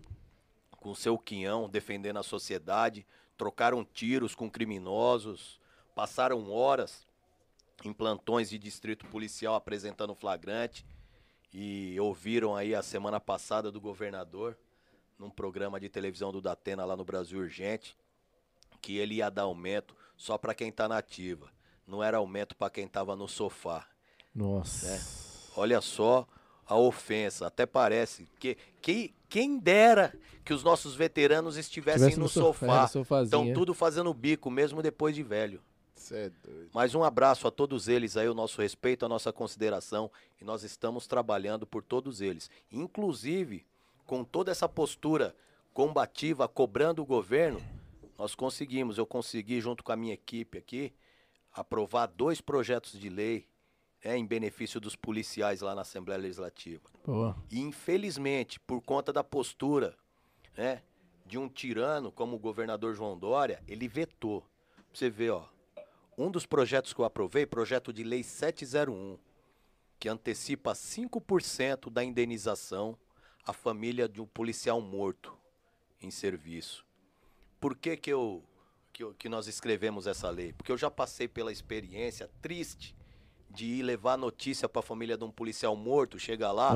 com seu quinhão defendendo a sociedade, trocaram tiros com criminosos, passaram horas em plantões de distrito policial apresentando flagrante e ouviram aí a semana passada do governador num programa de televisão do Datena lá no Brasil Urgente que ele ia dar aumento só para quem tá na ativa, não era aumento para quem tava no sofá. Nossa. Né? Olha só a ofensa. Até parece que, que quem dera que os nossos veteranos estivessem no, no, sofá. Estão tudo fazendo bico, mesmo depois de velho. É doido. Mais um abraço a todos eles aí, o nosso respeito, a nossa consideração. E nós estamos trabalhando por todos eles. Inclusive, com toda essa postura combativa, cobrando o governo, nós conseguimos, eu consegui, junto com a minha equipe aqui, aprovar dois projetos de lei é, em benefício dos policiais lá na Assembleia Legislativa. Boa. E infelizmente, por conta da postura né, de um tirano como o governador João Dória, ele vetou. Pra você ver, ó, um dos projetos que eu aprovei, projeto de lei 701, que antecipa 5% da indenização à família de um policial morto em serviço. Por que que eu que, que nós escrevemos essa lei? Porque eu já passei pela experiência triste de ir levar notícia para a família de um policial morto, chega lá,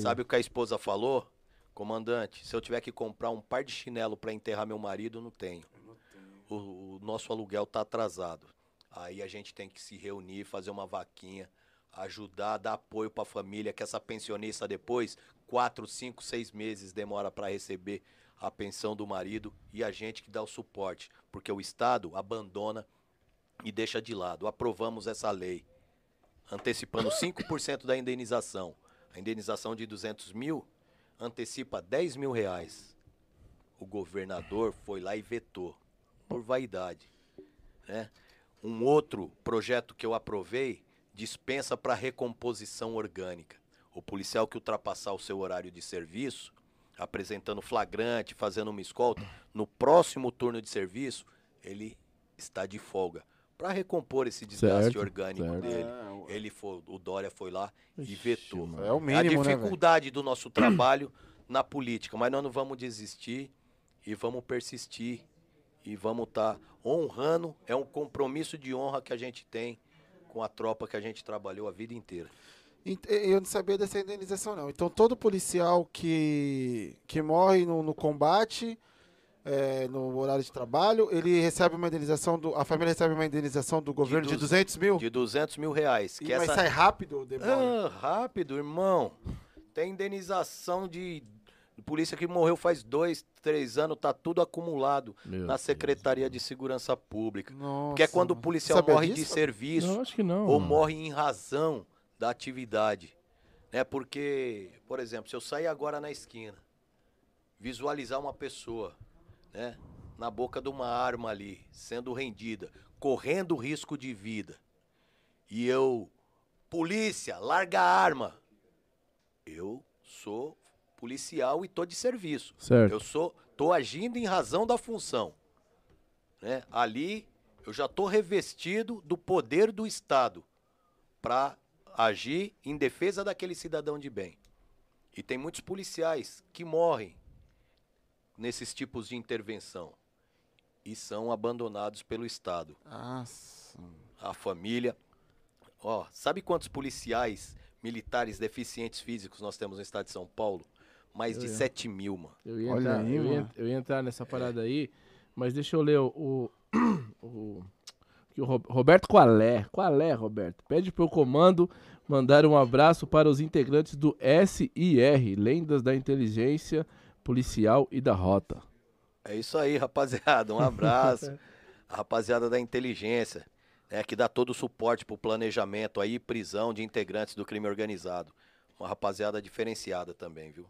sabe o que a esposa falou? Comandante, se eu tiver que comprar um par de chinelo para enterrar meu marido, não tenho. Não tenho. O, o, nosso aluguel tá atrasado. Aí a gente tem que se reunir, fazer uma vaquinha, ajudar, dar apoio para a família, que essa pensionista depois, quatro, cinco, seis meses demora para receber a pensão do marido e a gente que dá o suporte, porque o Estado abandona e deixa de lado. Aprovamos essa lei antecipando 5% da indenização. A indenização de 200 mil antecipa 10 mil reais. O governador foi lá e vetou, por vaidade. Né? Um outro projeto que eu aprovei dispensa para recomposição orgânica. O policial que ultrapassar o seu horário de serviço, apresentando flagrante, fazendo uma escolta, no próximo turno de serviço, ele está de folga para recompor esse desgaste certo, orgânico certo. dele. É, ele foi, o Dória foi lá Ixi, e vetou. É o mínimo, a né, dificuldade né, do nosso trabalho na política, mas nós não vamos desistir e vamos persistir e vamos estar tá honrando. É um compromisso de honra que a gente tem com a tropa que a gente trabalhou a vida inteira. Eu não sabia dessa indenização, não. Então, todo policial que, que morre no, no combate, é, no horário de trabalho, ele recebe uma indenização, do, a família recebe uma indenização do governo de, de 200 mil? De 200 mil reais. Que e essa... sai rápido Ah, rápido, irmão. Tem indenização de polícia que morreu faz dois, três anos, tá tudo acumulado Meu na Secretaria Deus. de Segurança Pública. Nossa, que é quando o policial morre disso? de serviço não, acho que não, ou morre em razão da atividade. Né? Porque, por exemplo, se eu sair agora na esquina, visualizar uma pessoa né, na boca de uma arma ali, sendo rendida, correndo risco de vida, e eu, polícia, larga a arma, eu sou policial e tô de serviço. Certo. Eu sou, tô agindo em razão da função. Né? Ali eu já tô revestido do poder do Estado para agir em defesa daquele cidadão de bem. E tem muitos policiais que morrem nesses tipos de intervenção e são abandonados pelo Estado. Nossa. A família. Ó, sabe quantos policiais militares deficientes físicos nós temos no estado de São Paulo? Mais eu de ia. 7 mil, mano. Eu ia, entrar, aí, eu, ia, eu ia, entrar nessa parada é. aí, mas deixa eu ler o, o, o que o Roberto Qualé, Qualé, Roberto, pede para o comando mandar um abraço para os integrantes do SIR, Lendas da Inteligência Policial e da Rota. É isso aí, rapaziada. Um abraço. a rapaziada da inteligência, né, que dá todo o suporte para o planejamento aí, prisão de integrantes do crime organizado. Uma rapaziada diferenciada também, viu?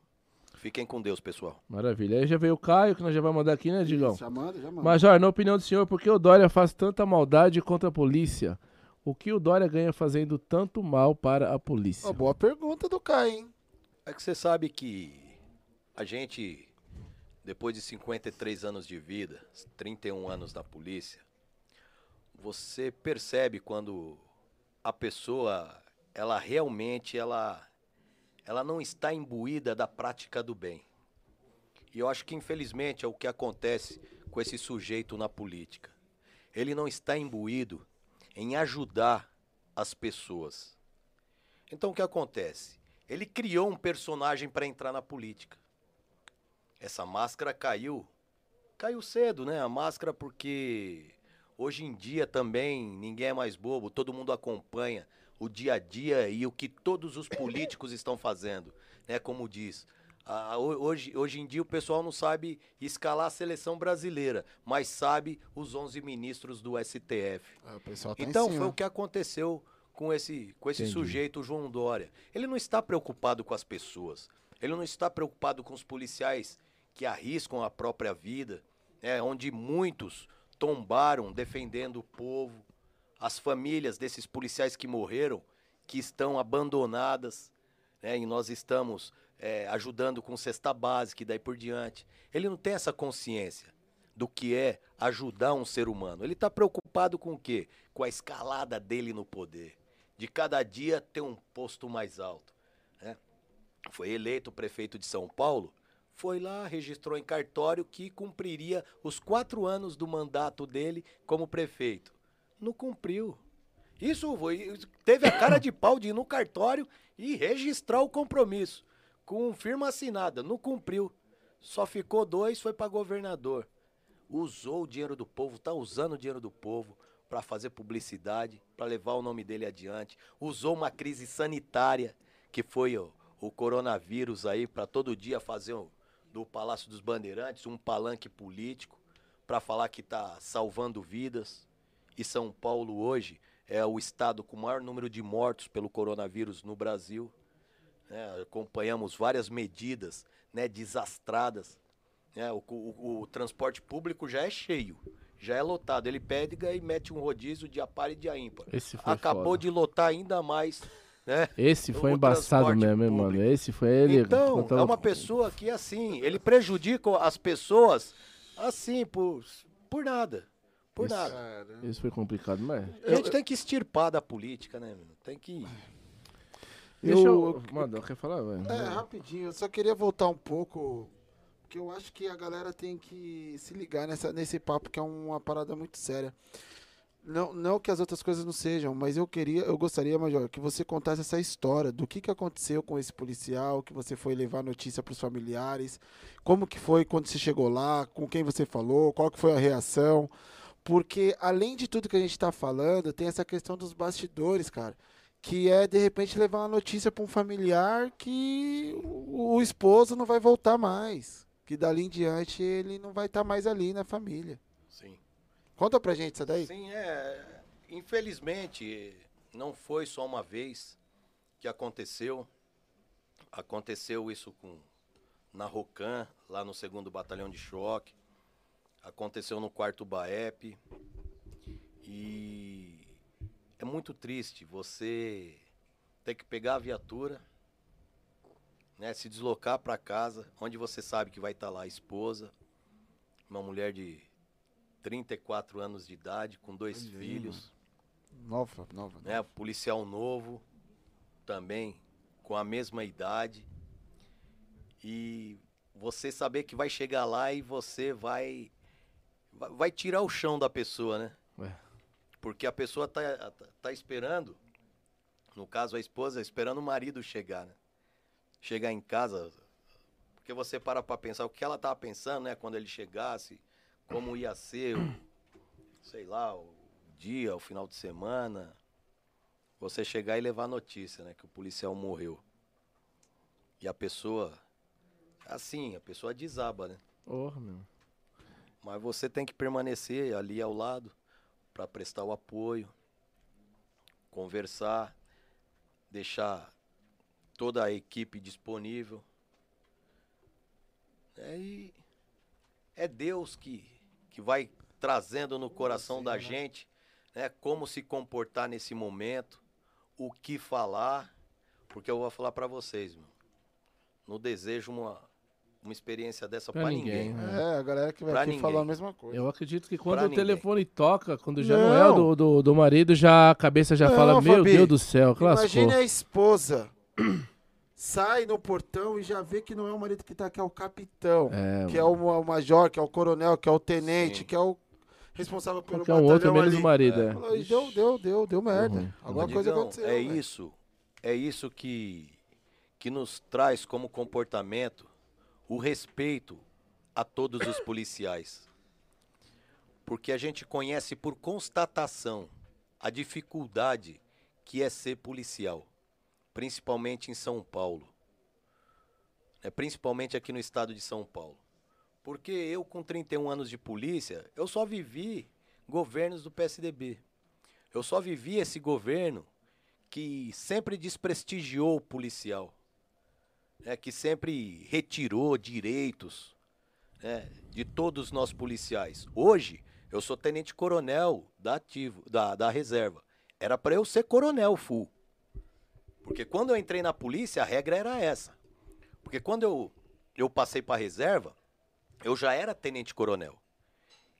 Fiquem com Deus, pessoal. Maravilha. Aí já veio o Caio, que nós já vamos mandar aqui, né, Digão? Já manda, já manda. Major, na opinião do senhor, por que o Dória faz tanta maldade contra a polícia? O que o Dória ganha fazendo tanto mal para a polícia? Oh, boa pergunta do Caio, hein? É que você sabe que a gente, depois de 53 anos de vida, 31 anos na polícia, você percebe quando a pessoa, ela realmente, ela ela não está imbuída da prática do bem. E eu acho que, infelizmente, é o que acontece com esse sujeito na política. Ele não está imbuído em ajudar as pessoas. Então, o que acontece? Ele criou um personagem para entrar na política. Essa máscara caiu. Caiu cedo, né? A máscara, porque hoje em dia também ninguém é mais bobo, todo mundo acompanha o dia a dia e o que todos os políticos estão fazendo, né? Como diz. hoje, hoje em dia o pessoal não sabe escalar a seleção brasileira, mas sabe os 11 ministros do STF. É, tá então foi o que aconteceu com esse, com esse sujeito, João Dória. Ele não está preocupado com as pessoas. Ele não está preocupado com os policiais que arriscam a própria vida, né, onde muitos tombaram defendendo o povo as famílias desses policiais que morreram, que estão abandonadas, né, e nós estamos é, ajudando com cesta básica e daí por diante. Ele não tem essa consciência do que é ajudar um ser humano. Ele está preocupado com o quê? Com a escalada dele no poder. De cada dia ter um posto mais alto. Né? Foi eleito prefeito de São Paulo, foi lá, registrou em cartório que cumpriria os quatro anos do mandato dele como prefeito não cumpriu. Isso teve a cara de pau de ir no cartório e registrar o compromisso com firma assinada, não cumpriu. Só ficou dois, foi para governador. Usou o dinheiro do povo, tá usando o dinheiro do povo para fazer publicidade, para levar o nome dele adiante. Usou uma crise sanitária, que foi o, o coronavírus aí, para todo dia fazer o, do Palácio dos Bandeirantes um palanque político, para falar que tá salvando vidas e São Paulo hoje é o estado com o maior número de mortos pelo coronavírus no Brasil. É, acompanhamos várias medidas né, desastradas. Né, o, o, o, transporte público já é cheio, já é lotado. Ele pede e mete um rodízio de par e de ímpar. Acabou foda. de lotar ainda mais. Né, Esse foi embaçado mesmo, hein, mano. Esse foi ele. Então, é uma pessoa que, assim, ele prejudica as pessoas, assim, por, por nada. Por isso, nada. Isso foi complicado, mas. A gente eu, tem que extirpar da política, né, meu? Tem que. Deixa eu. eu Manda, quer falar, velho? É, rapidinho. Eu só queria voltar um pouco. Porque eu acho que a galera tem que se ligar nessa, nesse papo, que é uma parada muito séria. Não, não que as outras coisas não sejam, mas eu queria, eu gostaria, Major, que você contasse essa história do que, que aconteceu com esse policial, que você foi levar notícia para os familiares, como que foi quando você chegou lá, com quem você falou, qual que foi a reação, porque além de tudo que a gente está falando, tem essa questão dos bastidores, cara, que é de repente levar uma notícia para um familiar que o, o esposo não vai voltar mais, que dali em diante ele não vai estar tá mais ali na família. Conta pra gente isso daí. Sim, é. Infelizmente, não foi só uma vez que aconteceu. Aconteceu isso com na Rocan, lá no segundo batalhão de choque. Aconteceu no quarto Baep. E é muito triste você ter que pegar a viatura, né, se deslocar para casa, onde você sabe que vai estar tá lá a esposa, uma mulher de 34 anos de idade, com dois filhos. Nova, nova, né? nova. Policial novo, também com a mesma idade. E você saber que vai chegar lá e você vai vai tirar o chão da pessoa, né? É. Porque a pessoa tá, tá, tá, esperando, no caso a esposa, esperando o marido chegar, né? Chegar em casa, porque você para pra pensar o que ela tava pensando, né? Quando ele chegasse, como ia ser, sei lá, o dia, o final de semana. Você chegar e levar notícia, né? Que o policial morreu. E a pessoa. Assim, a pessoa desaba, né? Oh, meu. Mas você tem que permanecer ali ao lado para prestar o apoio, conversar, deixar toda a equipe disponível. É, e é Deus que que vai trazendo no coração da né? gente, né, como se comportar nesse momento, o que falar, porque eu vou falar para vocês, meu, não desejo uma uma experiência dessa para ninguém. ninguém. Né? É, a galera que vai pra aqui ninguém. falar a mesma coisa. Eu acredito que quando pra o ninguém. telefone toca, quando já não, não é do, do, do, marido, já a cabeça já não, fala, meu Fabi, Deus do céu, Imagine a esposa sai no portão e já vê que não é o marido que tá, que é o capitão, é, que é o, major, que é o coronel, que é o tenente, Sim. que é o responsável pelo que é um outro menos o marido, é. é. Deu, deu, deu, deu merda. Uhum. Alguma coisa aconteceu. É véio. isso, é isso que, que nos traz como comportamento o respeito a todos os policiais. Porque a gente conhece por constatação a dificuldade que é ser policial principalmente em São Paulo. É, principalmente aqui no estado de São Paulo. Porque eu, com 31 anos de polícia, eu só vivi governos do PSDB. Eu só vivi esse governo que sempre desprestigiou o policial, né, que sempre retirou direitos né, de todos nós policiais. Hoje, eu sou tenente-coronel da, ativo, da, da reserva. Era para eu ser coronel full. Porque quando eu entrei na polícia, a regra era essa. Porque quando eu, eu passei para reserva, eu já era tenente-coronel.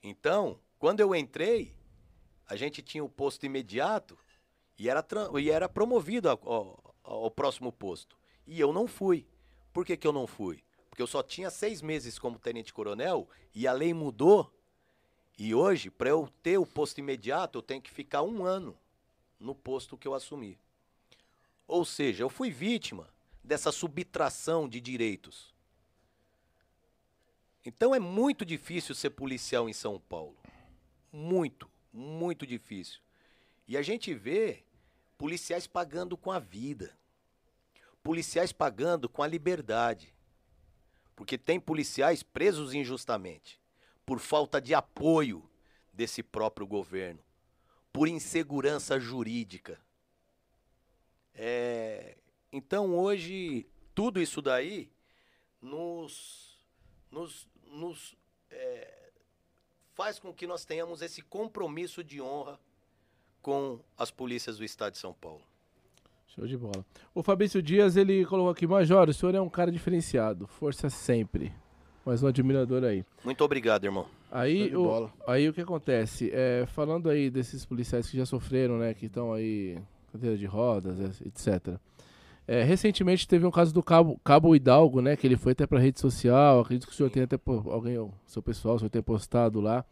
Então, quando eu entrei, a gente tinha o posto imediato e era, e era promovido ao, ao, ao próximo posto. E eu não fui. Por que, que eu não fui? Porque eu só tinha seis meses como tenente-coronel e a lei mudou. E hoje, para eu ter o posto imediato, eu tenho que ficar um ano no posto que eu assumi. Ou seja, eu fui vítima dessa subtração de direitos. Então é muito difícil ser policial em São Paulo. Muito, muito difícil. E a gente vê policiais pagando com a vida. Policiais pagando com a liberdade. Porque tem policiais presos injustamente por falta de apoio desse próprio governo, por insegurança jurídica. É, então hoje tudo isso daí nos, nos, nos é, faz com que nós tenhamos esse compromisso de honra com as polícias do estado de São Paulo. Show de bola. O Fabrício Dias, ele colocou aqui, Major, o senhor é um cara diferenciado, força sempre. Mais um admirador aí. Muito obrigado, irmão. Aí, o, aí o que acontece? É, falando aí desses policiais que já sofreram, né, que estão aí cadeira de rodas, etc. É, recentemente teve um caso do Cabo, Cabo Hidalgo, né? Que ele foi até pra rede social. Acredito que o senhor tem até alguém, o seu pessoal, o senhor tem postado lá.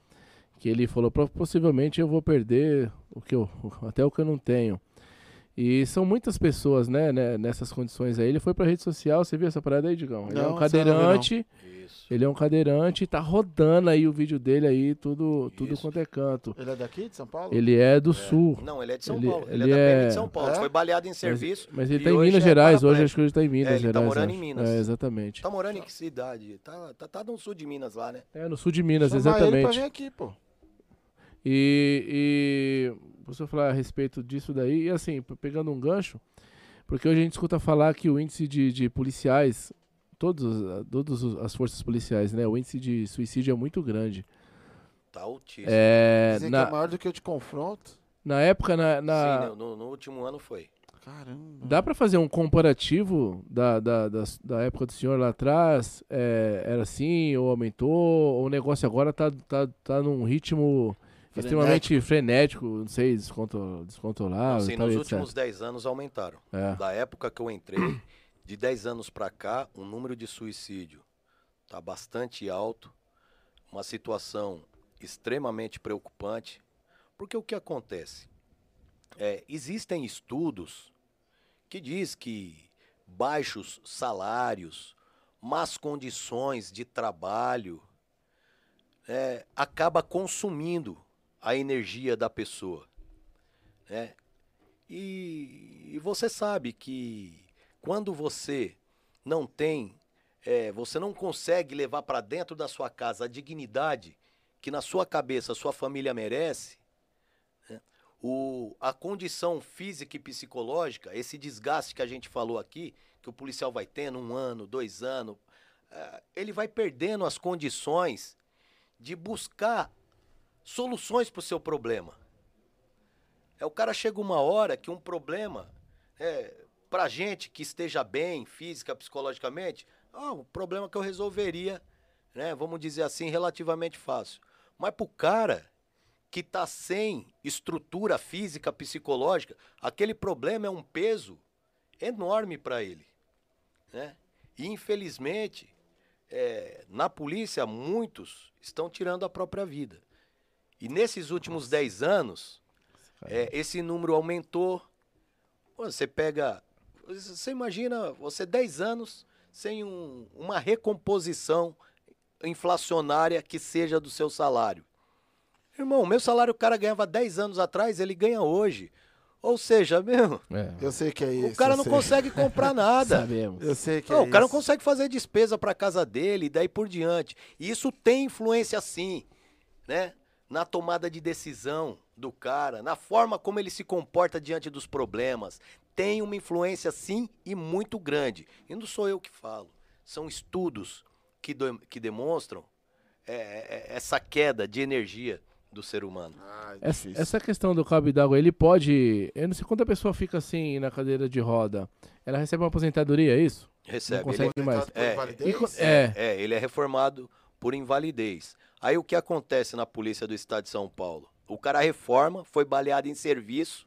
que ele falou, possivelmente eu vou perder o que eu, até o que eu não tenho. E são muitas pessoas, né, né, nessas condições aí. Ele foi pra rede social, você viu essa parada aí, Digão? Ele é um cadeirante. Ele é um cadeirante, tá rodando aí o vídeo dele aí, tudo, tudo quanto é canto. Ele é daqui de São Paulo? Ele é do é. sul. Não, ele é de São ele, Paulo. Ele, ele é, é de São Paulo. É? Foi baleado em serviço. Mas, mas ele tá em Minas é Gerais, hoje acho que ele tá em Minas é, ele tá Gerais. tá morando acho. em Minas. É, exatamente. Tá morando em que cidade? Tá, tá, tá no sul de Minas lá, né? É, no sul de Minas, Chamar exatamente. Ele pra vir aqui, pô. E, e você falar a respeito disso daí, e assim, pegando um gancho, porque hoje a gente escuta falar que o índice de, de policiais, todos, todas as forças policiais, né? O índice de suicídio é muito grande. Tá altíssimo. É, Dizem na, que é maior do que o de confronto. Na época, na... na... Sim, no, no, último ano foi. Caramba. Dá para fazer um comparativo da, da, da, da, época do senhor lá atrás? É, era assim, ou aumentou? Ou o negócio agora tá, tá, tá num ritmo extremamente frenético, não sei, descontrolável. Sim, nos últimos 10 anos aumentaram. É. Da época que eu entrei, de 10 anos para cá, o número de suicídio está bastante alto, uma situação extremamente preocupante, porque o que acontece? É, existem estudos que diz que baixos salários, más condições de trabalho, é, acaba consumindo a energia da pessoa. Né? E, e você sabe que quando você não tem, é, você não consegue levar para dentro da sua casa a dignidade que na sua cabeça a sua família merece, né? o, a condição física e psicológica, esse desgaste que a gente falou aqui, que o policial vai tendo um ano, dois anos, é, ele vai perdendo as condições de buscar soluções para o seu problema. É o cara chega uma hora que um problema, é, para gente que esteja bem, física, psicologicamente, ah, um problema que eu resolveria, né, vamos dizer assim, relativamente fácil. Mas para o cara que está sem estrutura física, psicológica, aquele problema é um peso enorme para ele. Né? E infelizmente, é, na polícia, muitos estão tirando a própria vida. E nesses últimos 10 anos, é, esse número aumentou. Você pega. Você imagina, você 10 anos sem um, uma recomposição inflacionária que seja do seu salário. Irmão, meu salário o cara ganhava 10 anos atrás, ele ganha hoje. Ou seja, meu. É. Eu sei que é isso. O cara não sei. consegue comprar nada. Sabemos. Eu sei que não, é O cara isso. não consegue fazer despesa para casa dele e daí por diante. E isso tem influência sim, né? Na tomada de decisão do cara, na forma como ele se comporta diante dos problemas. Tem uma influência, sim, e muito grande. E não sou eu que falo. São estudos que, do, que demonstram é, é, essa queda de energia do ser humano. Ah, é essa, essa, questão do cabo d'água, ele pode. Eu não sei quando a pessoa fica assim na cadeira de roda. Ela recebe uma aposentadoria, é isso? Recebe. Não consegue ele mais. É, é, é, ele é reformado por invalidez. Aí o que acontece na polícia do estado de São Paulo? O cara reforma, foi baleado em serviço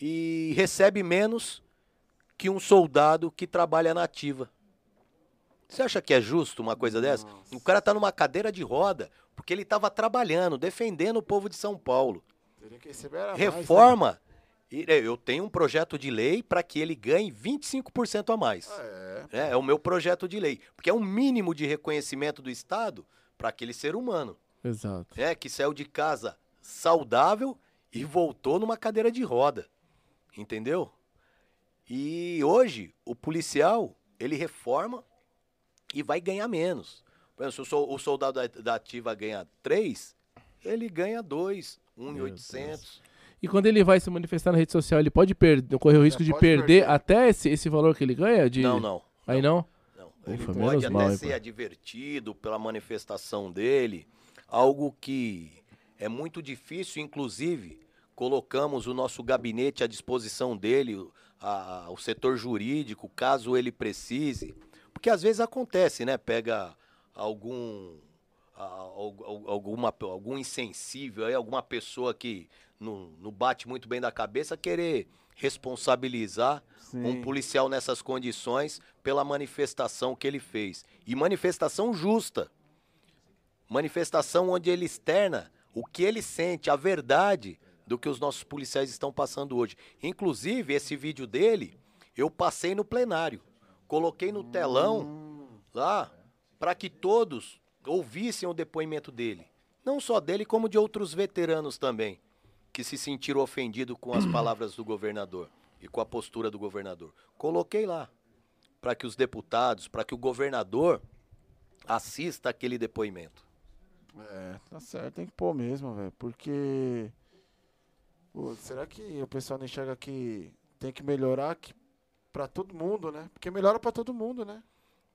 e recebe menos que um soldado que trabalha na ativa. Você acha que é justo uma coisa Nossa. dessa? O cara tá numa cadeira de roda porque ele estava trabalhando, defendendo o povo de São Paulo. Reforma. Mais, né? É, eu tenho um projeto de lei para que ele ganhe 25% a mais. Ah, é. é. é o meu projeto de lei. Porque é um mínimo de reconhecimento do Estado para aquele ser humano. Exato. É, que saiu de casa saudável e voltou numa cadeira de roda. Entendeu? E hoje, o policial, ele reforma e vai ganhar menos. Por exemplo, se o soldado da ativa ganha 3, ele ganha 2, 1,800. E quando ele vai se manifestar na rede social, ele pode perder, correr o risco de perder, perder, até esse, esse valor que ele ganha? De... Não, não. Aí não? Ele Ufa, pode até ser advertido pela manifestação dele, algo que é muito difícil, inclusive colocamos o nosso gabinete à disposição dele, a, o setor jurídico, caso ele precise, porque às vezes acontece, né? Pega algum a, alguma algum insensível aí, alguma pessoa que não, não bate muito bem da cabeça querer responsabilizar Sim. um policial nessas condições pela manifestação que ele fez. E manifestação justa. Manifestação onde ele externa o que ele sente, a verdade do que os nossos policiais estão passando hoje. Inclusive, esse vídeo dele, eu passei no plenário. Coloquei no telão lá para que todos ouvissem o depoimento dele. Não só dele, como de outros veteranos também, que se sentiram ofendidos com as palavras do governador e com a postura do governador. Coloquei lá para que os deputados, para que o governador assista aquele depoimento. É, tá certo, tem que pôr mesmo, velho, porque pô, será que o pessoal não enxerga que tem que melhorar que para todo mundo, né? Porque melhora para todo mundo, né?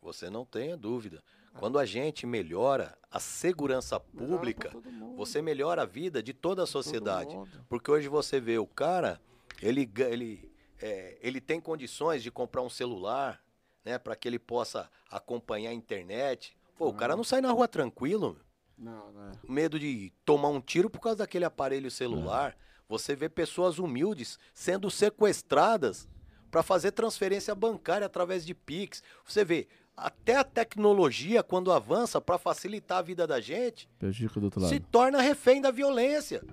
Você não tenha dúvida. Quando a gente melhora a segurança pública, você melhora a vida de toda a sociedade. Porque hoje você vê o cara, ele, ele, é, ele tem condições de comprar um celular, né, para que ele possa acompanhar a internet. Pô, o cara não sai na rua tranquilo. Não, não é. Medo de tomar um tiro por causa daquele aparelho celular. Você vê pessoas humildes sendo sequestradas para fazer transferência bancária através de Pix. Você vê, até a tecnologia, quando avança para facilitar a vida da gente, se torna refém da violência.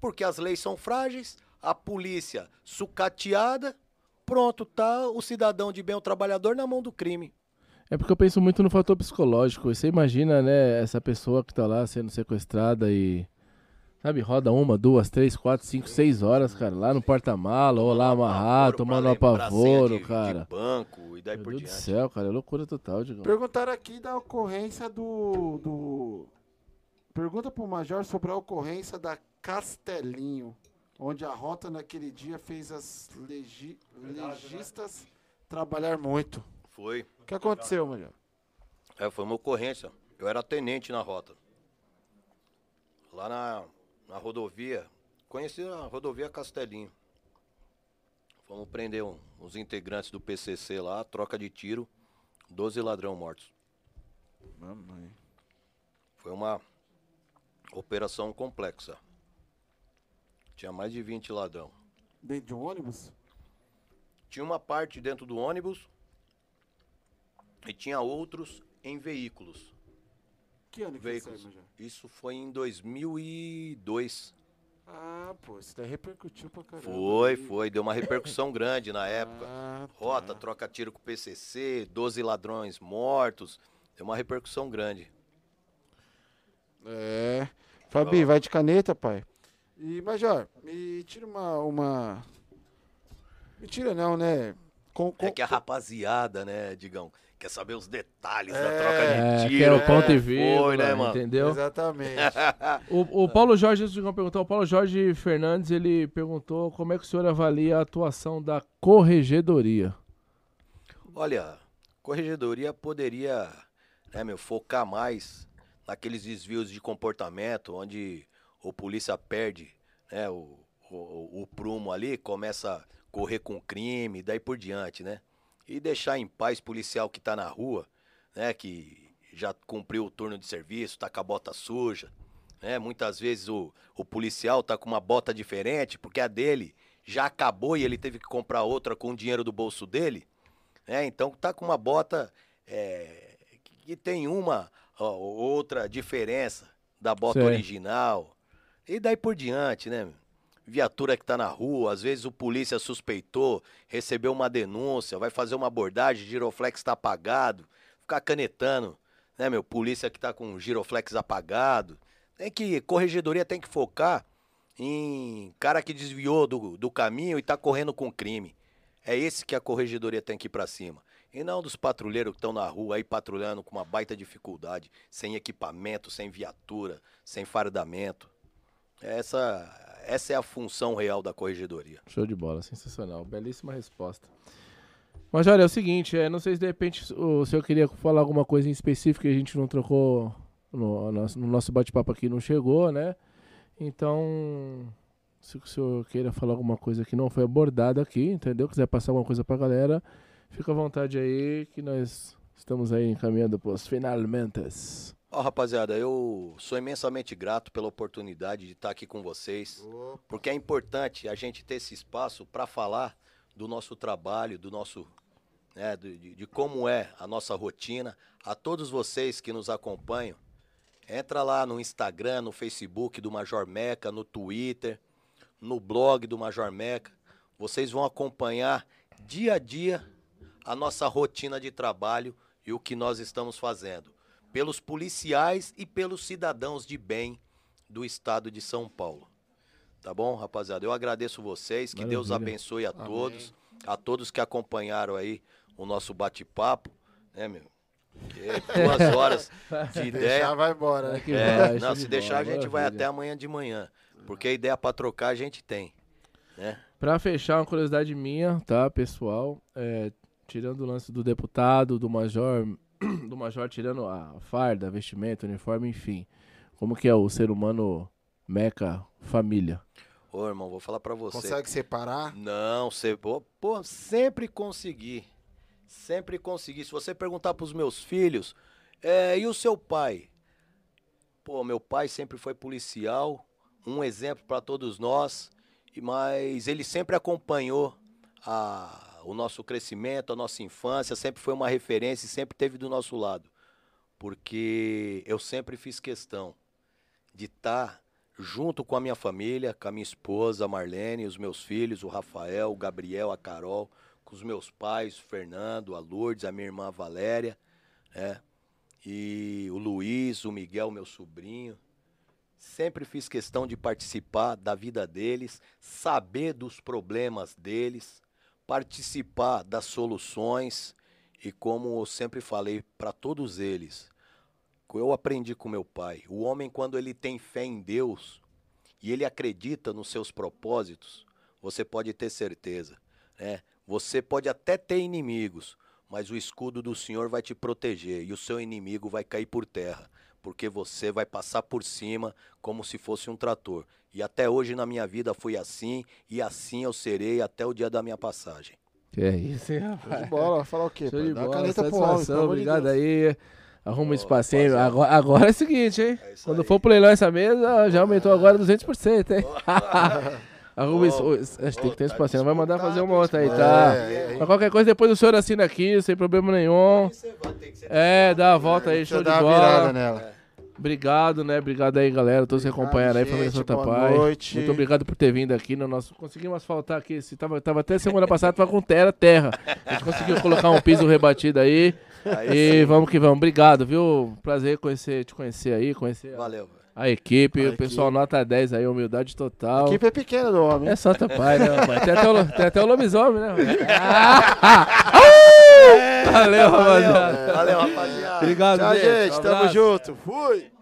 Porque as leis são frágeis, a polícia sucateada, pronto, tá o cidadão de bem, o trabalhador, na mão do crime. É porque eu penso muito no fator psicológico. Você imagina, né, essa pessoa que tá lá sendo sequestrada e Sabe, roda uma, duas, três, quatro, cinco, seis horas, cara, lá no porta-mala, ou lá amarrado, tomando um apavoro, cara. De banco e daí Meu por Deus do diante. céu, cara, é loucura total, digamos. Perguntaram aqui da ocorrência do, do. Pergunta pro Major sobre a ocorrência da Castelinho, onde a rota naquele dia fez as legi... legistas trabalhar muito. Foi. O que aconteceu, Major? É, foi uma ocorrência. Eu era tenente na rota. Lá na, na rodovia. Conheci a rodovia Castelinho. Fomos prender um, uns integrantes do PCC lá, troca de tiro, 12 ladrão mortos. Mamãe. Foi uma operação complexa. Tinha mais de 20 ladrão. Dentro de um ônibus? Tinha uma parte dentro do ônibus e tinha outros em veículos. Que ano que veículos. Major? Isso foi em 2002. Ah, pô, isso daí repercutiu pra caramba. Foi, foi. Deu uma repercussão grande na época. Ah, tá. Rota, troca tiro com o PCC, 12 ladrões mortos. Deu uma repercussão grande. É. Fabi, Ó. vai de caneta, pai. E, Major, me tira uma. uma... Me tira não, né? Com, com, É que a rapaziada, né, Digão, quer saber os detalhes da É, troca de É, tiro. que é o ponto né? e vírgula, Foi, né, mano? entendeu? Exatamente. O, o Paulo Jorge, antes de eu perguntar, o Paulo Jorge Fernandes, ele perguntou como é que o senhor avalia a atuação da corregedoria. Olha, corregedoria poderia, né, meu, focar mais naqueles desvios de comportamento, onde o polícia perde, né, o, o, o prumo ali, começa a correr com crime, daí por diante, né? E deixar em paz policial que tá na rua, né, que já cumpriu o turno de serviço, tá com a bota suja, né? Muitas vezes o, o policial tá com uma bota diferente, porque a dele já acabou e ele teve que comprar outra com o dinheiro do bolso dele, né? Então tá com uma bota é, que tem uma ó, outra diferença da bota Sei. original. E daí por diante, né? Viatura que tá na rua, às vezes o polícia suspeitou, recebeu uma denúncia, vai fazer uma abordagem, giroflex tá apagado, ficar canetando, né, meu? Polícia que tá com giroflex apagado. Tem que, corregedoria tem que focar em cara que desviou do, do caminho e tá correndo com crime. É esse que a corregedoria tem que ir pra cima. E não dos patrulheiros que estão na rua aí patrulhando com uma baita dificuldade, sem equipamento, sem viatura, sem fardamento. Essa, essa é a função real da corregedoria. Show de bola, sensacional. Belíssima resposta. Major, é o seguinte, é, não sei se de repente o senhor queria falar alguma coisa em específico que a gente não trocou no, no nosso bate-papo aqui, não chegou, né? Então, se o senhor queira falar alguma coisa que não foi abordada aqui, entendeu? Quiser passar alguma coisa pra galera, fica à vontade aí que nós estamos aí encaminhando pros finalmente. Ó, rapaziada, eu sou imensamente grato pela oportunidade de estar aqui com vocês, porque é importante a gente ter esse espaço para falar do nosso trabalho, do nosso, né, de, de- de como é a nossa rotina. A todos vocês que nos acompanham, Entra lá no Instagram, no Facebook do Major Meca, no Twitter, no blog do Major Meca. Vocês vão acompanhar dia a dia a nossa rotina de trabalho e o que nós estamos fazendo, pelos policiais e pelos cidadãos de bem do estado de São Paulo. Tá bom, rapaziada? Eu agradeço vocês, que Maravilha. Deus abençoe a Amém. todos, a todos que acompanharam aí o nosso bate-papo, né, meu? duas horas de ideia. Deixar vai embora, né? É, não, se deixar a gente vai até amanhã de manhã. Porque a ideia para trocar a gente tem. Né? Pra fechar, uma curiosidade minha, tá, pessoal? É, tirando o lance do deputado, do major, do major tirando a farda, vestimento, uniforme, enfim. Como que é o ser humano meca família? Ô, irmão, vou falar pra você. Consegue separar? Não, você, pô, pô, sempre consegui. Sempre consegui. Se você perguntar pros meus filhos, é, e o seu pai? Pô, meu pai sempre foi policial, um exemplo para todos nós, mas ele sempre acompanhou a, o nosso crescimento, a nossa infância, sempre foi uma referência e sempre teve do nosso lado. Porque eu sempre fiz questão de estar tá junto com a minha família, com a minha esposa, a Marlene, os meus filhos, o Rafael, o Gabriel, a Carol, com os meus pais, o Fernando, a Lourdes, a minha irmã Valéria, né? E o Luiz, o Miguel, meu sobrinho. Sempre fiz questão de participar da vida deles, saber dos problemas deles, participar das soluções e como eu sempre falei para todos eles, eu aprendi com meu pai. O homem, quando ele tem fé em Deus e ele acredita nos seus propósitos, você pode ter certeza. Né? Você pode até ter inimigos, mas o escudo do Senhor vai te proteger e o seu inimigo vai cair por terra, porque você vai passar por cima como se fosse um trator. E até hoje na minha vida foi assim, e assim eu serei até o dia da minha passagem. Que é isso, hein, rapaz? Show de bola, falar o quê? Show de bola, caneta satisfação, obrigado de aí. Arruma um espacinho. Agora, agora é o seguinte, hein? É Quando aí. for pro leilão essa mesa, já aumentou agora 200%, hein? Arruma oh, isso. Acho que tem que ter tá espacinho. Vai mandar fazer uma outra aí, tá? É, é, Mas qualquer coisa, depois o senhor assina aqui, sem problema nenhum. É, dá a volta aí, show de bola. Obrigado, né? Obrigado aí, galera. Todos que acompanharam aí, família Santa Pai. Noite. Muito obrigado por ter vindo aqui no nosso. Conseguimos asfaltar aqui. Se tava, tava até semana passada, tava com terra, terra. A gente conseguiu colocar um piso rebatido aí. aí e sim. vamos que vamos. Obrigado, viu? Prazer conhecer, te conhecer aí, conhecer. Valeu. A equipe, a o pessoal equipe. nota 10 aí, humildade total. A equipe é pequena do homem. É Santa Pai, né, rapaz? Tem até o, tem até o lobisomem, né? Valeu, rapaziada. Valeu, rapaziada. Obrigado, Tchau, gente. Tamo junto. Fui.